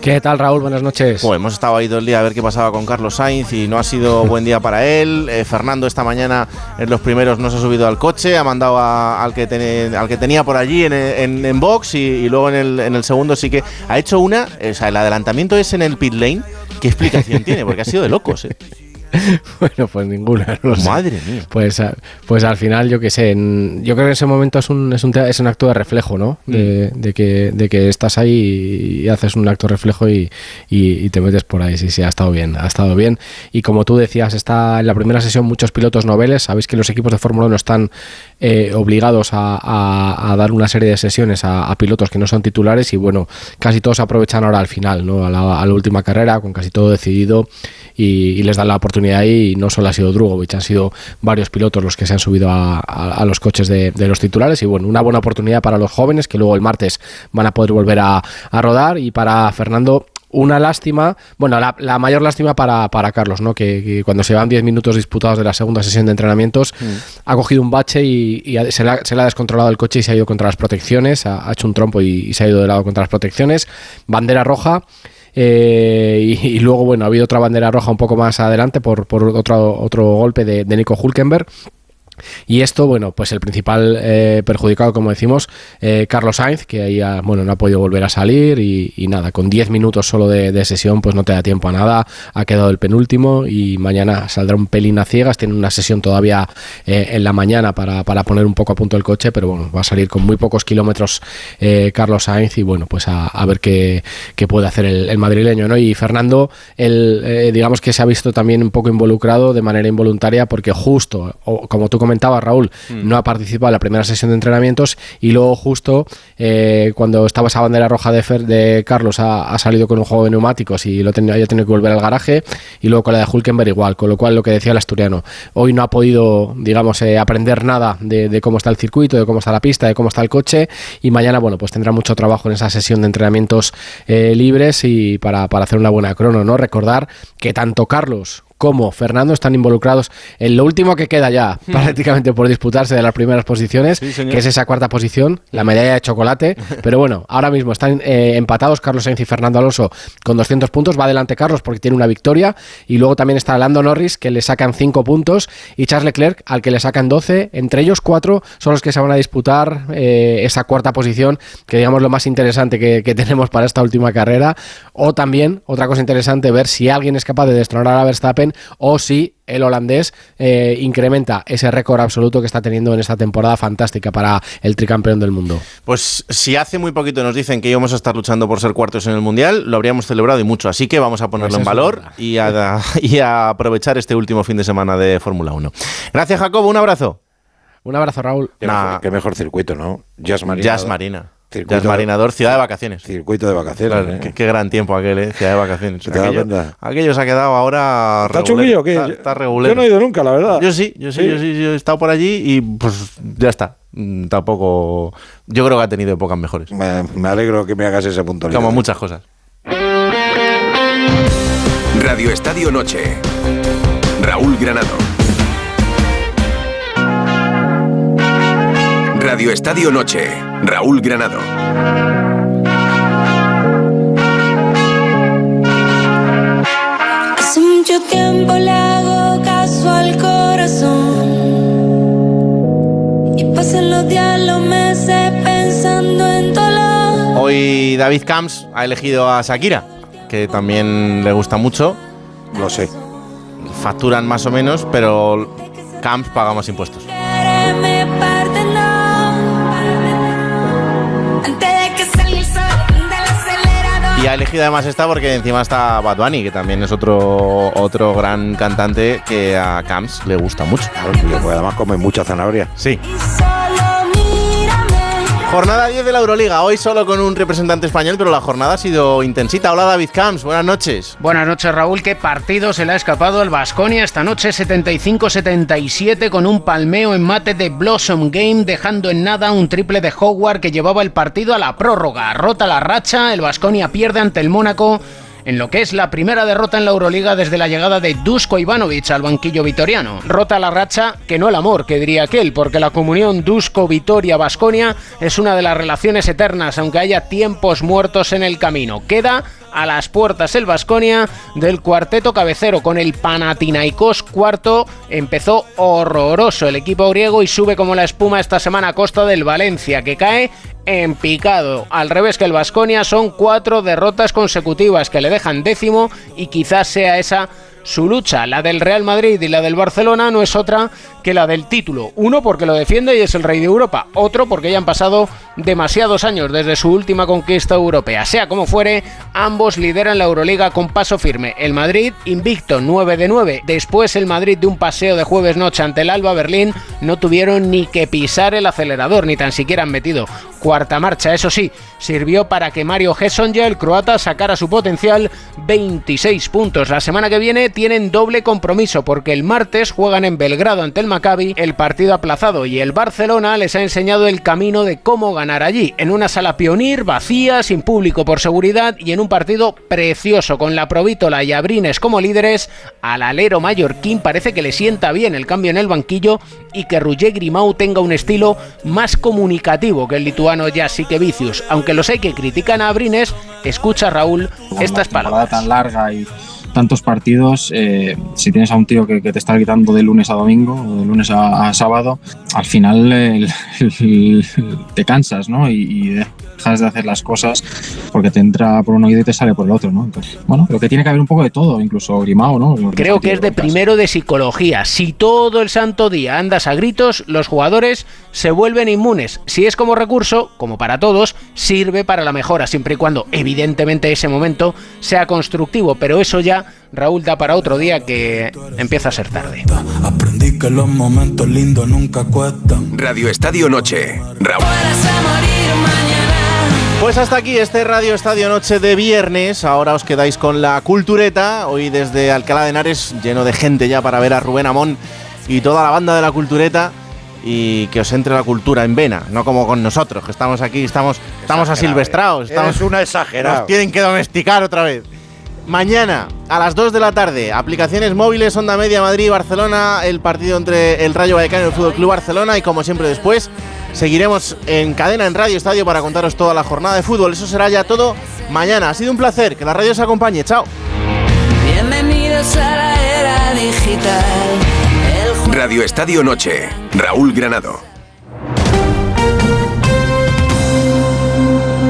¿Qué tal, Raúl? Buenas noches. Pues hemos estado ahí todo el día a ver qué pasaba con Carlos Sainz y no ha sido buen día para él. Eh, Fernando esta mañana en los primeros no se ha subido al coche, ha mandado al, que tenía por allí en, en, box y, y luego en el, en el segundo sí que ha hecho una, o sea, el adelantamiento es en el pit lane. ¿Qué explicación tiene? Porque ha sido de locos, ¿eh? Bueno, pues ninguna. no lo sé. Madre mía. Pues, a- pues al final, yo qué sé, en- yo creo que en ese momento es un, es un, es un acto de reflejo, ¿no? De, de que, de que estás ahí y haces un acto de reflejo y, y- y te metes por ahí. Sí, sí, ha estado bien, ha estado bien. Y como tú decías, está en la primera sesión muchos pilotos noveles. Sabéis que los equipos de Fórmula 1 están eh, obligados a, a- a dar una serie de sesiones a, a pilotos que no son titulares y bueno, casi todos aprovechan ahora al final, ¿no? A la, a la última carrera, con casi todo decidido y, y les dan la oportunidad y no solo ha sido Drugovic, han sido varios pilotos los que se han subido a, a- a los coches de, de los titulares y bueno, una buena oportunidad para los jóvenes que luego el martes van a poder volver a, a rodar y para Fernando una lástima, bueno, la, la mayor lástima para, para Carlos, ¿no? Que, que cuando se van 10 minutos disputados de la segunda sesión de entrenamientos, ha cogido un bache y, se, le ha, se le ha descontrolado el coche y se ha ido contra las protecciones, ha, ha hecho un trompo y, y se ha ido de lado contra las protecciones. Bandera roja. Eh, y, luego, bueno, ha habido otra bandera roja un poco más adelante por, por otro, otro golpe de, de Nico Hulkenberg. Y esto, bueno, pues el principal eh, perjudicado, como decimos, eh, Carlos Sainz, que ahí bueno, no ha podido volver a salir y, nada, con 10 minutos solo de, sesión, pues no te da tiempo a nada, ha quedado el penúltimo y mañana saldrá un pelín a ciegas, tiene una sesión todavía eh, en la mañana para, para poner un poco a punto el coche, pero bueno, va a salir con muy pocos kilómetros eh, Carlos Sainz y bueno, pues a, ver qué, qué puede hacer el, madrileño, ¿no? Y Fernando, el, digamos que se ha visto también un poco involucrado de manera involuntaria porque justo, como tú comentabas, Raúl, no ha participado en la primera sesión de entrenamientos y luego justo eh, cuando estaba esa bandera roja de, Fer- de Carlos ha, ha salido con un juego de neumáticos y lo tenía, haya tenido que volver al garaje y luego con la de Hulkenberg igual, con lo cual lo que decía el asturiano, hoy no ha podido, digamos, eh, aprender nada de, de cómo está el circuito, de cómo está la pista, de cómo está el coche y mañana, bueno, pues tendrá mucho trabajo en esa sesión de entrenamientos eh, libres y para, para hacer una buena crono, ¿no? Recordar que tanto Carlos como Fernando están involucrados en lo último que queda ya Hmm. prácticamente por disputarse de las primeras posiciones, que es esa cuarta posición, la medalla de chocolate. Pero bueno, ahora mismo están eh, empatados Carlos Sainz y Fernando Alonso con 200 puntos. Va adelante Carlos porque tiene una victoria. Y luego también está Lando Norris, que le sacan 5 puntos, y Charles Leclerc, al que le sacan 12. Entre ellos, cuatro son los que se van a disputar eh, esa cuarta posición, que digamos lo más interesante que, que tenemos para esta última carrera. O también, otra cosa interesante, ver si alguien es capaz de destronar a Verstappen o si el holandés eh, incrementa ese récord absoluto que está teniendo en esta temporada fantástica para el tricampeón del mundo. Pues si hace muy poquito nos dicen que íbamos a estar luchando por ser cuartos en el Mundial, lo habríamos celebrado y mucho. Así que vamos a ponerlo Pues en eso es valor y a, y a aprovechar este último fin de semana de Fórmula 1. Gracias, Jacobo. Un abrazo. Un abrazo, Raúl. Qué, mejor, qué mejor circuito, ¿no? Jazz Marina. Jazz Marina. Circuito Jazz de- Marinador, ciudad de vacaciones. Circuito de vacaciones. Claro, ¿eh? qué, qué gran tiempo aquel, ¿eh? Ciudad de vacaciones. ¿Se te da Aquello, se ha quedado ahora. ¿Está chunguillo? Está, Yo- está regulero. yo no he ido nunca, la verdad. Yo sí, yo sí, ¿Sí? yo sí, yo he estado por allí y pues ya está. Mm, Tampoco. Yo creo que ha tenido épocas mejores. Me, me alegro que me hagas ese punto. Como muchas cosas. Radio Estadio Noche. Raúl Granado. Radio Estadio Noche. Raúl Granado. Hace mucho tiempo le hago caso al corazón. Y pasan los días, los meses pensando en dolor. Hoy David Camps ha elegido a Shakira, que también le gusta mucho. Lo sé. Facturan más o menos, pero Camps paga más impuestos. Y ha elegido además esta porque encima está Bad Bunny, que también es otro, otro gran cantante que a Camps le gusta mucho. Además come mucha zanahoria. Sí. Jornada 10 de la Euroliga, hoy solo con un representante español, pero la jornada ha sido intensita. Hola David Camps, buenas noches. Buenas noches Raúl, qué partido se le ha escapado al Vasconia esta noche 75-77 con un palmeo en mate de Blossom Game dejando en nada un triple de Howard que llevaba el partido a la prórroga. Rota la racha, el Vasconia pierde ante el Mónaco en lo que es la primera derrota en la Euroliga desde la llegada de Dusko Ivanovic al banquillo vitoriano. Rota la racha, que no el amor, que diría aquel, porque la comunión Dusko-Vitoria-Basconia es una de las relaciones eternas, aunque haya tiempos muertos en el camino. Queda a las puertas el Vasconia del cuarteto cabecero con el Panathinaikos cuarto. Empezó horroroso el equipo griego y sube como la espuma esta semana a costa del Valencia que cae en picado. Al revés que el Vasconia son cuatro derrotas consecutivas que le dejan décimo y quizás sea esa su lucha, la del Real Madrid y la del Barcelona, no es otra que la del título. Uno porque lo defiende y es el rey de Europa. Otro porque ya han pasado demasiados años desde su última conquista europea. Sea como fuere, ambos lideran la Euroliga con paso firme. El Madrid invicto 9 de 9. Después el Madrid de un paseo de jueves noche ante el Alba Berlín no tuvieron ni que pisar el acelerador, ni tan siquiera han metido cuarta marcha. Eso sí, sirvió para que Mario Gesonja, el croata, sacara su potencial 26 puntos. La semana que viene tienen doble compromiso porque el martes juegan en Belgrado ante el Maccabi, el partido aplazado y el Barcelona les ha enseñado el camino de cómo ganar allí, en una sala pionir vacía, sin público por seguridad y en un partido precioso con la Provítola y Abrines como líderes, al alero mallorquín parece que le sienta bien el cambio en el banquillo y que Roger Grimau tenga un estilo más comunicativo que el lituano Jasique Vicius, aunque los hay que critican a Abrines, escucha Raúl estas palabras. tan larga y tantos partidos, eh, si tienes a un tío que, que te está gritando de lunes a domingo o de lunes a, a sábado, al final el- el- te cansas, ¿no? Y, y dejas de hacer las cosas porque te entra por un oído y te sale por el otro, ¿no? Entonces, bueno, creo que tiene que haber un poco de todo, incluso Grimao, ¿no? Creo que es de primero de psicología. Si todo el santo día andas a gritos, los jugadores se vuelven inmunes. Si es como recurso, como para todos, sirve para la mejora, siempre y cuando, evidentemente, ese momento sea constructivo. Pero eso ya, Raúl, da para otro día que empieza a ser tarde. Aprendí que los momentos lindos nunca cuestan. Radio Estadio Noche. Raúl. Pues hasta aquí este Radio Estadio Noche de viernes. Ahora os quedáis con la cultureta. Hoy desde Alcalá de Henares, lleno de gente ya para ver a Rubén Amón y toda la banda de la cultureta. Y que os entre la cultura en vena, no como con nosotros, que estamos aquí, estamos, estamos asilvestrados. Estamos, Eres una exagerado. Nos tienen que domesticar otra vez. Mañana a las 2 de la tarde, aplicaciones móviles, Onda Media Madrid Barcelona, el partido entre el Rayo Vallecano y el Fútbol Club Barcelona y como siempre después seguiremos en cadena en Radio Estadio para contaros toda la jornada de fútbol. Eso será ya todo mañana. Ha sido un placer, que la radio os acompañe. Chao. Bienvenidos a la era digital. Radio Estadio Noche. Raúl Granado.